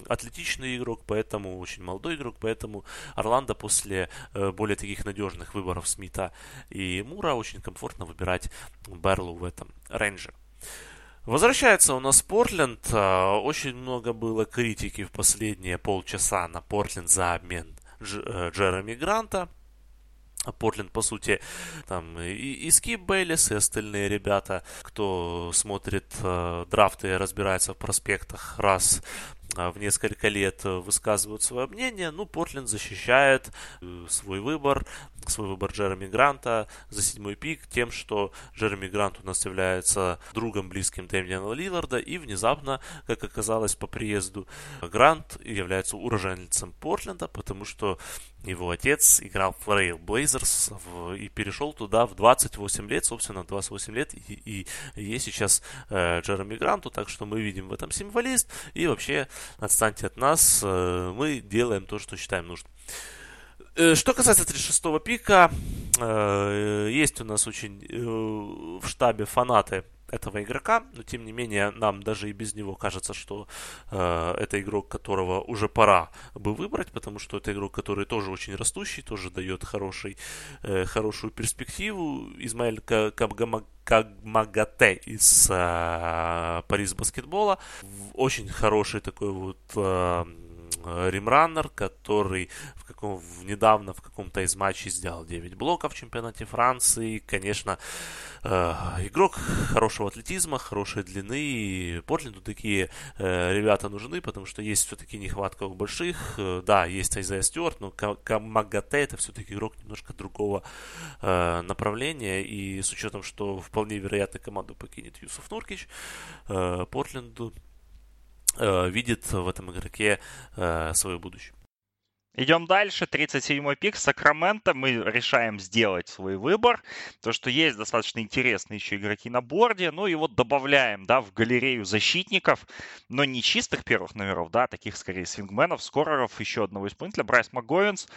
атлетичный игрок, поэтому очень молодой игрок, поэтому Орландо после э, более таких надежных выборов Смита и Мура очень комфортно выбирать Берлу в этом рейнже. Возвращается у нас Портленд. Э, очень много было критики в последние полчаса на Портленд за обмен Дж- Джереми Гранта. Портленд, по сути, там и, и Скип Бейлис, и остальные ребята, кто смотрит э, драфты и разбирается в проспектах раз в несколько лет э, высказывают свое мнение. Ну, Портленд защищает э, свой выбор, свой выбор Джереми Гранта за седьмой пик тем, что Джереми Грант у нас является другом близким Дэмиана Лилларда, и внезапно, как оказалось по приезду, Грант является уроженцем Портленда, потому что его отец играл в Rail Blazers и перешел туда в 28 лет, собственно, 28 лет, и, и есть сейчас э, Джереми Гранту, так что мы видим в этом символист, и вообще отстаньте от нас, э, мы делаем то, что считаем нужным. Э, что касается 36-го пика, э, есть у нас очень в штабе фанаты этого игрока, но тем не менее нам даже и без него кажется, что э, это игрок, которого уже пора бы выбрать, потому что это игрок, который тоже очень растущий, тоже дает хороший, э, хорошую перспективу. Измаэль Кагмагате из э, Париж баскетбола, очень хороший такой вот э, римраннер, который в каком, недавно в каком-то из матчей сделал 9 блоков в чемпионате Франции. Конечно, э, игрок хорошего атлетизма, хорошей длины. И Портленду такие э, ребята нужны, потому что есть все-таки нехватка у больших. Э, да, есть Айзая Стюарт, но Камагате это все-таки игрок немножко другого э, направления. И с учетом, что вполне вероятно команду покинет Юсуф Нуркич, э, Портленду Э, видит в этом игроке э, свое будущее. Идем дальше. 37-й пик. Сакраменто. Мы решаем сделать свой выбор. То, что есть достаточно интересные еще игроки на борде. Ну и вот добавляем, да, в галерею защитников, но не чистых первых номеров, да, таких скорее свингменов, скореров, еще одного исполнителя. Брайс МакГовинс,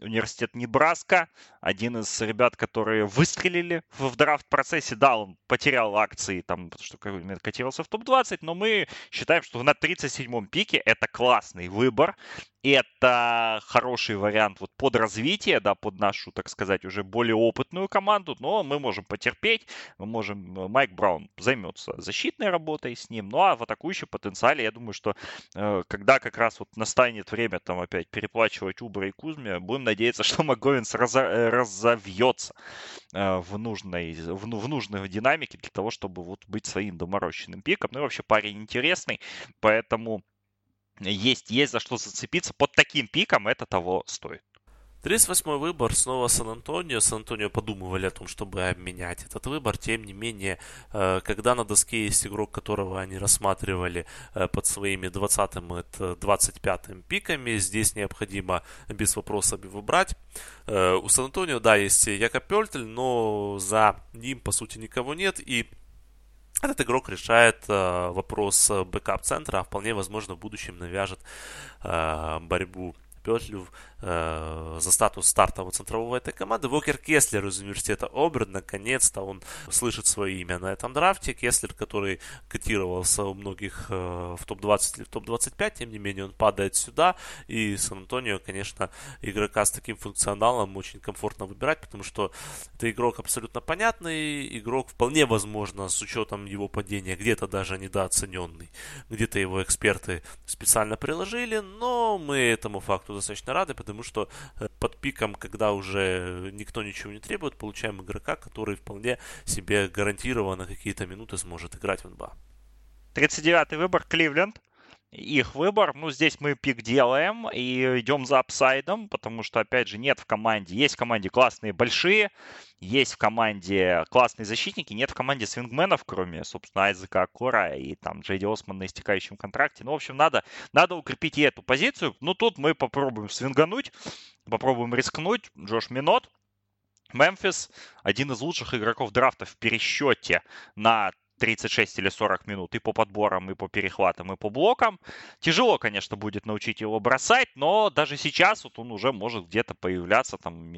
университет Небраска. Один из ребят, которые выстрелили в драфт-процессе. Да, он потерял акции, там, что котировался в топ-20, но мы считаем, что на 37-м пике это классный выбор это хороший вариант вот под развитие, да, под нашу, так сказать, уже более опытную команду, но мы можем потерпеть, мы можем, Майк Браун займется защитной работой с ним, ну а в атакующем потенциале, я думаю, что э, когда как раз вот настанет время там опять переплачивать Убра и Кузме, будем надеяться, что МакГовинс разо, э, разовьется э, в нужной, в, в нужной динамике для того, чтобы вот быть своим доморощенным пиком. Ну и вообще парень интересный, поэтому есть, есть за что зацепиться. Под таким пиком это того стоит. 38-й выбор снова Сан-Антонио. Сан-Антонио подумывали о том, чтобы обменять этот выбор. Тем не менее, э, когда на доске есть игрок, которого они рассматривали э, под своими 20-м и 25-м пиками, здесь необходимо без вопросов его брать. Э, у Сан-Антонио, да, есть Якоб Пельтель, но за ним, по сути, никого нет. И этот игрок решает э, вопрос бэкап-центра, а вполне возможно в будущем навяжет э, борьбу петлю э, за статус стартового центрового этой команды. Вокер Кеслер из университета Оберн, наконец-то он слышит свое имя на этом драфте. Кеслер, который котировался у многих э, в топ-20 или в топ-25, тем не менее он падает сюда. И Сан-Антонио, конечно, игрока с таким функционалом очень комфортно выбирать, потому что это игрок абсолютно понятный, игрок вполне возможно с учетом его падения где-то даже недооцененный. Где-то его эксперты специально приложили, но мы этому факту достаточно рады, что э, под пиком, когда уже никто ничего не требует, получаем игрока, который вполне себе гарантированно какие-то минуты сможет играть в НБА. 39-й выбор Кливленд их выбор. Ну, здесь мы пик делаем и идем за апсайдом, потому что, опять же, нет в команде. Есть в команде классные большие, есть в команде классные защитники, нет в команде свингменов, кроме, собственно, Айзека Кора и там Джейди Осман на истекающем контракте. Ну, в общем, надо, надо укрепить и эту позицию. Ну, тут мы попробуем свингануть, попробуем рискнуть. Джош Минот, Мемфис, один из лучших игроков драфта в пересчете на 36 или 40 минут и по подборам, и по перехватам, и по блокам. Тяжело, конечно, будет научить его бросать, но даже сейчас вот он уже может где-то появляться, там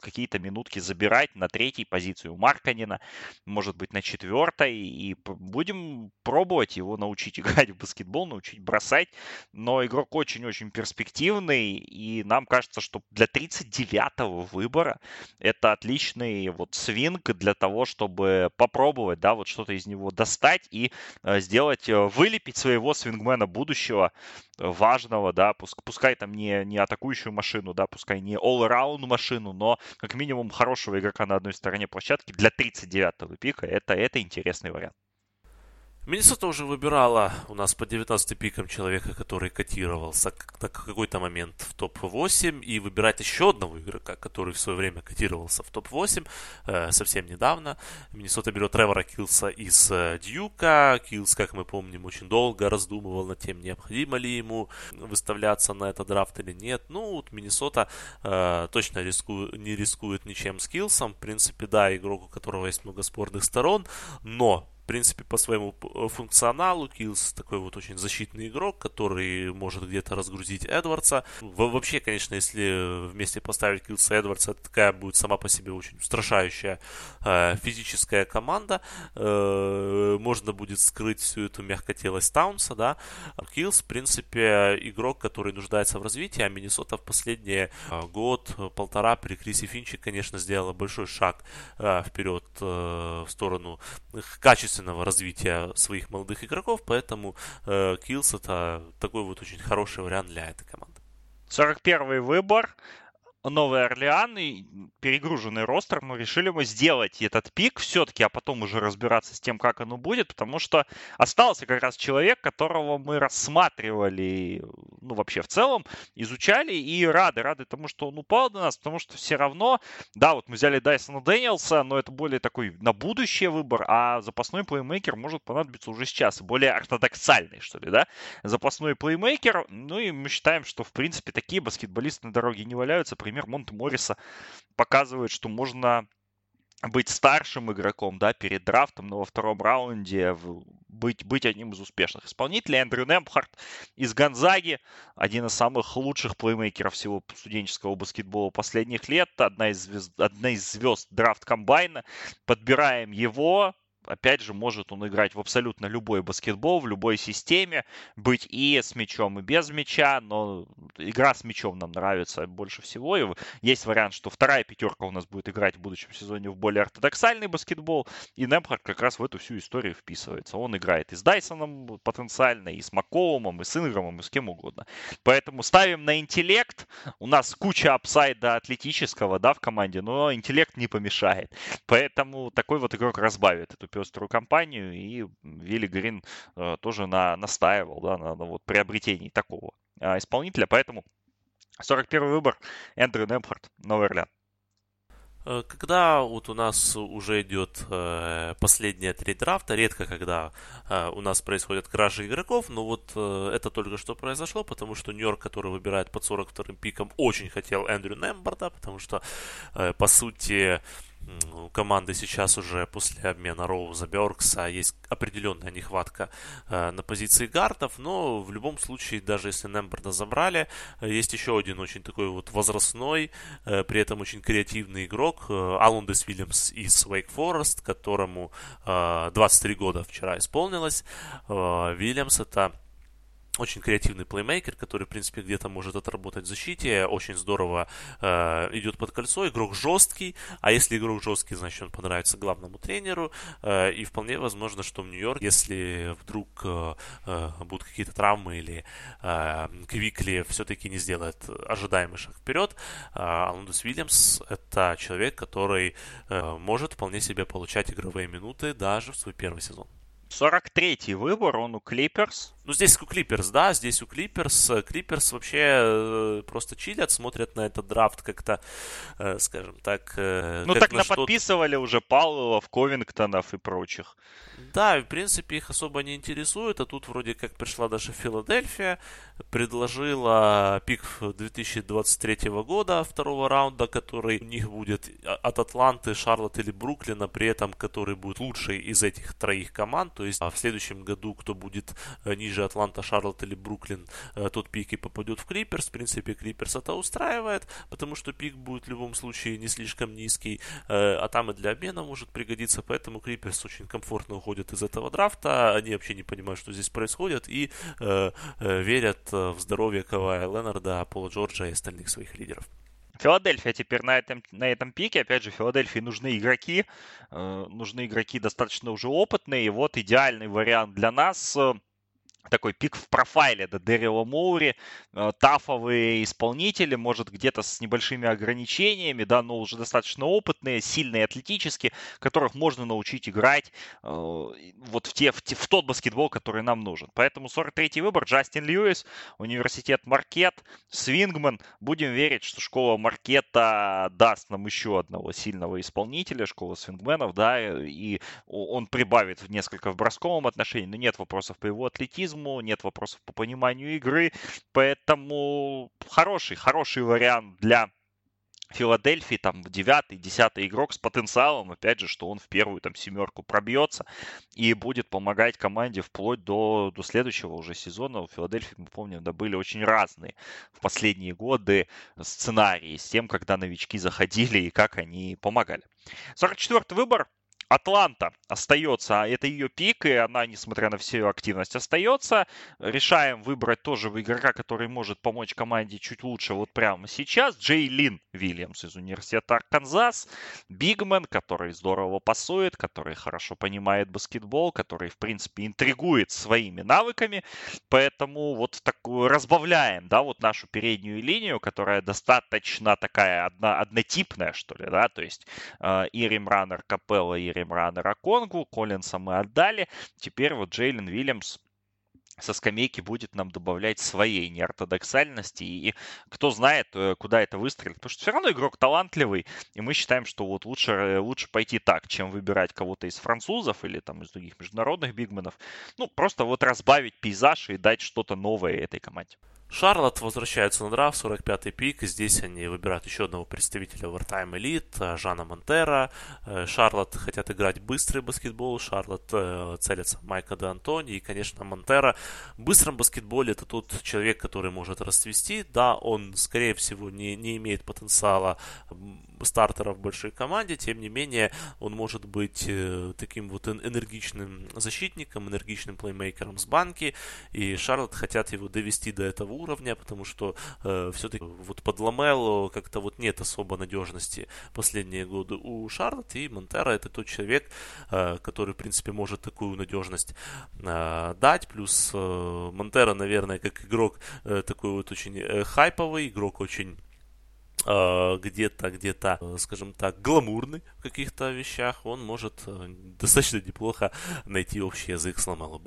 какие-то минутки забирать на третьей позиции у Марканина, может быть, на четвертой, и будем пробовать его научить играть в баскетбол, научить бросать, но игрок очень-очень перспективный, и нам кажется, что для 39-го выбора это отличный вот свинг для того, чтобы попробовать, да, вот что-то из него его достать и э, сделать, э, вылепить своего свингмена будущего, э, важного, да, пускай там не, не атакующую машину, да, пускай не all-around машину, но как минимум хорошего игрока на одной стороне площадки для 39-го пика, это, это интересный вариант. Миннесота уже выбирала у нас по 19 пикам человека, который котировался на какой-то момент в топ-8, и выбирать еще одного игрока, который в свое время котировался в топ-8 э, совсем недавно. Миннесота берет Тревора Килса из э, Дьюка. Килс, как мы помним, очень долго раздумывал над тем, необходимо ли ему выставляться на этот драфт или нет. Ну, вот Миннесота э, точно риску, не рискует ничем с Килсом. В принципе, да, игрок, у которого есть много спорных сторон, но принципе, по своему э, функционалу Киллс такой вот очень защитный игрок, который может где-то разгрузить Эдвардса. Вообще, конечно, если вместе поставить Киллса и Эдвардса, такая будет сама по себе очень устрашающая э, физическая команда. Э, можно будет скрыть всю эту мягкотелость Таунса, да. Киллс, в принципе, игрок, который нуждается в развитии, а Миннесота в последние год-полтора при Крисе Финчи, конечно, сделала большой шаг вперед в сторону качества качественного развития своих молодых игроков, поэтому э, Киллс это такой вот очень хороший вариант для этой команды. 41 выбор. Новый Орлеан и перегруженный ростер, мы решили мы сделать этот пик все-таки, а потом уже разбираться с тем, как оно будет, потому что остался как раз человек, которого мы рассматривали, ну, вообще в целом, изучали и рады, рады тому, что он упал до нас, потому что все равно, да, вот мы взяли Дайсона Дэниелса, но это более такой на будущее выбор, а запасной плеймейкер может понадобиться уже сейчас, более ортодоксальный, что ли, да, запасной плеймейкер, ну и мы считаем, что, в принципе, такие баскетболисты на дороге не валяются, пример Монте Морриса показывает, что можно быть старшим игроком, да, перед драфтом, но во втором раунде быть, быть одним из успешных исполнителей. Эндрю Нембхард из Гонзаги, один из самых лучших плеймейкеров всего студенческого баскетбола последних лет, одна из звезд, одна из звезд драфт комбайна. Подбираем его, опять же, может он играть в абсолютно любой баскетбол, в любой системе, быть и с мячом, и без мяча, но игра с мячом нам нравится больше всего. И есть вариант, что вторая пятерка у нас будет играть в будущем сезоне в более ортодоксальный баскетбол, и Немхард как раз в эту всю историю вписывается. Он играет и с Дайсоном потенциально, и с Маккоумом, и с Инграмом, и с кем угодно. Поэтому ставим на интеллект. У нас куча апсайда атлетического, да, в команде, но интеллект не помешает. Поэтому такой вот игрок разбавит эту пеструю компанию, и Вилли Грин э, тоже на, настаивал да, на, на вот приобретении такого э, исполнителя, поэтому 41 выбор Эндрю Немфорд, Новый Орлеан. Э, когда вот у нас уже идет э, последняя треть драфта, редко когда э, у нас происходят кражи игроков, но вот э, это только что произошло, потому что Нью-Йорк, который выбирает под 42-м пиком, очень хотел Эндрю Нембарда, потому что, э, по сути, у команды сейчас уже после обмена Роуза Бёркса есть определенная нехватка э, на позиции гардов, но в любом случае, даже если Немберда забрали, э, есть еще один очень такой вот возрастной, э, при этом очень креативный игрок, э, Алундес Вильямс из Wake Forest, которому э, 23 года вчера исполнилось. Э, Вильямс это очень креативный плеймейкер, который, в принципе, где-то может отработать в защите, очень здорово э, идет под кольцо, игрок жесткий, а если игрок жесткий, значит, он понравится главному тренеру, э, и вполне возможно, что в Нью-Йорк, если вдруг э, э, будут какие-то травмы или э, Квикли все-таки не сделает ожидаемый шаг вперед, э, Алундус Вильямс это человек, который э, может вполне себе получать игровые минуты даже в свой первый сезон. 43-й выбор, он у Клиперс. Ну, здесь у Клиперс, да, здесь у Клиперс. Клиперс вообще э, просто чилят, смотрят на этот драфт как-то, э, скажем так... Э, ну, так на подписывали уже Павлова, Ковингтонов и прочих. Да, в принципе, их особо не интересует, а тут вроде как пришла даже Филадельфия, предложила пик 2023 года, второго раунда, который у них будет от Атланты, Шарлотт или Бруклина, при этом который будет лучший из этих троих команд, то есть а в следующем году, кто будет ниже же Атланта, Шарлотт или Бруклин, э, тот пик и попадет в Клиперс. В принципе, Клиперс это устраивает, потому что пик будет в любом случае не слишком низкий, э, а там и для обмена может пригодиться, поэтому Клиперс очень комфортно уходит из этого драфта, они вообще не понимают, что здесь происходит, и э, верят в здоровье Кавая Ленарда, Пола Джорджа и остальных своих лидеров. Филадельфия теперь на этом, на этом пике. Опять же, Филадельфии нужны игроки. Э, нужны игроки достаточно уже опытные. И вот идеальный вариант для нас такой пик в профайле до Дэрила Моури, э, тафовые исполнители, может где-то с небольшими ограничениями, да, но уже достаточно опытные, сильные атлетически, которых можно научить играть э, вот в, те, в, те, в тот баскетбол, который нам нужен. Поэтому 43-й выбор Джастин Льюис, университет Маркет, Свингман. Будем верить, что школа Маркета даст нам еще одного сильного исполнителя, школа свингменов, да, и он прибавит несколько в бросковом отношении, но нет вопросов по его атлетизму, анализму, нет вопросов по пониманию игры, поэтому хороший, хороший вариант для Филадельфии, там, девятый, десятый игрок с потенциалом, опять же, что он в первую там семерку пробьется и будет помогать команде вплоть до, до следующего уже сезона. У Филадельфии, мы помним, да, были очень разные в последние годы сценарии с тем, когда новички заходили и как они помогали. 44-й выбор Атланта остается, а это ее пик, и она, несмотря на всю активность, остается. Решаем выбрать тоже игрока, который может помочь команде чуть лучше вот прямо сейчас. Джей Лин Вильямс из университета Арканзас. Бигмен, который здорово пасует, который хорошо понимает баскетбол, который, в принципе, интригует своими навыками. Поэтому вот такую разбавляем, да, вот нашу переднюю линию, которая достаточно такая одно, однотипная, что ли, да, то есть э, Ирим Раннер, Капелла, Ирим Раннера Конгу, Коллинса мы отдали. Теперь вот Джейлен Вильямс со скамейки будет нам добавлять своей неортодоксальности. И кто знает, э, куда это выстрелит. Потому что все равно игрок талантливый. И мы считаем, что вот лучше, э, лучше пойти так, чем выбирать кого-то из французов или там из других международных бигменов. Ну, просто вот разбавить пейзаж и дать что-то новое этой команде. Шарлот возвращается на драфт, 45-й пик. Здесь они выбирают еще одного представителя Wartime Elite, Жана Монтера. Э, Шарлот хотят играть быстрый баскетбол. Шарлот э, целится Майка де Антони. И, конечно, Монтера в быстром баскетболе это тот человек, который может расцвести. Да, он, скорее всего, не, не имеет потенциала стартера в большой команде, тем не менее он может быть э, таким вот энергичным защитником, энергичным плеймейкером с банки, и Шарлот хотят его довести до этого уровня, потому что э, все-таки вот под Ламело как-то вот нет особо надежности последние годы у Шарлот, и Монтера это тот человек, э, который, в принципе, может такую надежность э, дать, плюс э, Монтера, наверное, как игрок э, такой вот очень э, хайповый, игрок очень где-то, где-то, э, скажем так, гламурный в каких-то вещах, он может э, достаточно неплохо найти общий язык с Ламело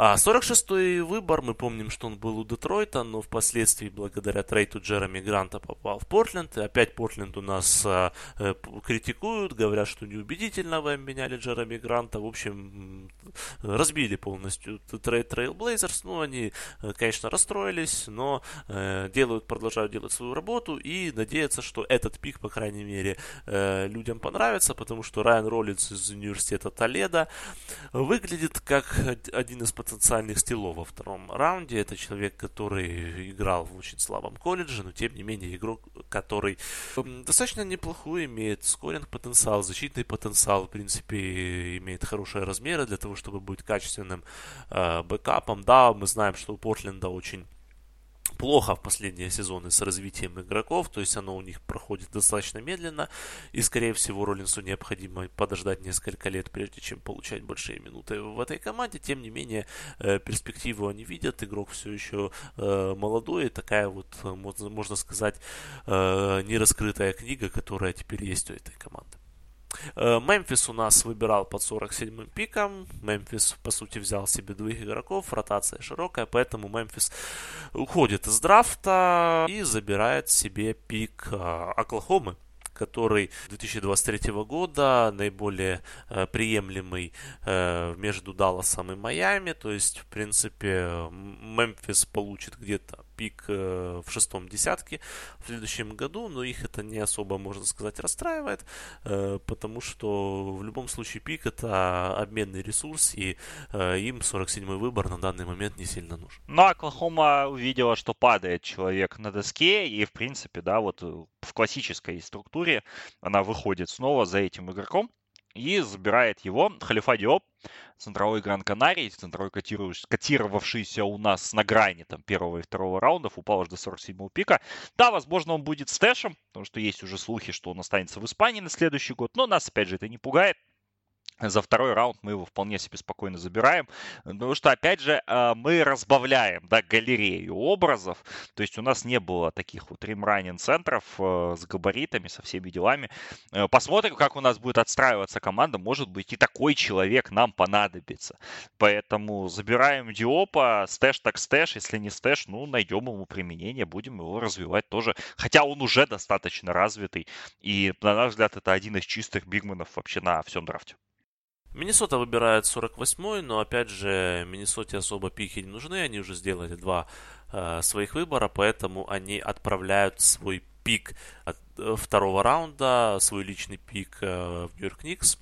а 46-й выбор, мы помним, что он был у Детройта, но впоследствии, благодаря трейту Джереми Гранта, попал в Портленд. И опять Портленд у нас а, э, критикуют, говорят, что неубедительно вы обменяли Джереми Гранта. В общем, разбили полностью трейд Trailblazers. Ну, они, конечно, расстроились, но делают, продолжают делать свою работу и надеются, что этот пик, по крайней мере, людям понравится, потому что Райан Роллинс из университета Толедо выглядит как один из потенциальных стилов во втором раунде. Это человек, который играл в очень слабом колледже, но тем не менее игрок, который достаточно неплохой, имеет скоринг потенциал, защитный потенциал, в принципе, имеет хорошие размеры для того, чтобы быть качественным э, бэкапом. Да, мы знаем, что у Портленда очень плохо в последние сезоны с развитием игроков, то есть оно у них проходит достаточно медленно, и, скорее всего, Роллинсу необходимо подождать несколько лет, прежде чем получать большие минуты в этой команде. Тем не менее, э, перспективу они видят, игрок все еще э, молодой, такая вот, можно сказать, э, нераскрытая книга, которая теперь есть у этой команды. Э, Мемфис у нас выбирал под 47-м пиком. Мемфис, по сути, взял себе двоих игроков. Ротация широкая, поэтому Мемфис уходит из драфта и забирает себе пик э, Оклахомы который 2023 года наиболее э, приемлемый э, между Далласом и Майами. То есть, в принципе, Мемфис получит где-то пик э, в шестом десятке в следующем году, но их это не особо, можно сказать, расстраивает, э, потому что в любом случае пик это обменный ресурс, и э, им 47-й выбор на данный момент не сильно нужен. Ну, Оклахома увидела, что падает человек на доске, и, в принципе, да, вот в классической структуре она выходит снова за этим игроком, и забирает его Халифа Диоп, центровой Гран Канарий, центровой котировавшийся у нас на грани там, первого и второго раундов, упал аж до 47-го пика. Да, возможно, он будет stash ем, потому что есть уже слухи, что он останется в Испании на следующий год, но нас, опять же, это не пугает за второй раунд мы его вполне себе спокойно забираем. Потому что, опять же, а, мы разбавляем да, галерею образов. То есть у нас не было таких вот rim-running центров э, с габаритами, со всеми делами. Э, посмотрим, как у нас будет отстраиваться команда. Может быть, и такой человек нам понадобится. Поэтому забираем Диопа, stash так stash. Если не stash, ну, найдем ему применение, будем его развивать тоже. Хотя он уже достаточно развитый. И, на наш взгляд, это один из чистых бигменов вообще на всем драфте. Миннесота выбирает 48-й, но опять же, Миннесоте особо пики не нужны, они уже сделали два э, своих выбора, поэтому они отправляют свой пик от э, второго раунда, свой личный пик э, в Нью-Йорк Никс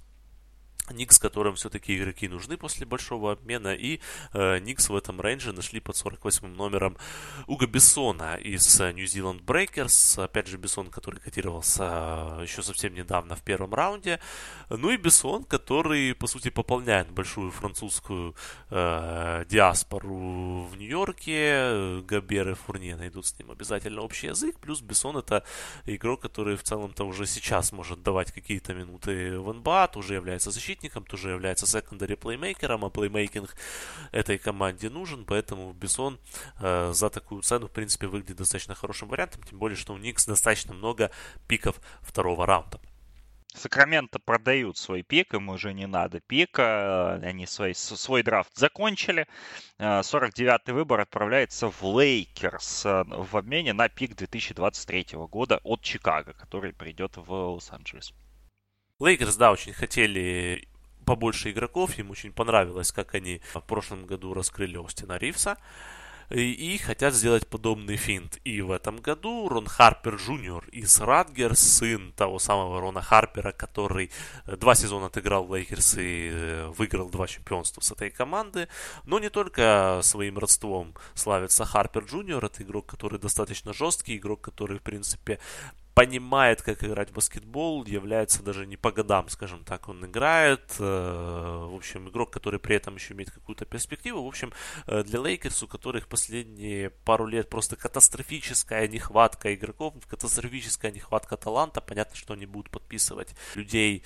Никс, которым все-таки игроки нужны после большого обмена. И э, Никс в этом рейнже нашли под 48 номером Уга Бессона из New Zealand Breakers. Опять же, Бессон, который котировался э, еще совсем недавно в первом раунде. Ну и Бессон, который, по сути, пополняет большую французскую э, диаспору в Нью-Йорке. Габер и Фурне найдут с ним обязательно общий язык. Плюс Бессон это игрок, который в целом-то уже сейчас может давать какие-то минуты в НБА, тоже является защитником защитником, тоже является секондари плеймейкером, а плеймейкинг этой команде нужен, поэтому Бессон э, за такую цену, в принципе, выглядит достаточно хорошим вариантом, тем более, что у Никс достаточно много пиков второго раунда. Сакраменто продают свой пик, им уже не надо пика, они свой, свой драфт закончили. 49-й э, выбор отправляется в Лейкерс э, в обмене на пик 2023 года от Чикаго, который придет в Лос-Анджелес. Лейкерс, да, очень хотели побольше игроков, им очень понравилось, как они в прошлом году раскрыли Остина Ривса. И, и хотят сделать подобный финт. И в этом году Рон Харпер Джуниор из Ратгерс, сын того самого Рона Харпера, который э, два сезона отыграл в Лейкерс и э, выиграл два чемпионства с этой команды. Но не только своим родством славится Харпер Джуниор, это игрок, который достаточно жесткий, игрок, который, в принципе, понимает, как играть в баскетбол, является даже не по годам, скажем так, он играет. Э, в общем, игрок, который при этом еще имеет какую-то перспективу. В общем, э, для Лейкерс, у которых последние пару лет просто катастрофическая нехватка игроков, катастрофическая нехватка таланта, понятно, что они будут подписывать людей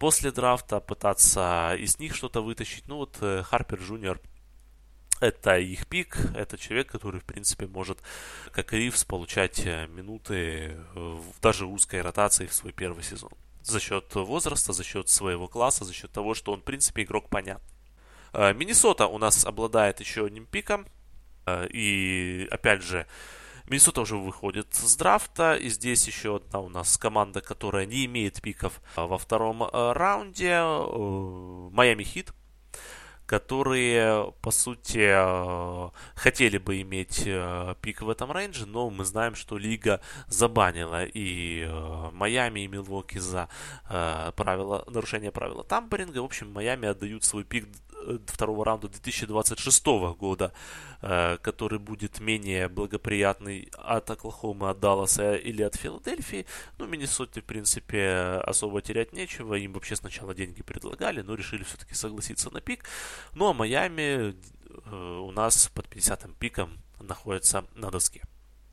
после драфта, пытаться из них что-то вытащить. Ну вот э, Харпер Джуниор это их пик, это человек, который, в принципе, может, как Ривз, получать э, минуты в даже узкой ротации в свой первый сезон. За счет возраста, за счет своего класса, за счет того, что он, в принципе, игрок понятный. Э, Миннесота у нас обладает еще одним пиком. Э, и, опять же, Миннесота уже выходит с драфта. И здесь еще одна у нас команда, которая не имеет пиков во втором раунде. Майами Хит которые, по сути, э, хотели бы иметь э, пик в этом рейнже, но мы знаем, что лига забанила и э, Майами, и Милвоки за правила, нарушение правила тамперинга. В общем, Майами отдают свой пик второго раунда 2026 года, э, который будет менее благоприятный от Оклахомы, от Далласа или от Филадельфии. Ну, Миннесоте, в принципе, особо терять нечего. Им вообще сначала деньги предлагали, но решили все-таки согласиться на пик. Ну, а Майами э, у нас под 50-м пиком находится на доске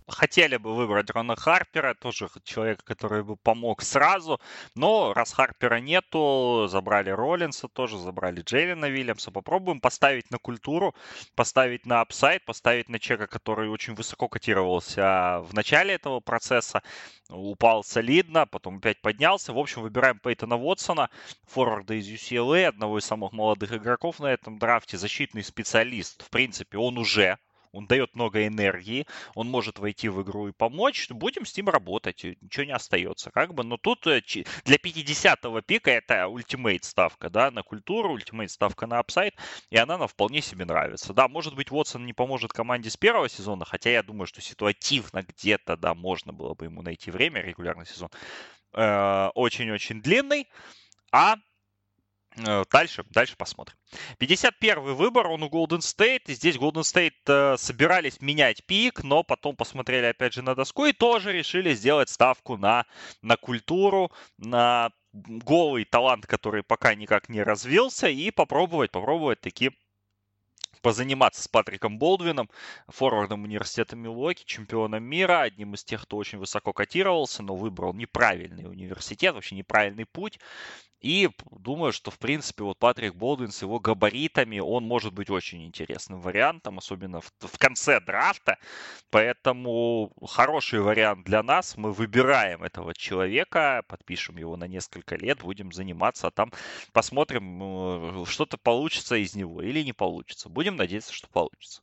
хотели бы выбрать Рона Харпера, тоже человека, который бы помог сразу, но раз Харпера нету, забрали Роллинса тоже, забрали Джейлина Вильямса, попробуем поставить на культуру, поставить на апсайд, поставить на чека, который очень высоко котировался в начале этого процесса, упал солидно, потом опять поднялся. В общем, выбираем Пейтона Вотсона, форварда из UCLA, одного из самых молодых игроков на этом драфте, защитный специалист. В принципе, он уже он дает много энергии, он может войти в игру и помочь, будем с ним работать, ничего не остается. Как бы, но тут э, для 50-го пика это ультимейт ставка, да, на культуру, ультимейт ставка на апсайд, и она нам вполне себе нравится. Да, может быть, Уотсон не поможет команде с первого сезона, хотя я думаю, что ситуативно где-то, да, можно было бы ему найти время, регулярный сезон э, очень-очень длинный, а дальше, дальше посмотрим. 51 выбор, он у Golden State. Здесь Golden State э, собирались менять пик, но потом посмотрели опять же на доску и тоже решили сделать ставку на, на культуру, на голый талант, который пока никак не развился, и попробовать, попробовать такие позаниматься с Патриком Болдвином, форвардом университета Милуоки, чемпионом мира, одним из тех, кто очень высоко котировался, но выбрал неправильный университет, вообще неправильный путь. И думаю, что, в принципе, вот Патрик Болдвин с его габаритами, он может быть очень интересным вариантом, особенно в, в конце драфта. Поэтому хороший вариант для нас. Мы выбираем этого человека, подпишем его на несколько лет, будем заниматься, а там посмотрим, э, что-то получится из него или не получится. Будем надеяться, что получится.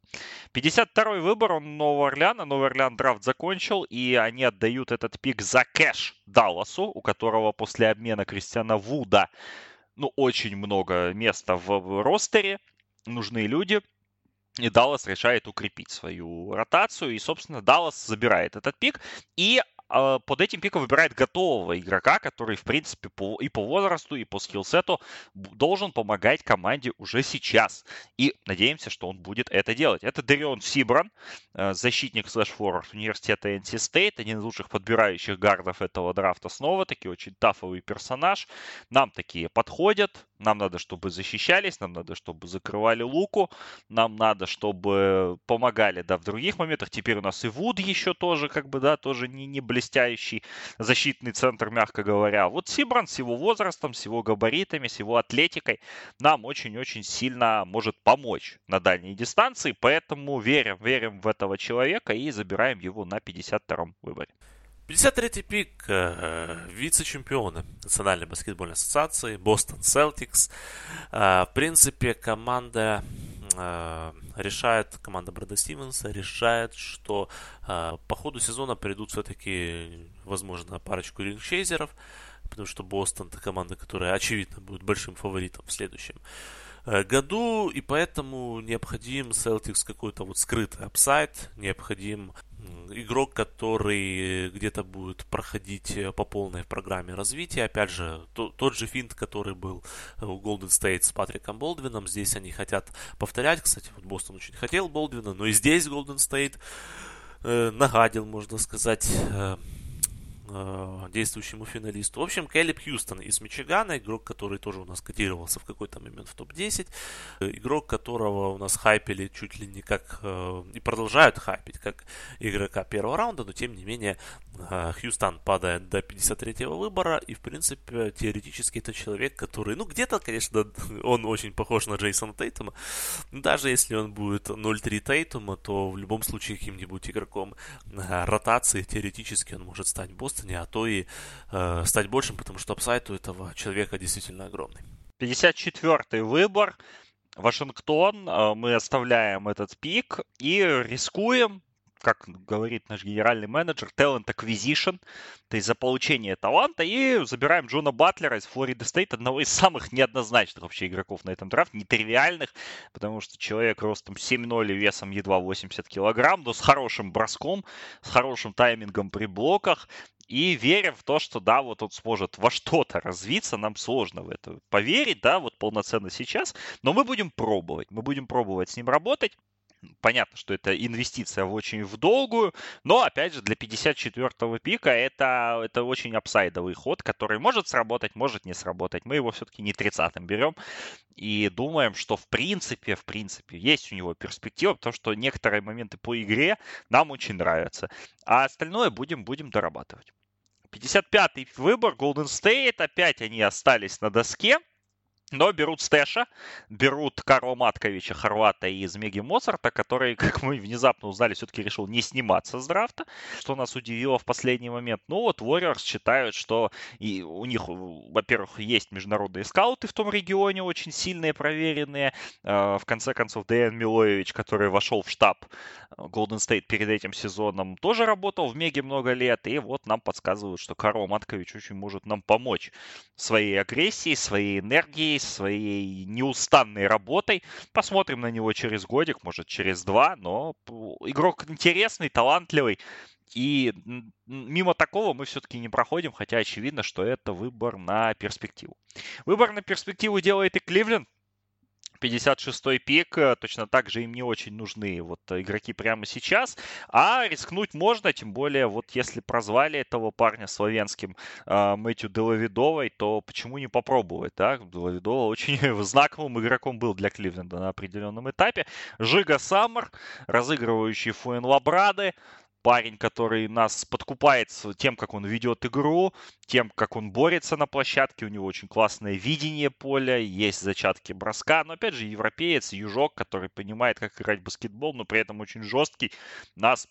52-й выбор, он Нового Орлеана. Новый Орлеан драфт закончил, и они отдают этот пик за кэш Далласу, у которого после обмена Кристиана Вуда, ну, очень много места в ростере, нужны люди. И Даллас решает укрепить свою ротацию. И, собственно, Даллас забирает этот пик. И под этим пиком выбирает готового игрока, который, в принципе, по, и по возрасту, и по скиллсету должен помогать команде уже сейчас. И надеемся, что он будет это делать. Это Дарион Сибран, э, защитник слэш-форвард университета NC State, один из лучших подбирающих гардов этого драфта. Снова-таки очень тафовый персонаж. Нам такие подходят. Нам надо, чтобы защищались, нам надо, чтобы закрывали луку, нам надо, чтобы помогали, да, в других моментах. Теперь у нас и Вуд еще тоже, как бы, да, тоже не, не блестящий защитный центр, мягко говоря. Вот Сибран с его возрастом, с его габаритами, с его атлетикой нам очень-очень сильно может помочь на дальней дистанции, поэтому верим, верим в этого человека и забираем его на 52-м выборе. 53-й пик э, вице-чемпиона Национальной баскетбольной ассоциации Бостон Селтикс. Э, в принципе, команда решает, команда Брэда Стивенса решает, что э, по ходу сезона придут все-таки, возможно, парочку ring chaser ов, потому что Бостон это команда, которая, очевидно, будет большим фаворитом в следующем э, году, и поэтому необходим Celtics какой-то вот скрытый upside, необходим игрок, который где-то будет проходить э, по полной программе развития. Опять же, то, тот же финт, который был у Golden State с Патриком Болдвином. Здесь они хотят повторять. Кстати, вот Бостон очень хотел Болдвина, но и здесь Golden State э, нагадил, можно сказать, э, э, действующему финалисту. В общем, Кэллип Хьюстон из Мичигана, игрок, который тоже у нас котировался в какой-то момент в топ-10, э, игрок, которого у нас хайпили чуть ли не как, э, и продолжают хайпить, как игрока первого раунда, но тем не менее э, Хьюстон падает до 53-го выбора, и в принципе теоретически это человек, который, ну где-то, конечно, он очень похож на Джейсона Тейтума, даже если он будет 0-3 Тейтума, то в любом случае каким-нибудь игроком ротации теоретически он может стать Бостон Бостоне, а то и э, стать большим, потому что апсайт у этого человека действительно огромный. 54-й выбор. Вашингтон. Э, мы оставляем этот пик и рискуем как говорит наш генеральный менеджер, talent acquisition, то есть за получение таланта, и забираем Джона Батлера из Флориды Стейт, одного из самых неоднозначных вообще игроков на этом драфте, нетривиальных, потому что человек ростом 7-0 и весом едва 80 килограмм, но с хорошим броском, с хорошим таймингом при блоках, и верим в то, что да, вот он сможет во что-то развиться, нам сложно в это поверить, да, вот полноценно сейчас, но мы будем пробовать, мы будем пробовать с ним работать, Понятно, что это инвестиция в очень в долгую, но, опять же, для 54-го пика это, это очень апсайдовый ход, который может сработать, может не сработать. Мы его все-таки не 30-м берем и думаем, что в принципе, в принципе, есть у него перспектива, потому что некоторые моменты по игре нам очень нравятся, а остальное будем, будем дорабатывать. 55-й выбор, Golden State, опять они остались на доске. Но берут Стэша, берут Карла Матковича, Хорвата из Меги Моцарта, который, как мы внезапно узнали, все-таки решил не сниматься с драфта, что нас удивило в последний момент. Ну вот Warriors считают, что и у них, во-первых, есть международные скауты в том регионе, очень сильные, проверенные. А, в конце концов, Дэйн Милоевич, который вошел в штаб Golden State перед этим сезоном, тоже работал в Меге много лет. И вот нам подсказывают, что Карл Маткович очень может нам помочь своей агрессией, своей энергией, своей неустанной работой. Посмотрим на него через годик, может через два, но игрок интересный, талантливый. И мимо такого мы все-таки не проходим, хотя очевидно, что это выбор на перспективу. Выбор на перспективу делает и Кливленд. 56-й пик, э, точно так же им не очень нужны вот игроки прямо сейчас, а рискнуть можно, тем более вот если прозвали этого парня славянским э, Мэтью Делавидовой, то почему не попробовать, да? Делавидова очень знаковым игроком был для Кливленда на определенном этапе. Жига Саммер, разыгрывающий Фуэн Лабрады, парень, который нас подкупает тем, как он ведет игру, тем, как он борется на площадке. У него очень классное видение поля, есть зачатки броска. Но, опять же, европеец, южок, который понимает, как играть в баскетбол, но при этом очень жесткий, нас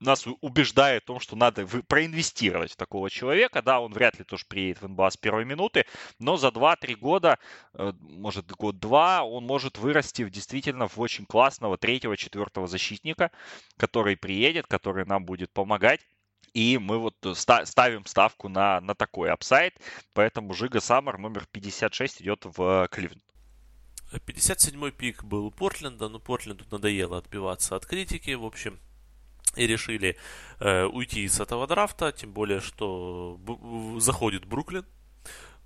нас убеждает в том, что надо проинвестировать в такого человека. Да, он вряд ли тоже приедет в НБА с первой минуты, но за 2-3 года, э, может год-два, он может вырасти в действительно в очень классного третьего-четвертого защитника, который приедет, который нам будет помогать. И мы вот ставим ставку на, на такой апсайд. Поэтому Жига Саммер номер 56 идет в Кливленд. 57-й пик был у Портленда, но Портленду надоело отбиваться от критики. В общем, и решили э, уйти с этого драфта, тем более, что заходит Бруклин.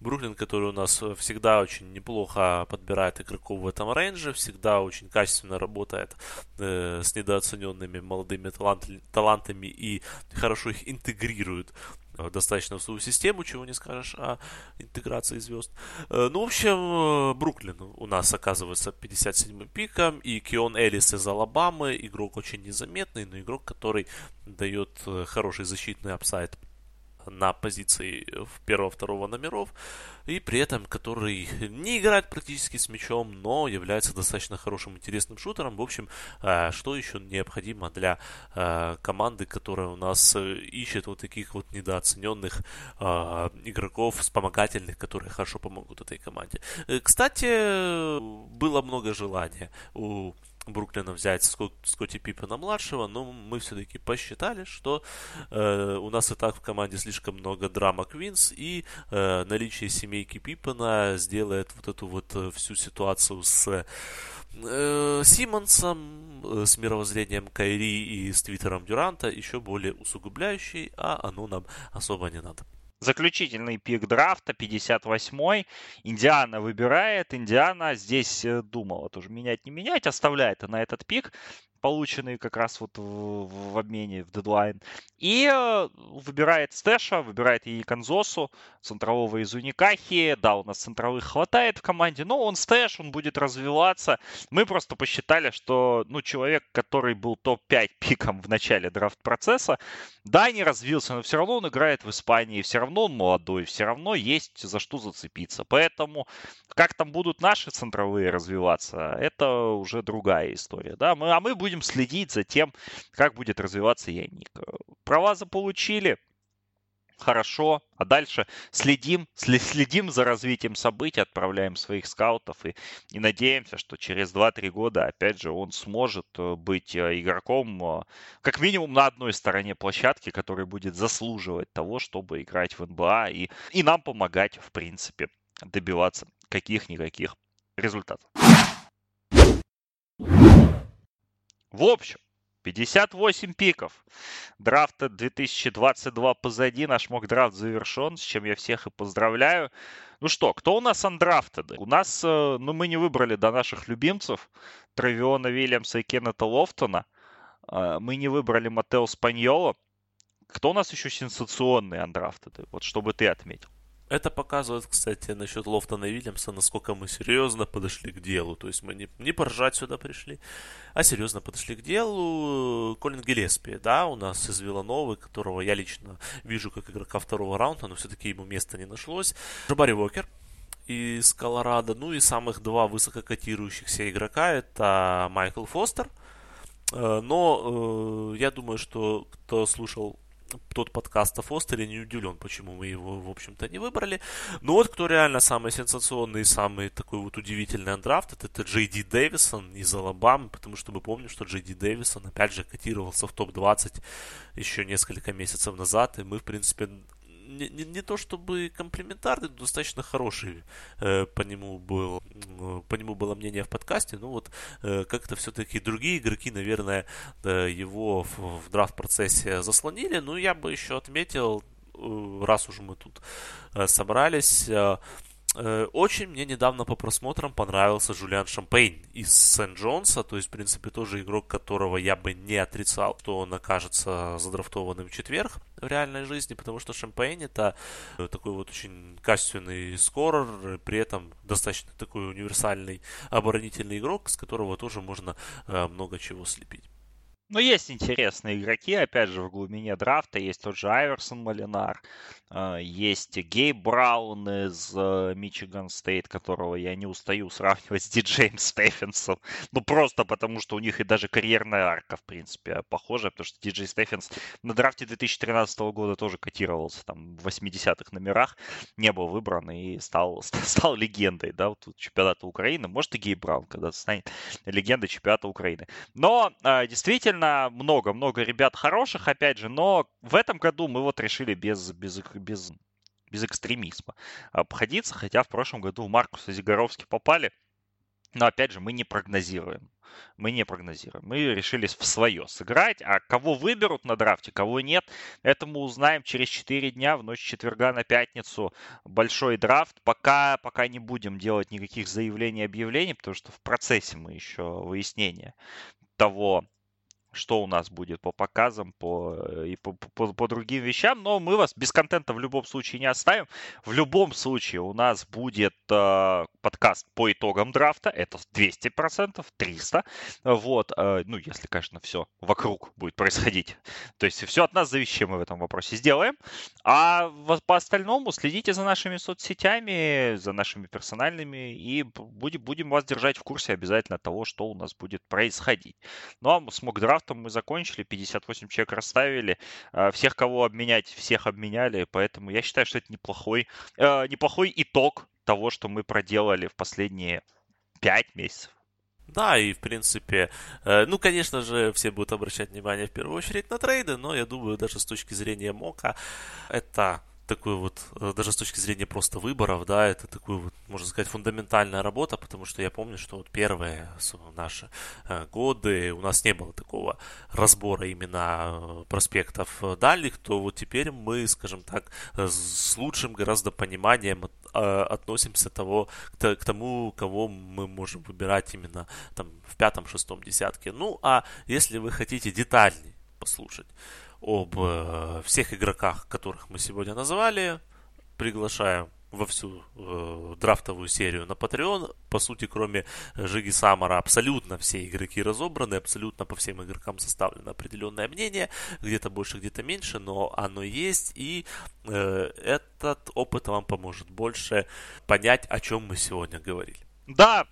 Бруклин, который у нас всегда очень неплохо подбирает игроков в этом рейнже, всегда очень качественно работает э, с недооцененными молодыми талант, талантами и хорошо их интегрирует Э, достаточно в свою систему, чего не скажешь о интеграции звезд. Э, ну, в общем, э, Бруклин у нас оказывается 57-м пиком, и Кион Элис из Алабамы, игрок очень незаметный, но игрок, который дает хороший защитный апсайд на позиции в первого-второго номеров, и при этом который не играет практически с мячом, но является достаточно хорошим, интересным шутером. В общем, э, что еще необходимо для э, команды, которая у нас э, ищет вот таких вот недооцененных игроков, вспомогательных, которые хорошо помогут этой команде. Кстати, было много желания у Бруклина взять Скотти Пиппена младшего, но мы все-таки посчитали, что э, у нас и так в команде слишком много драма Квинс, и э, наличие семейки Пиппена сделает вот эту вот э, всю ситуацию с э, Симмонсом, э, с мировоззрением Кайри и с твиттером Дюранта еще более усугубляющей, а оно нам особо не надо. Заключительный пик драфта, 58-й. Индиана выбирает. Индиана здесь э, думала тоже менять, не менять. Оставляет на этот пик полученный как раз вот в, в обмене в дедлайн. И э, выбирает Стэша, выбирает и Канзосу, центрового из Уникахи. Да, у нас центровых хватает в команде, но он Стэш, он будет развиваться. Мы просто посчитали, что ну, человек, который был топ-5 пиком в начале драфт-процесса, да, не развился, но все равно он играет в Испании, все равно он молодой, все равно есть за что зацепиться. Поэтому как там будут наши центровые развиваться, это уже другая история. Да? Мы, а мы будем следить за тем, как будет развиваться Яник. Права заполучили, хорошо, а дальше следим, следим за развитием событий, отправляем своих скаутов и, и надеемся, что через 2-3 года, опять же, он сможет э, быть э, игроком э, как минимум на одной стороне площадки, который будет заслуживать того, чтобы играть в НБА и, и нам помогать, в принципе, добиваться каких-никаких результатов. В общем, 58 пиков. Драфта 2022 позади. Наш мок-драфт завершен, с чем я всех и поздравляю. Ну что, кто у нас андрафтеды? У нас, э, ну, мы не выбрали до наших любимцев Травиона Вильямса и Кеннета Лофтона. Э, мы не выбрали Матео Спаньоло. Кто у нас еще сенсационные андрафтеды? Вот чтобы ты отметил. Это показывает, кстати, насчет Лофтона и Вильямса, насколько мы серьезно подошли к делу. То есть мы не, не поржать сюда пришли, а серьезно подошли к делу. Колин Гелеспи, да, у нас из Вилановы, которого я лично вижу как игрока второго раунда, но все-таки ему места не нашлось. Жабари Вокер, из Колорадо. Ну и самых два высококотирующихся игрока это Майкл Фостер. Э, но э, я думаю, что кто слушал тот подкаст о Фостере, не удивлен, почему мы его, в общем-то, не выбрали. Но вот кто реально самый сенсационный самый такой вот удивительный андрафт, это, это Джей Ди Дэвисон из Алабамы, потому что мы помним, что Джей Ди Дэвисон, опять же, котировался в топ-20 еще несколько месяцев назад, и мы, в принципе, не, не, не то чтобы комплиментарный, но достаточно хороший э, по нему был, э, по нему было мнение в подкасте. Ну вот э, как-то все-таки другие игроки, наверное, э, его в, в драфт-процессе заслонили. Ну я бы еще отметил, э, раз уже мы тут э, собрались, очень мне недавно по просмотрам понравился Жулиан Шампейн из Сент-Джонса, то есть, в принципе, тоже игрок, которого я бы не отрицал, что он окажется задрафтованным в четверг в реальной жизни, потому что Шампейн это э, такой вот очень качественный scorer, при этом достаточно такой универсальный оборонительный игрок, с которого тоже можно э, много чего слепить. Ну, есть интересные игроки, опять же, в глубине драфта. Есть тот же Айверсон Молинар, а, есть Гейб Браун из Мичиган Стейт, которого я не устаю сравнивать с Диджеем Стефенсом. Ну, просто потому, что у них и даже карьерная арка, в принципе, похожа, потому что Диджей Стефенс на драфте 2013 года тоже котировался там в 80-х номерах, не был выбран и стал, стал легендой, да, вот чемпионата Украины. Может, и Гей Браун когда-то станет легендой чемпионата Украины. Но, а, действительно, действительно много-много ребят хороших, опять же, но в этом году мы вот решили без, без, без, без экстремизма обходиться, хотя в прошлом году в Маркуса Зигаровски попали, но опять же мы не прогнозируем. Мы не прогнозируем. Мы решили в свое сыграть. А кого выберут на драфте, кого нет, это мы узнаем через 4 дня, в ночь четверга на пятницу. Большой драфт. Пока, пока не будем делать никаких заявлений, объявлений, потому что в процессе мы еще выяснения того, что у нас будет по показам по, э, и по, по, по другим вещам. Но мы вас без контента в любом случае не оставим. В любом случае у нас будет э, подкаст по итогам драфта. Это 200%, 300%. Вот. Э, ну, если, конечно, все вокруг будет происходить. То есть все от нас зависит, мы в этом вопросе сделаем. А по остальному следите за нашими соцсетями, за нашими персональными. И будем, будем вас держать в курсе обязательно того, что у нас будет происходить. Ну, а смог драфт драфтом мы закончили, 58 человек расставили, а, всех, кого обменять, всех обменяли, поэтому я считаю, что это неплохой, э, неплохой итог того, что мы проделали в последние 5 месяцев. Да, и в принципе, э, ну, конечно же, все будут обращать внимание в первую очередь на трейды, но я думаю, даже с точки зрения Мока, это такой вот, э, даже с точки зрения просто выборов, да, это такой вот, можно сказать, фундаментальная работа, потому что я помню, что вот первые наши э, годы у нас не было такого разбора именно э, проспектов дальних, то вот теперь мы, скажем так, с лучшим гораздо пониманием относимся того, к тому, кого мы можем выбирать именно там в пятом-шестом десятке. Ну, а если вы хотите детальней послушать, об э, всех игроках, которых мы сегодня назвали. Приглашаем во всю э, драфтовую серию на Patreon. По сути, кроме Жиги Самара, абсолютно все игроки разобраны, абсолютно по всем игрокам составлено определенное мнение, где-то больше, где-то меньше, но оно есть, и э, этот опыт вам поможет больше понять, о чем мы сегодня говорили. Да,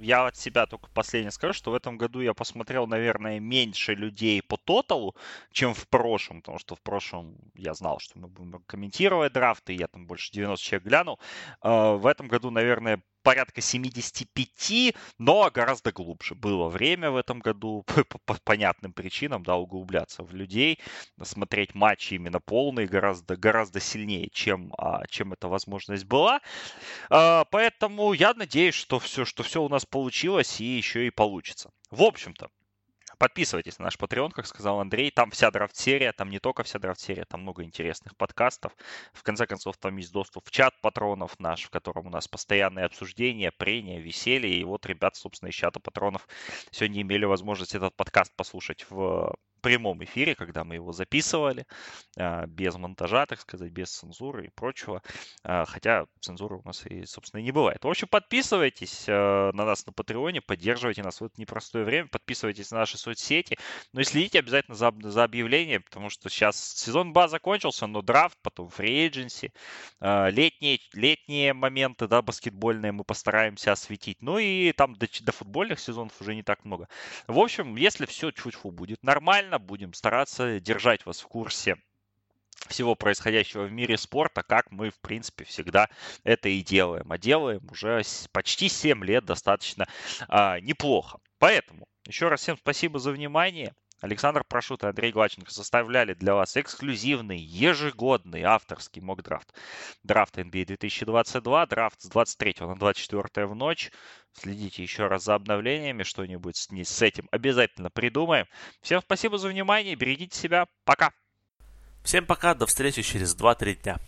я от себя только последнее скажу, что в этом году я посмотрел, наверное, меньше людей по тоталу, чем в прошлом, потому что в прошлом я знал, что мы будем комментировать драфты, я там больше 90 человек глянул. А, в этом году, наверное, порядка 75, но гораздо глубже. Было время в этом году по, по понятным причинам, да, углубляться в людей, смотреть матчи именно полные гораздо, гораздо сильнее, чем, а, чем эта возможность была. А, поэтому я надеюсь, что все, что все у нас получилось и еще и получится. В общем-то, Подписывайтесь на наш Patreon, как сказал Андрей. Там вся драфт-серия, там не только вся драфт-серия, там много интересных подкастов. В конце концов, там есть доступ в чат патронов наш, в котором у нас постоянные обсуждения, прения, веселье. И вот ребят, собственно, из чата патронов сегодня имели возможность этот подкаст послушать в прямом эфире, когда мы его записывали, а, без монтажа, так сказать, без цензуры и прочего. А, хотя цензуры у нас и, собственно, и не бывает. В общем, подписывайтесь а, на нас на Патреоне, поддерживайте нас в это непростое время, подписывайтесь на наши соцсети, ну и следите обязательно за, за объявлением, потому что сейчас сезон БА закончился, но драфт, потом free agency, летние, летние моменты, да, баскетбольные мы постараемся осветить. Ну и там до, до футбольных сезонов уже не так много. В общем, если все чуть-чуть будет нормально, максимально будем стараться держать вас в курсе всего происходящего в мире спорта, как мы, в принципе, всегда это и делаем. А делаем уже почти 7 лет достаточно а, неплохо. Поэтому еще раз всем спасибо за внимание. Александр Прошут и Андрей Глаченко составляли для вас эксклюзивный, ежегодный авторский мок-драфт. Драфт NBA 2022, драфт с 23 на 24 в ночь. Следите еще раз за обновлениями, что-нибудь с, с этим обязательно придумаем. Всем спасибо за внимание, берегите себя, пока! Всем пока, до встречи через 2-3 дня.